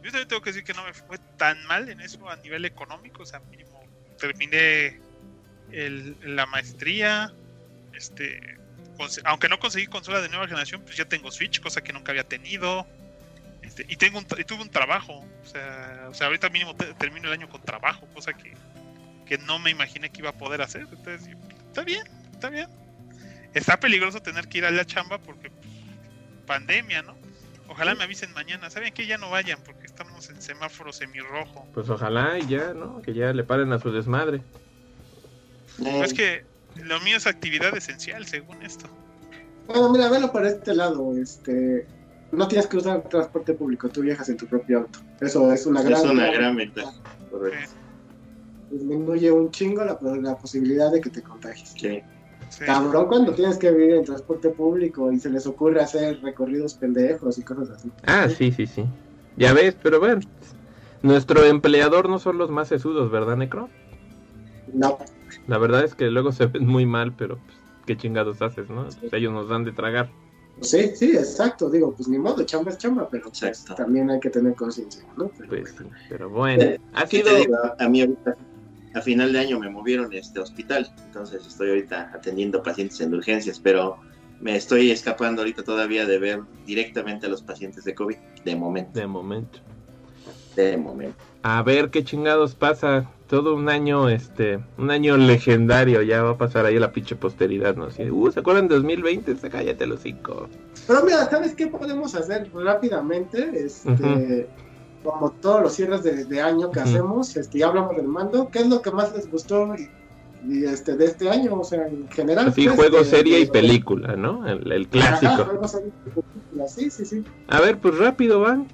Yo también tengo que decir que no me fue tan mal en eso a nivel económico, o sea, mínimo terminé el, la maestría, este, aunque no conseguí consola de nueva generación, pues ya tengo Switch, cosa que nunca había tenido, este, y tengo un tra- y tuve un trabajo, o sea, o sea ahorita mínimo te- termino el año con trabajo, cosa que, que no me imaginé que iba a poder hacer, entonces, está bien, está bien. Está peligroso tener que ir a la chamba porque pues, pandemia, ¿no? Ojalá me avisen mañana. ¿Saben qué? Ya no vayan porque estamos en semáforo semirrojo. Pues ojalá y ya, ¿no? Que ya le paren a su desmadre. Eh, Es que lo mío es actividad esencial, según esto. Bueno, mira, velo por este lado. Este, no tienes que usar transporte público, tú viajas en tu propio auto. Eso es una es gran, una gran ventaja. Correcto. disminuye un chingo la, la posibilidad de que te contagies. Sí. Sí. Cabrón cuando tienes que vivir en transporte público y se les ocurre hacer recorridos pendejos y cosas así. Ah, sí, sí, sí. Ya ves, pero bueno. Nuestro empleador no son los más sesudos, ¿verdad, Necro? No, La verdad es que luego se ven muy mal, pero pues, qué chingados haces, ¿no? Pues, ellos nos dan de tragar. Sí, sí, exacto. Digo, pues ni modo, chamba es chamba, pero pues, también hay que tener conciencia, ¿no? Pero, Pues sí, pero bueno. Ha ¿Qué sido... digo? A mí ahorita, a final de año me movieron este hospital, entonces estoy ahorita atendiendo pacientes en urgencias, pero me estoy escapando ahorita todavía de ver directamente a los pacientes de COVID, de momento, De momento. de momento. A ver qué chingados pasa. Todo un año, este, un año legendario. Ya va a pasar ahí la pinche posteridad, ¿no? Así, uh, ¿se acuerdan de 2020? Se cállate los cinco. Pero mira, ¿sabes qué podemos hacer rápidamente? Este. Como todos los cierres de, de año que hacemos, este, ya hablamos del mando. ¿Qué es lo que más les gustó y, y, este, de este año? O sea, en general. Así, pues, juego, de- serie y película, ¿no? El, el Ajá, clásico. juego, serie y película, Sí, sí, sí. A ver, pues rápido, van.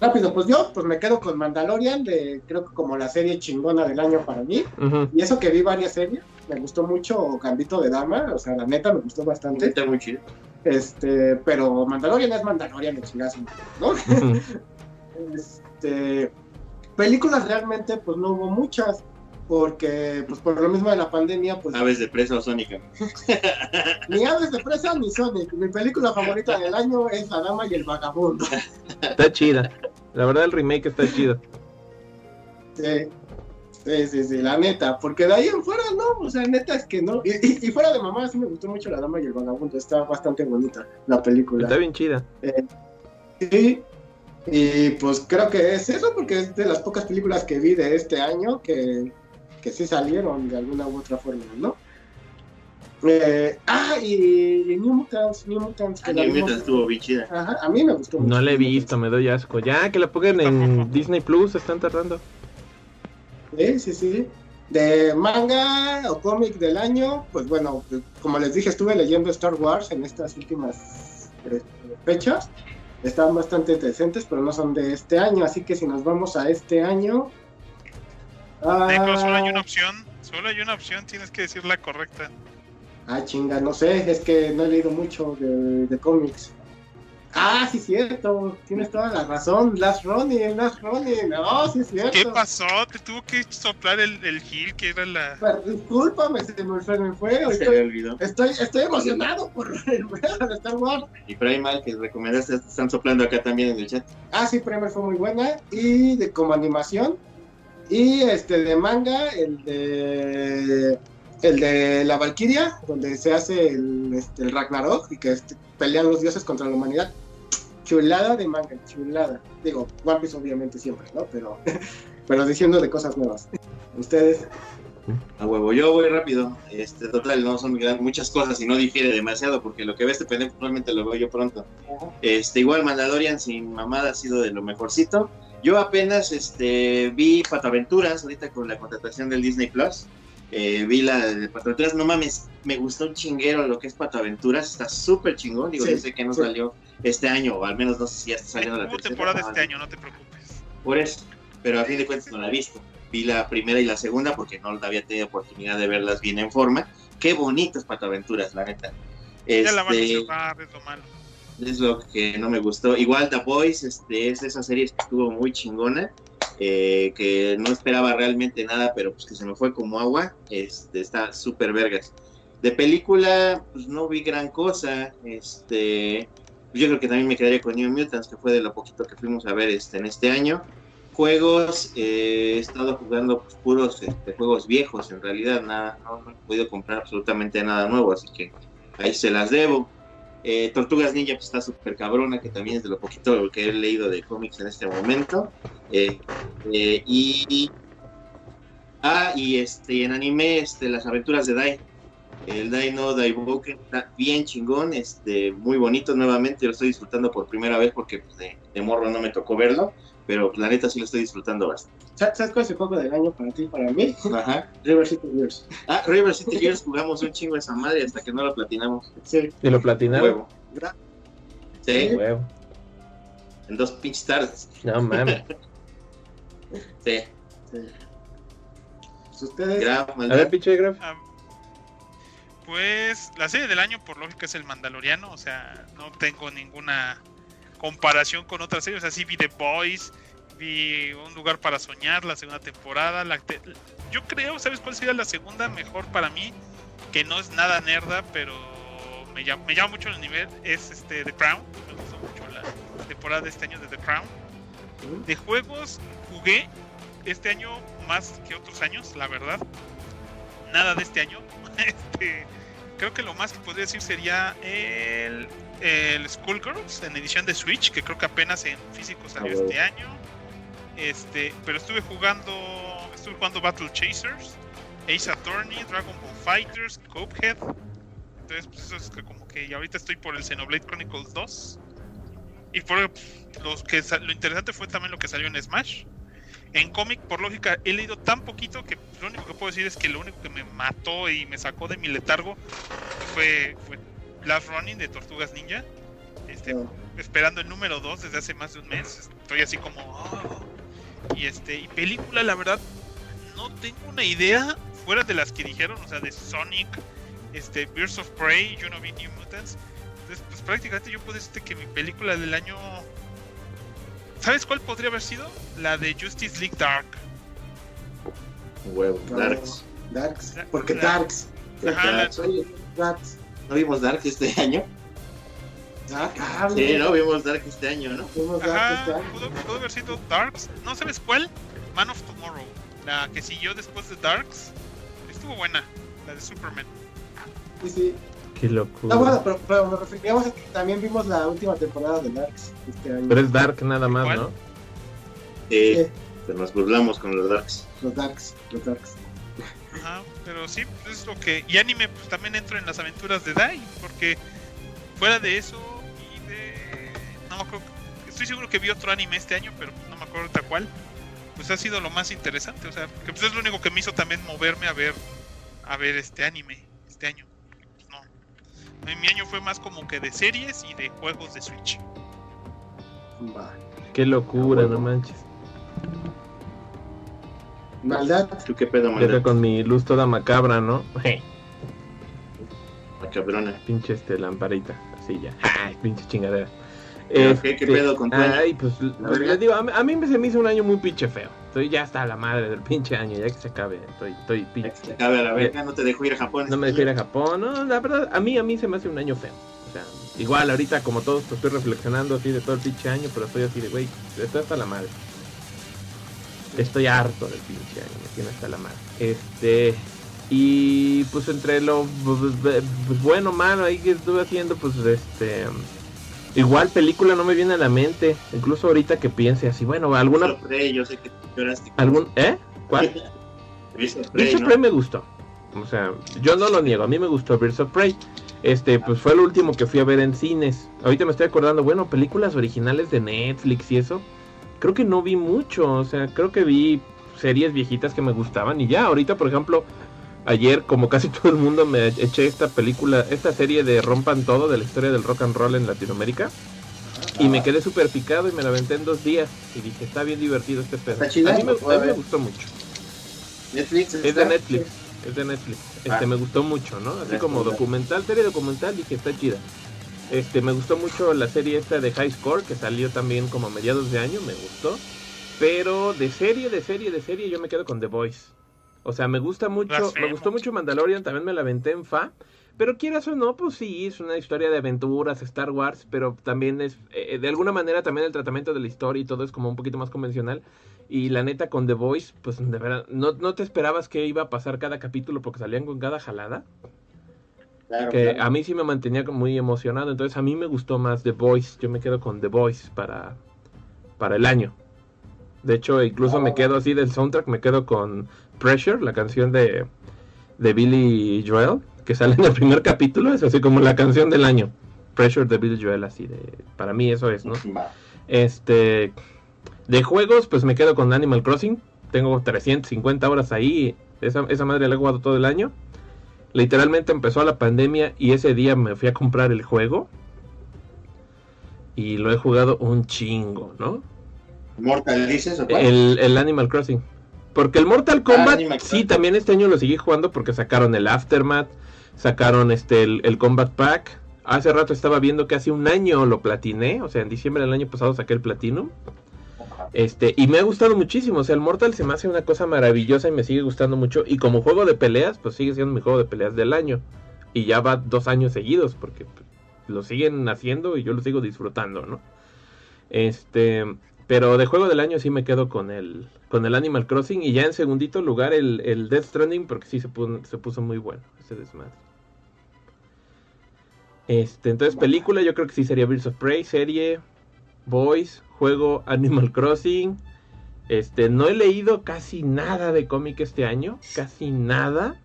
Rápido, pues yo pues me quedo con Mandalorian, de, creo que como la serie chingona del año para mí. Y eso que vi varias series, me gustó mucho Gambito de Dama, o sea, la neta me gustó bastante. Está muy chido. Este, pero Mandalorian es Mandalorian de chingazo, ¿no? Este, películas realmente pues no hubo muchas, porque pues por lo mismo de la pandemia, pues Aves de presa o Sónica. ni Aves de Presa ni Sonic. Mi película favorita del año es La Dama y el Vagabundo. Está chida. La verdad, el remake está chido. Sí. Sí, sí, sí, la neta, porque de ahí en fuera no, o sea, neta es que no. Y, y- y fuera de mamá, sí me gustó mucho La Dama y el Vagabundo, está bastante bonita la película. Está bien chida. Sí, y pues creo que es eso, porque es de las pocas películas que vi de este año que, que sí salieron de alguna u otra forma, ¿no? Eh, ah, y, y New Mutants, New Mutants. que Ah, New Mutants estuvo bien chida. Ajá, a mí me gustó mucho. No la he visto, me doy asco. Ya, que la pongan en Disney Plus, están tardando. Sí, sí, sí. De manga o cómic del año, pues bueno, como les dije, estuve leyendo Star Wars en estas últimas eh, fechas. Están bastante decentes, pero no son de este año, así que si nos vamos a este año... ah, Necro, solo hay una opción. Solo hay una opción, tienes que decir la correcta. Ah, chinga, no sé, es que no he leído mucho de, de cómics. Ah, sí, cierto, tienes toda la razón. Last Ronin, Last Ronin, oh, sí, cierto. ¿Qué pasó? Te tuvo que soplar el, el Gil, que era la. Pero, discúlpame, se me, se me fue. Se Estoy, me olvidó. estoy, estoy emocionado por el de Star Wars. Y Primal, que recomendaste, están soplando acá también en el chat. Ah, sí, Primer fue muy buena. Y de como animación. Y este de manga, el de. El de la Valkyria, donde se hace el, este, el Ragnarok y que este, pelean los dioses contra la humanidad. Chulada de manga, chulada. Digo, One Piece obviamente siempre, ¿no? Pero, pero diciendo de cosas nuevas. Ustedes. A huevo, yo voy rápido. Este, total, no son muchas cosas y no difiere demasiado porque lo que ve este pendejo probablemente lo veo yo pronto. Este, igual Mandalorian sin mamada ha sido de lo mejorcito. Yo apenas este, vi Pataventuras ahorita con la contratación del Disney Plus. Eh, vi la de Pataventuras, no mames, me gustó un chinguero lo que es Pataventuras, está súper chingón. Digo, Sí, yo sé que no sí. salió este año, o al menos no sé si ya está saliendo la tercera. temporada no, este año, no te preocupes. Por eso, pero a fin de cuentas no la he visto. Vi la primera y la segunda porque no había tenido oportunidad de verlas bien en forma. Qué bonitas pataventuras, la neta. Ya la van a Este, cerrar, es lo malo. Es lo que no me gustó. Igual The Boys este, es de esas series que estuvo muy chingona, eh, que no esperaba realmente nada, pero pues que se me fue como agua. Este, está súper vergas. De película, pues no vi gran cosa. Este, yo creo que también me quedaría con New Mutants, que fue de lo poquito que fuimos a ver este, en este año. Juegos, eh, he estado jugando pues, puros este, juegos viejos, en realidad nada, no, no he podido comprar absolutamente nada nuevo, así que ahí se las debo. Eh, Tortugas Ninja pues, está súper cabrona, que también es de lo poquito que he leído de cómics en este momento. Eh, eh, y. Ah, y este, en anime, este, las aventuras de Dai. El Dai no Daiboken está bien chingón, este, muy bonito nuevamente. Lo estoy disfrutando por primera vez porque pues, de, de morro no me tocó verlo, pero la neta sí lo estoy disfrutando bastante. ¿Sabes cuál es el juego del año para ti y para mí? Ajá. River City Gears. Ah, River City Gears jugamos un chingo esa madre hasta que no lo platinamos. Sí. ¿Y lo platinaron? Huevo. Sí, Huevo. en dos pinches tardes. No mames. Sí. sí. Pues ustedes. Graf, A ver, pinche Graf. Pues la serie del año, por lógica, es el Mandaloriano. O sea, no tengo ninguna comparación con otras series. O sea, sí vi The Boys, Vi Un lugar para soñar, la segunda temporada. La te- yo creo, ¿sabes cuál sería la segunda mejor para mí? Que no es nada nerda, pero me llama, me llama mucho el nivel. Es este The Crown. Me gustó mucho la temporada de este año de The Crown. De juegos jugué este año más que otros años, la verdad. Nada de este año. Este, creo que lo más que podría decir sería el, el Skullgirls en edición de Switch, que creo que apenas en físico salió Ah, este año. Este, pero estuve jugando, estuve jugando Battle Chasers, Ace Attorney, Dragon Ball Fighters, Copehead. Entonces, pues eso es que como que y ahorita estoy por el Xenoblade Chronicles 2. Y por los que lo interesante fue también lo que salió en Smash. En cómic, por lógica, he leído tan poquito que lo único que puedo decir es que lo único que me mató y me sacó de mi letargo fue, fue Last Running de Tortugas Ninja. Este, Ah. esperando el número 2 desde hace más de un mes. Estoy así como. "Oh". Y este, y película, la verdad, no tengo una idea fuera de las que dijeron, o sea, de Sonic, este, Birds of Prey, yo no vi New Mutants. Entonces, pues prácticamente yo puedo decirte que mi película del año. ¿Sabes cuál podría haber sido? La de Justice League Dark. Huevo, Darks. Darks. Da- Porque da- Darks. Ajá, Darks. Oye, Darks. ¿no vimos Dark este año? Dark. Ah, Sí, no vimos Dark este año, ¿no? Dark este año. pudo, pudo haber sido Darks. ¿No sabes cuál? Man of Tomorrow. La que siguió después de Darks. Estuvo buena. La de Superman. Sí, sí. Qué locura. Ah, bueno, pero, pero nos referíamos a que también vimos la última temporada de Darks este año. Pero es Dark nada más, ¿Cuál? ¿no? Sí, Sí, pero nos burlamos con los Darks. los Darks, los Darks. Ajá, pero sí, pues es lo que. Y anime, pues también entro en las aventuras de Dai. Porque fuera de eso. No me acuerdo. Estoy seguro que vi otro anime este año, pero no me acuerdo ahorita cuál. Pues ha sido lo más interesante. O sea, que pues es lo único que me hizo también moverme a ver. A ver este anime. Este año. Pues no. Mi año fue más como que de series y de juegos de Switch. Qué locura, no bueno. manches. Maldad. ¿Tú qué pedo, maldad? con mi luz toda macabra, ¿no? Cabrona. pinche este lamparita. Así ya. Ay, pinche chingadera. Pero, ¿qué- qué Este, pedo con? Ay, pues, pues, verga. les digo, a mí, a mí se me hizo un año muy pinche feo. Estoy ya hasta la madre del pinche año, ya que se acabe. Estoy, estoy pinche. A ver, a ver, no te dejo ir a Japón. No me dejé ir a Japón, no, la verdad, a mí, a mí se me hace un año feo. O sea, igual ahorita como todos estoy reflexionando así de todo el pinche año, pero estoy así de, güey, estoy hasta la madre. Estoy harto del pinche año, me tiene hasta la madre. Este, y pues entre lo pues, bueno, malo ahí que estuve haciendo, pues este, igual película no me viene a la mente, incluso ahorita que piense así, bueno, alguna, of Prey, yo sé que lloraste. algún, ¿eh? ¿Cuál? Birds of Prey, Birds of ¿no? Prey me gustó. O sea, yo no lo niego, a mí me gustó Birds of Prey. Este, pues fue lo último que fui a ver en cines. Ahorita me estoy acordando, bueno, películas originales de Netflix y eso. Creo que no vi mucho, o sea, creo que vi series viejitas que me gustaban y ya, ahorita por ejemplo, ayer como casi todo el mundo me eché esta película, esta serie de Rompan Todo de la historia del rock and roll en Latinoamérica y me quedé súper picado y me la aventé en dos días y dije, está bien divertido este pedo. ¿Está chida? A mí me, ¿Lo puedo a mí me gustó mucho. Netflix. Es de? Netflix, es de Netflix. Este Ah. me gustó mucho, ¿no? Así Ya, como documental, serie documental, dije está chida. Este, me gustó mucho la serie esta de High Score que salió también como a mediados de año, me gustó. Pero de serie, de serie, de serie, yo me quedo con The Voice. O sea, me gusta mucho, me gustó mucho Mandalorian, también me la aventé en fa. Pero quieras o no, pues sí, es una historia de aventuras, Star Wars, pero también es, eh, de alguna manera también el tratamiento de la historia y todo es como un poquito más convencional. Y la neta con The Voice, pues de verdad, no, no te esperabas que iba a pasar cada capítulo porque salían con cada jalada. Claro, Que claro. a mí sí me mantenía como muy emocionado, entonces a mí me gustó más The Voice, yo me quedo con The Voice para, para el año. De hecho, incluso me quedo así del soundtrack, me quedo con Pressure, la canción de, de Billy Joel, que sale en el primer capítulo, es así como la canción del año. Pressure de Billy Joel, así de... Para mí eso es, ¿no? Este. De juegos, pues me quedo con Animal Crossing. Tengo 350 horas ahí. Esa, esa madre la he jugado todo el año. Literalmente empezó la pandemia y ese día me fui a comprar el juego. Y lo he jugado un chingo, ¿no? ¿Mortal dices o cuál? El, el Animal Crossing. Porque el Mortal Kombat, Animal sí, también este año lo seguí jugando porque sacaron el Aftermath, sacaron este el, el Combat Pack. Hace rato estaba viendo que hace un año lo platiné, o sea, en diciembre del año pasado saqué el Platinum. Este, y me ha gustado muchísimo. O sea, el Mortal se me hace una cosa maravillosa y me sigue gustando mucho. Y como juego de peleas, pues sigue siendo mi juego de peleas del año. Y ya va dos años seguidos, porque pues, lo siguen haciendo y yo lo sigo disfrutando, ¿no? Este, pero de juego del año sí me quedo con el, con el Animal Crossing. Y ya en segundito lugar el, el Death Stranding, porque sí se puso, se puso muy bueno ese desmadre. Este, entonces, película, yo creo que sí sería Birds of Prey, serie, Boys, juego Animal Crossing. Este, no he leído casi nada de cómic este año, casi nada.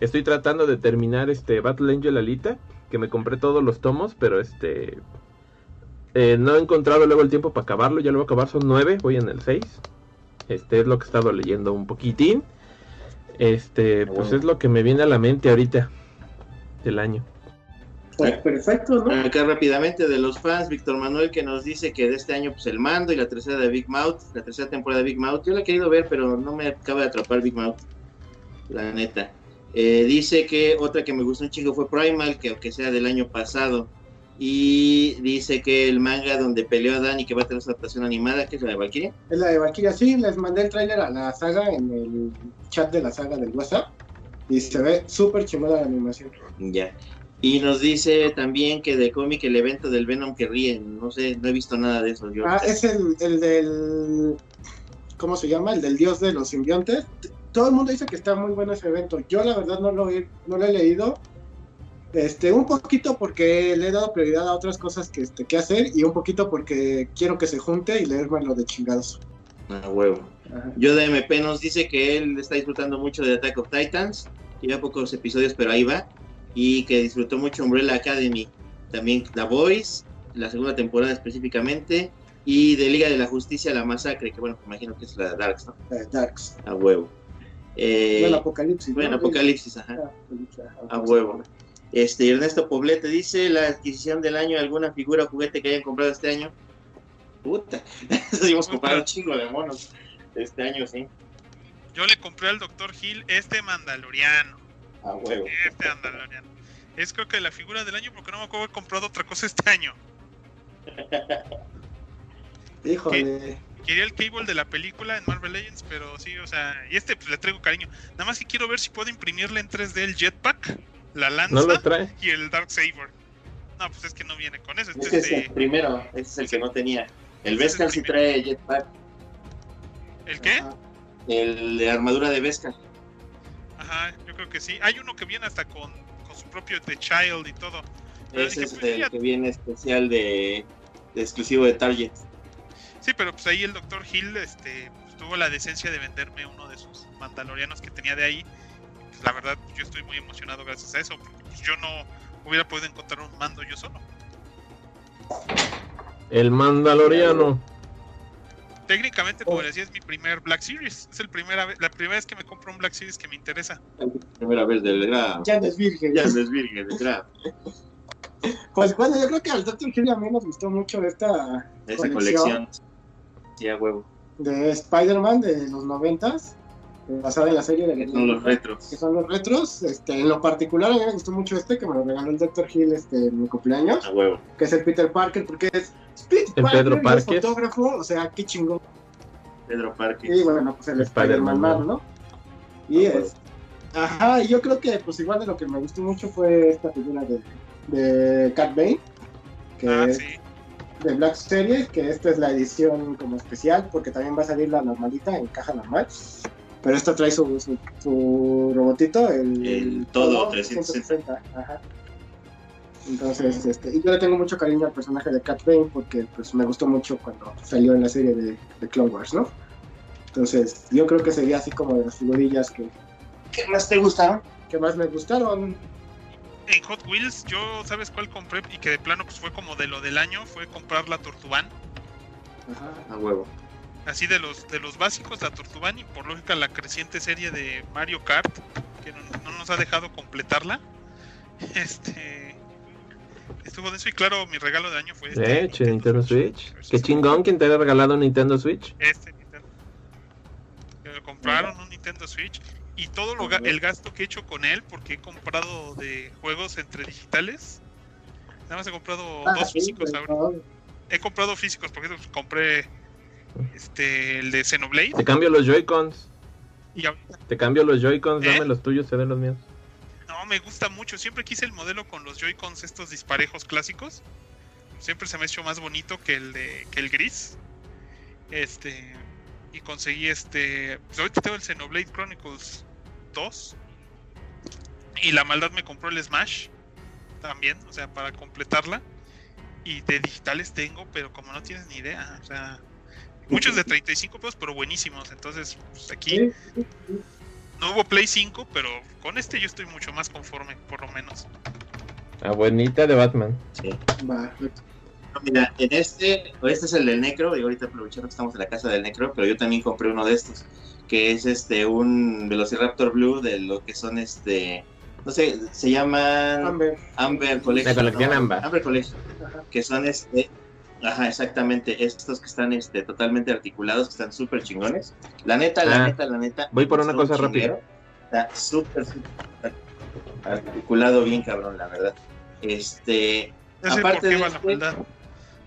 Estoy tratando de terminar este Battle Angel Alita, que me compré todos los tomos, pero este eh, no he encontrado luego el tiempo para acabarlo, ya lo voy a acabar, son nueve, voy en el 6. Este es lo que he estado leyendo un poquitín. Este, pues es lo que me viene a la mente ahorita del año. Pues perfecto, ¿no? Acá rápidamente de los fans, Víctor Manuel que nos dice que de este año pues el mando y la tercera de Big Mouth, la tercera temporada de Big Mouth, yo la he querido ver pero no me acaba de atrapar Big Mouth, la neta. Eh, dice que otra que me gustó un chingo fue Primal, que aunque sea del año pasado. Y dice que el manga donde peleó a Dani que va a tener su adaptación animada, que es la de Valkyria. Es la de Valkyria, sí, les mandé el tráiler a la saga en el chat de la saga del WhatsApp. Y se ve súper chingona la animación. Ya. Y nos dice también que de cómic el evento del Venom que ríen. No sé, no he visto nada de eso. Yo. Ah, es el, el del. ¿Cómo se llama? El del dios de los simbiontes. Todo el mundo dice que está muy bueno ese evento. Yo, la verdad, no lo he, no lo he leído. Este, un poquito porque le he dado prioridad a otras cosas que, este, que hacer y un poquito porque quiero que se junte y leerme lo de chingados. Ah, huevo. Ajá. Yo de MP nos dice que él está disfrutando mucho de Attack of Titans. Lleva pocos episodios, pero ahí va. Y que disfrutó mucho Umbrella Academy. También The Voice, la segunda temporada específicamente. Y de Liga de la Justicia, La Masacre, que bueno, me imagino que es la de Darks, ¿no? Eh, Darks. A huevo. Eh, Bueno, Apocalipsis. bueno, ¿no? Apocalipsis, ajá. Ah, Apocalipsis, ajá. A huevo. Este, Ernesto Poblete dice, la adquisición del año, alguna figura o juguete que hayan comprado este año. Puta, hemos comprado un chingo de monos este año, sí. Yo le compré al Dr. Hill este Mandaloriano. A huevo. Este Mandaloriano. Es creo que la figura del año porque no me acuerdo haber comprado otra cosa este año. Híjole. Quería el cable de la película en Marvel Legends, pero sí, o sea, y este pues le traigo cariño. Nada más que quiero ver si puedo imprimirle en 3D el jetpack, la lanza ¿No lo trae? y el Dark Saber. No, pues es que no viene con eso. Este Ese es es el de- primero, ese es el que no tenía. El Beskar sí trae jetpack, ¿El qué? Ajá. el de armadura de Beskar. Ajá, yo creo que sí. Hay uno que viene hasta con, con su propio The Child y todo. Pero Ese dije, es pues, el ya- que viene especial de, de exclusivo de Target. Sí, pero pues ahí el Dr. Hill este, pues, tuvo la decencia de venderme uno de sus mandalorianos que tenía de ahí. La verdad, yo estoy muy emocionado gracias a eso, porque pues, yo no hubiera podido encontrar un mando yo solo. El Mandaloriano. Técnicamente, como decía, es mi primer Black Series. Es el primera vez, la primera vez que me compro un Black Series que me interesa. Primera vez del Grab. Ya no es virgen. Ya no es virgen, del Grab. Pues bueno, yo creo que al Dr. Hill a mí nos gustó mucho esta Esa colección. Sí, a huevo. de Spider-Man de los noventas, basada en la serie de Que son los retros. que son los retros. Este, en lo particular a mí me gustó mucho este que me lo regaló el Dr. Hill este, en mi cumpleaños, A huevo. que es el Peter Parker, porque es Peter El Parker, Pedro Parker. fotógrafo, o sea, qué chingón. Pedro Parque. Y bueno, pues el Spider-Man, Spider-Man Man, ¿no? Y Ah, es. Ajá, y yo creo que pues igual de lo que me gustó mucho fue esta figura de, de Cat Bane, que Ah, es sí. de Black Series, que esta es la edición como especial, porque también va a salir la normalita en caja normal. Pero esta trae su, su, su robotito, el, El todo 360. Ajá. Entonces, este, y yo le tengo mucho cariño al personaje de Cat Bane porque pues me gustó mucho cuando salió en la serie de, de Clone Wars, ¿no? Entonces, yo creo que sería así como de las figurillas que, ¿Qué más te gustaron? que más me gustaron. En Hot Wheels, yo, ¿sabes cuál compré? Y que de plano pues fue como de lo del año, fue comprar la Tortuban. Ajá. A huevo. Así de los de los básicos, la Tortuban y por lógica la creciente serie de Mario Kart, que no, no nos ha dejado completarla. Este estuvo de eso y claro, mi regalo de año fue este. De hecho, Nintendo Switch. Pues, Qué chingón quien te haya regalado un Nintendo Switch. Este Nintendo. Que me compraron un Nintendo Switch y todo lo, ga- el gasto que he hecho con él, porque he comprado de juegos entre digitales. Nada más he comprado Ah, dos físicos pues, ahora. He comprado físicos, porque compré este, el de Xenoblade. Te cambio los Joy-Cons. Y ahorita, Te cambio los Joy-Cons, ¿Eh? dame los tuyos, te den los míos. no, me gusta mucho. Siempre quise el modelo con los Joy-Cons estos disparejos clásicos. Siempre se me ha hecho más bonito que el de que el gris. Este y conseguí este, pues ahorita tengo el Xenoblade Chronicles 2. Y la maldad me compró el Smash también, o sea, para completarla. Y de digitales tengo, pero como no tienes ni idea, o sea, muchos de 35 pesos, pero buenísimos. Entonces, pues aquí no hubo Play 5, pero con este yo estoy mucho más conforme, por lo menos. Abuelita de Batman. Sí. va. No, Mira, en este, este es el del Necro, y ahorita aprovechando que estamos en la casa del Necro, pero yo también compré uno de estos, que es este un Velociraptor Blue de lo que son este, no sé, se llaman Amber. Amber Collection. La colección ¿no? Amber. Amber Collection, Ajá. que son este, ajá, exactamente, estos que están este totalmente articulados, que están súper chingones. La neta, la Ah, neta, la neta. voy por una cosa chinguero. Está súper, súper articulado bien cabrón, la verdad. Este, Aparte de este,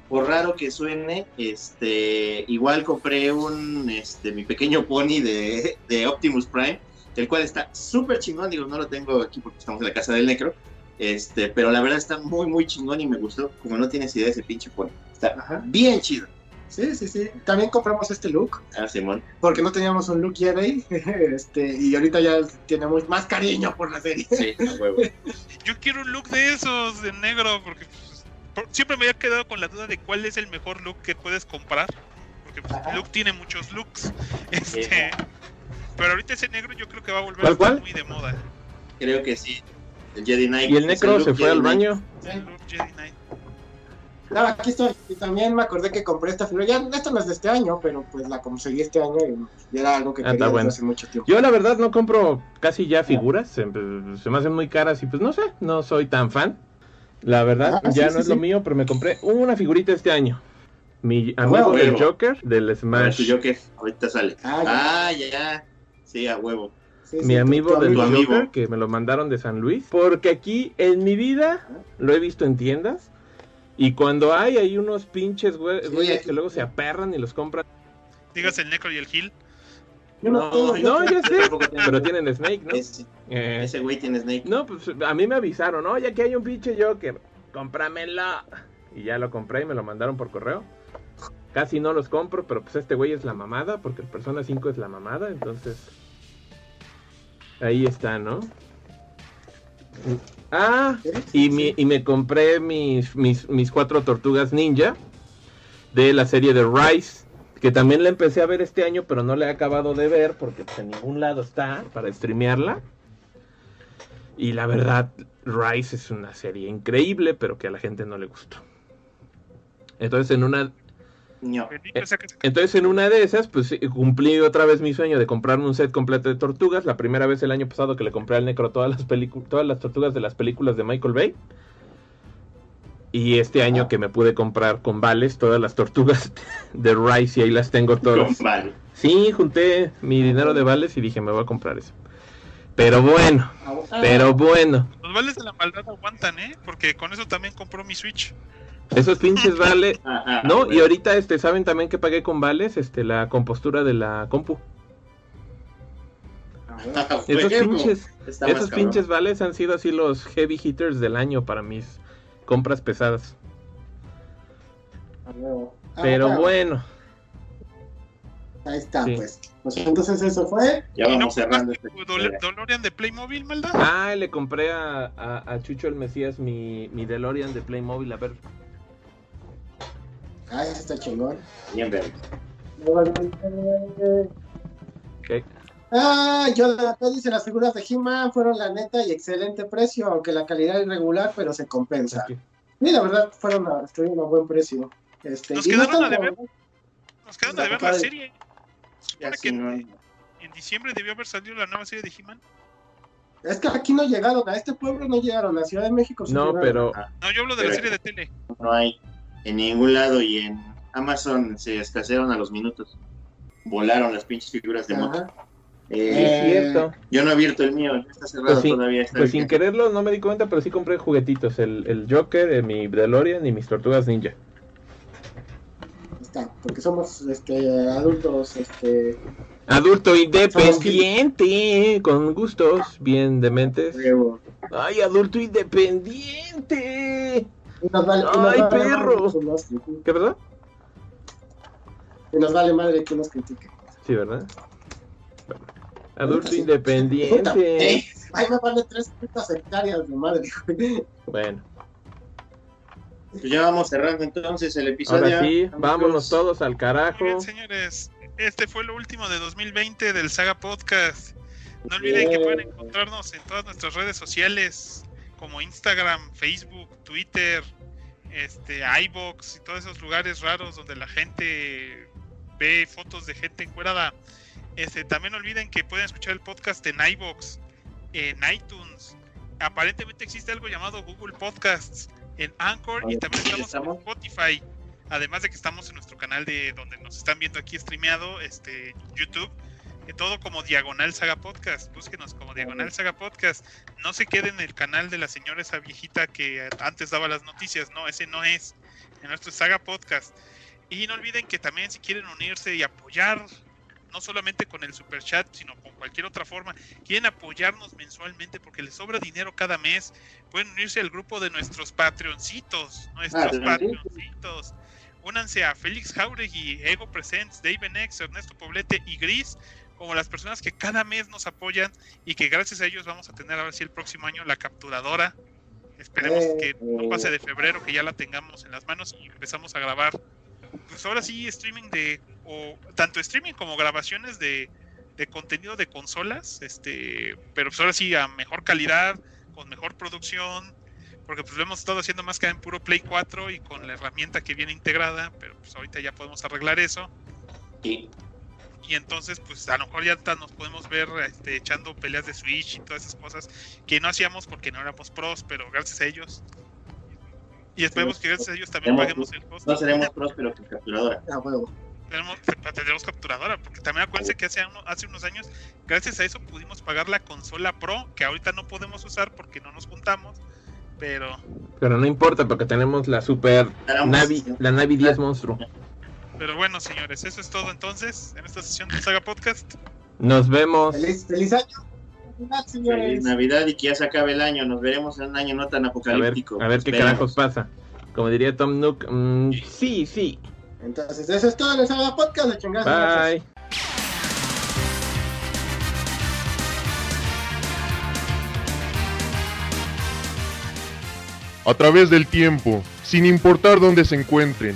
por raro que suene, este, igual compré un, este, mi pequeño pony de, de Optimus Prime, el cual está súper chingón, digo, no lo tengo aquí porque estamos en la casa del necro, este, pero la verdad está muy, muy chingón y me gustó, como no tienes idea de ese pinche pony, está Ajá. bien chido. Sí, sí, sí. También compramos este look Ah, Simón. porque no teníamos un look Jedi. este, y ahorita ya tenemos más cariño por la serie. Sí, a huevo. Yo quiero un look de esos, de negro, porque pues, siempre me había quedado con la duda de cuál es el mejor look que puedes comprar. Porque pues. Luke tiene muchos looks. Este, pero ahorita ese negro yo creo que va a volver ¿Cuál, a estar cuál? muy de moda. Creo que sí. El Jedi Knight. Y el Necro se fue Jedi al baño. El Jedi Knight. No, aquí estoy. Y también me acordé que compré esta figura. Ya, esto no es de este año, pero pues la conseguí este año y era algo que Ah, quería desde bueno. hace mucho tiempo. Yo la verdad no compro casi ya figuras, se, se me hacen muy caras y pues no sé, no soy tan fan. La verdad, Ah, ya sí, no es sí. lo mío, pero me compré una figurita este año. Mi amigo huevo. del Joker, del ver, Smash. tu Joker, ahorita sale. Ah, ya. Ah, ya. Sí, a huevo. Sí, Mi amigo del amigo. Joker, que me lo mandaron de San Luis. Porque aquí en mi vida lo he visto en tiendas. Y cuando hay, hay unos pinches Sí, güeyes que luego se aperran y los compran. Digas el Necro y el Gil. Yo no, yo- No, ya sé. Pero tienen Snake, ¿no? Ese, Eh, ese güey tiene Snake. No, pues a mí me avisaron, oye, aquí hay un pinche Joker, cómpramelo. Y ya lo compré y me lo mandaron por correo. Casi no los compro, pero pues este güey es la mamada, porque el Persona 5 es la mamada, entonces... Ahí está, ¿no? Ah, y, mi- y me compré mis, mis, mis cuatro tortugas ninja de la serie de Rise, que también la empecé a ver este año, pero no la he acabado de ver porque pues, en ningún lado está para streamearla. Y la verdad, Rise es una serie increíble, pero que a la gente no le gustó. Entonces en una, No. Saca- entonces en una de esas, pues eh, cumplí otra vez mi sueño de comprarme un set completo de tortugas. La primera vez el año pasado que le compré al Necro todas las todas las tortugas de las películas de Michael Bay. Y este año que me pude comprar con vales todas las tortugas de Rise y ahí las tengo todas. Vale. Sí, junté mi dinero de vales y dije me voy a comprar eso. Pero bueno, Ah, pero bueno. Los vales de la maldad aguantan, ¿eh? Porque con eso también compró mi Switch. Esos pinches vales. No, y ahorita este, ¿saben también que pagué con vales? Este, la compostura de la compu. ah, Esos pinches, esos pinches vales han sido así los heavy hitters del año para mis compras pesadas. Ah. Ah, Pero bueno, Ahí está, Sí. pues. Pues entonces eso fue. Ya ¿Y no vamos cerrando este. Dol- DeLorean de Playmobil, maldad? ah, le compré a, a- a Chucho el Mesías mi, mi DeLorean de Playmobil. A ver, Ah, ese está chingón. Bien, verga. ¿qué? Ah, yo la neta dice las figuras de He-Man fueron la neta y excelente precio, aunque la calidad es irregular, pero se compensa. Aquí. Y la verdad fueron a, estuvieron a buen precio. Este, Nos y no quedaron a deber. Nos quedan de ver la serie. Supone sí, que no. en, en diciembre debió haber salido la nueva serie de He-Man. Es que aquí no llegaron, a este pueblo no llegaron, a Ciudad de México. sí No, pero No, yo hablo de la Pero- serie de tele. no hay en ningún lado y en Amazon se escasearon a los minutos. Volaron las pinches figuras de moto. Eh, es cierto. yo no he abierto el mío, está cerrado Pues sí, todavía. Está Pues sin quererlo, no me di cuenta, pero sí compré juguetitos. El, el Joker, eh, mi DeLorean y mis tortugas ninja. Está, porque somos este, adultos, este, Adulto independiente, con gustos bien dementes. Ay, adulto independiente. Y nos vale- y nos Ay, vale perro. que nos. ¿Qué verdad? Y nos vale madre que nos critique. Sí, ¿verdad? Bueno. Adulto Sí. independiente. Puta, eh, Ay, me vale tres putas hectáreas de madre. Bueno, Pues ya vamos cerrando entonces el episodio. ahora sí, amigos. vámonos todos al carajo. bien, señores. Este fue lo último de 2020 del Saga Podcast. No olviden que Bien. pueden encontrarnos en todas nuestras redes sociales, como Instagram, Facebook, Twitter, este, iBox y todos esos lugares raros donde la gente ve fotos de gente encuerada. Este, también no olviden que pueden escuchar el podcast en iBox, en iTunes. Aparentemente existe algo llamado Google Podcasts, en Anchor y también estamos en. Spotify. Además de que estamos en nuestro canal de donde nos están viendo aquí streameado, este YouTube, todo como Diagonal Saga Podcast. Búsquenos como Diagonal Saga Podcast. No se queden en el canal de la señora esa viejita que antes daba las noticias. No, ese no es. En nuestro Saga Podcast. Y no olviden que también si quieren unirse y apoyar, no solamente con el super chat, sino con cualquier otra forma, quieren apoyarnos mensualmente porque les sobra dinero cada mes, pueden unirse al grupo de nuestros Patreoncitos, nuestros Patreoncitos. Patreoncitos. Únanse a Félix Jauregui, Ego Presents, David X, Ernesto Poblete y Gris, como las personas que cada mes nos apoyan y que gracias a ellos vamos a tener ahora sí el próximo año la capturadora. Esperemos Eh, que no pase de febrero, que ya la tengamos en las manos y empezamos a grabar. Pues ahora sí, streaming de, o tanto streaming como grabaciones de, de contenido de consolas, este, pero pues ahora sí a mejor calidad, con mejor producción, porque pues lo hemos estado haciendo más que en puro Play 4 y con la herramienta que viene integrada, pero pues ahorita ya podemos arreglar eso. Sí. Y entonces, pues a lo mejor ya hasta nos podemos ver este, echando peleas de Switch y todas esas cosas que no hacíamos porque no éramos pros, pero gracias a ellos. Y esperemos que gracias a ellos también Tenemos- paguemos el costo. No seremos prósperos con capturadora. A huevo. Tenemos, tendremos capturadora, porque también acuérdense que hace, uno- hace unos años, gracias a eso pudimos pagar la consola Pro, que ahorita no podemos usar porque no nos juntamos, pero Pero no importa porque tenemos la super Navi, la Navi 10 monstruo. Pero bueno, señores, eso es todo entonces en esta sesión de Saga Podcast. Nos vemos. Feliz, feliz año. Feliz, señores. Feliz Navidad y que ya se acabe el año. Nos veremos en un año no tan A ver, apocalíptico. a ver qué carajos pasa. Como diría Tom Nook, mm, sí, sí. Entonces, eso es todo en el Saga Podcast de chingados. Bye. a través del tiempo, sin importar dónde se encuentren.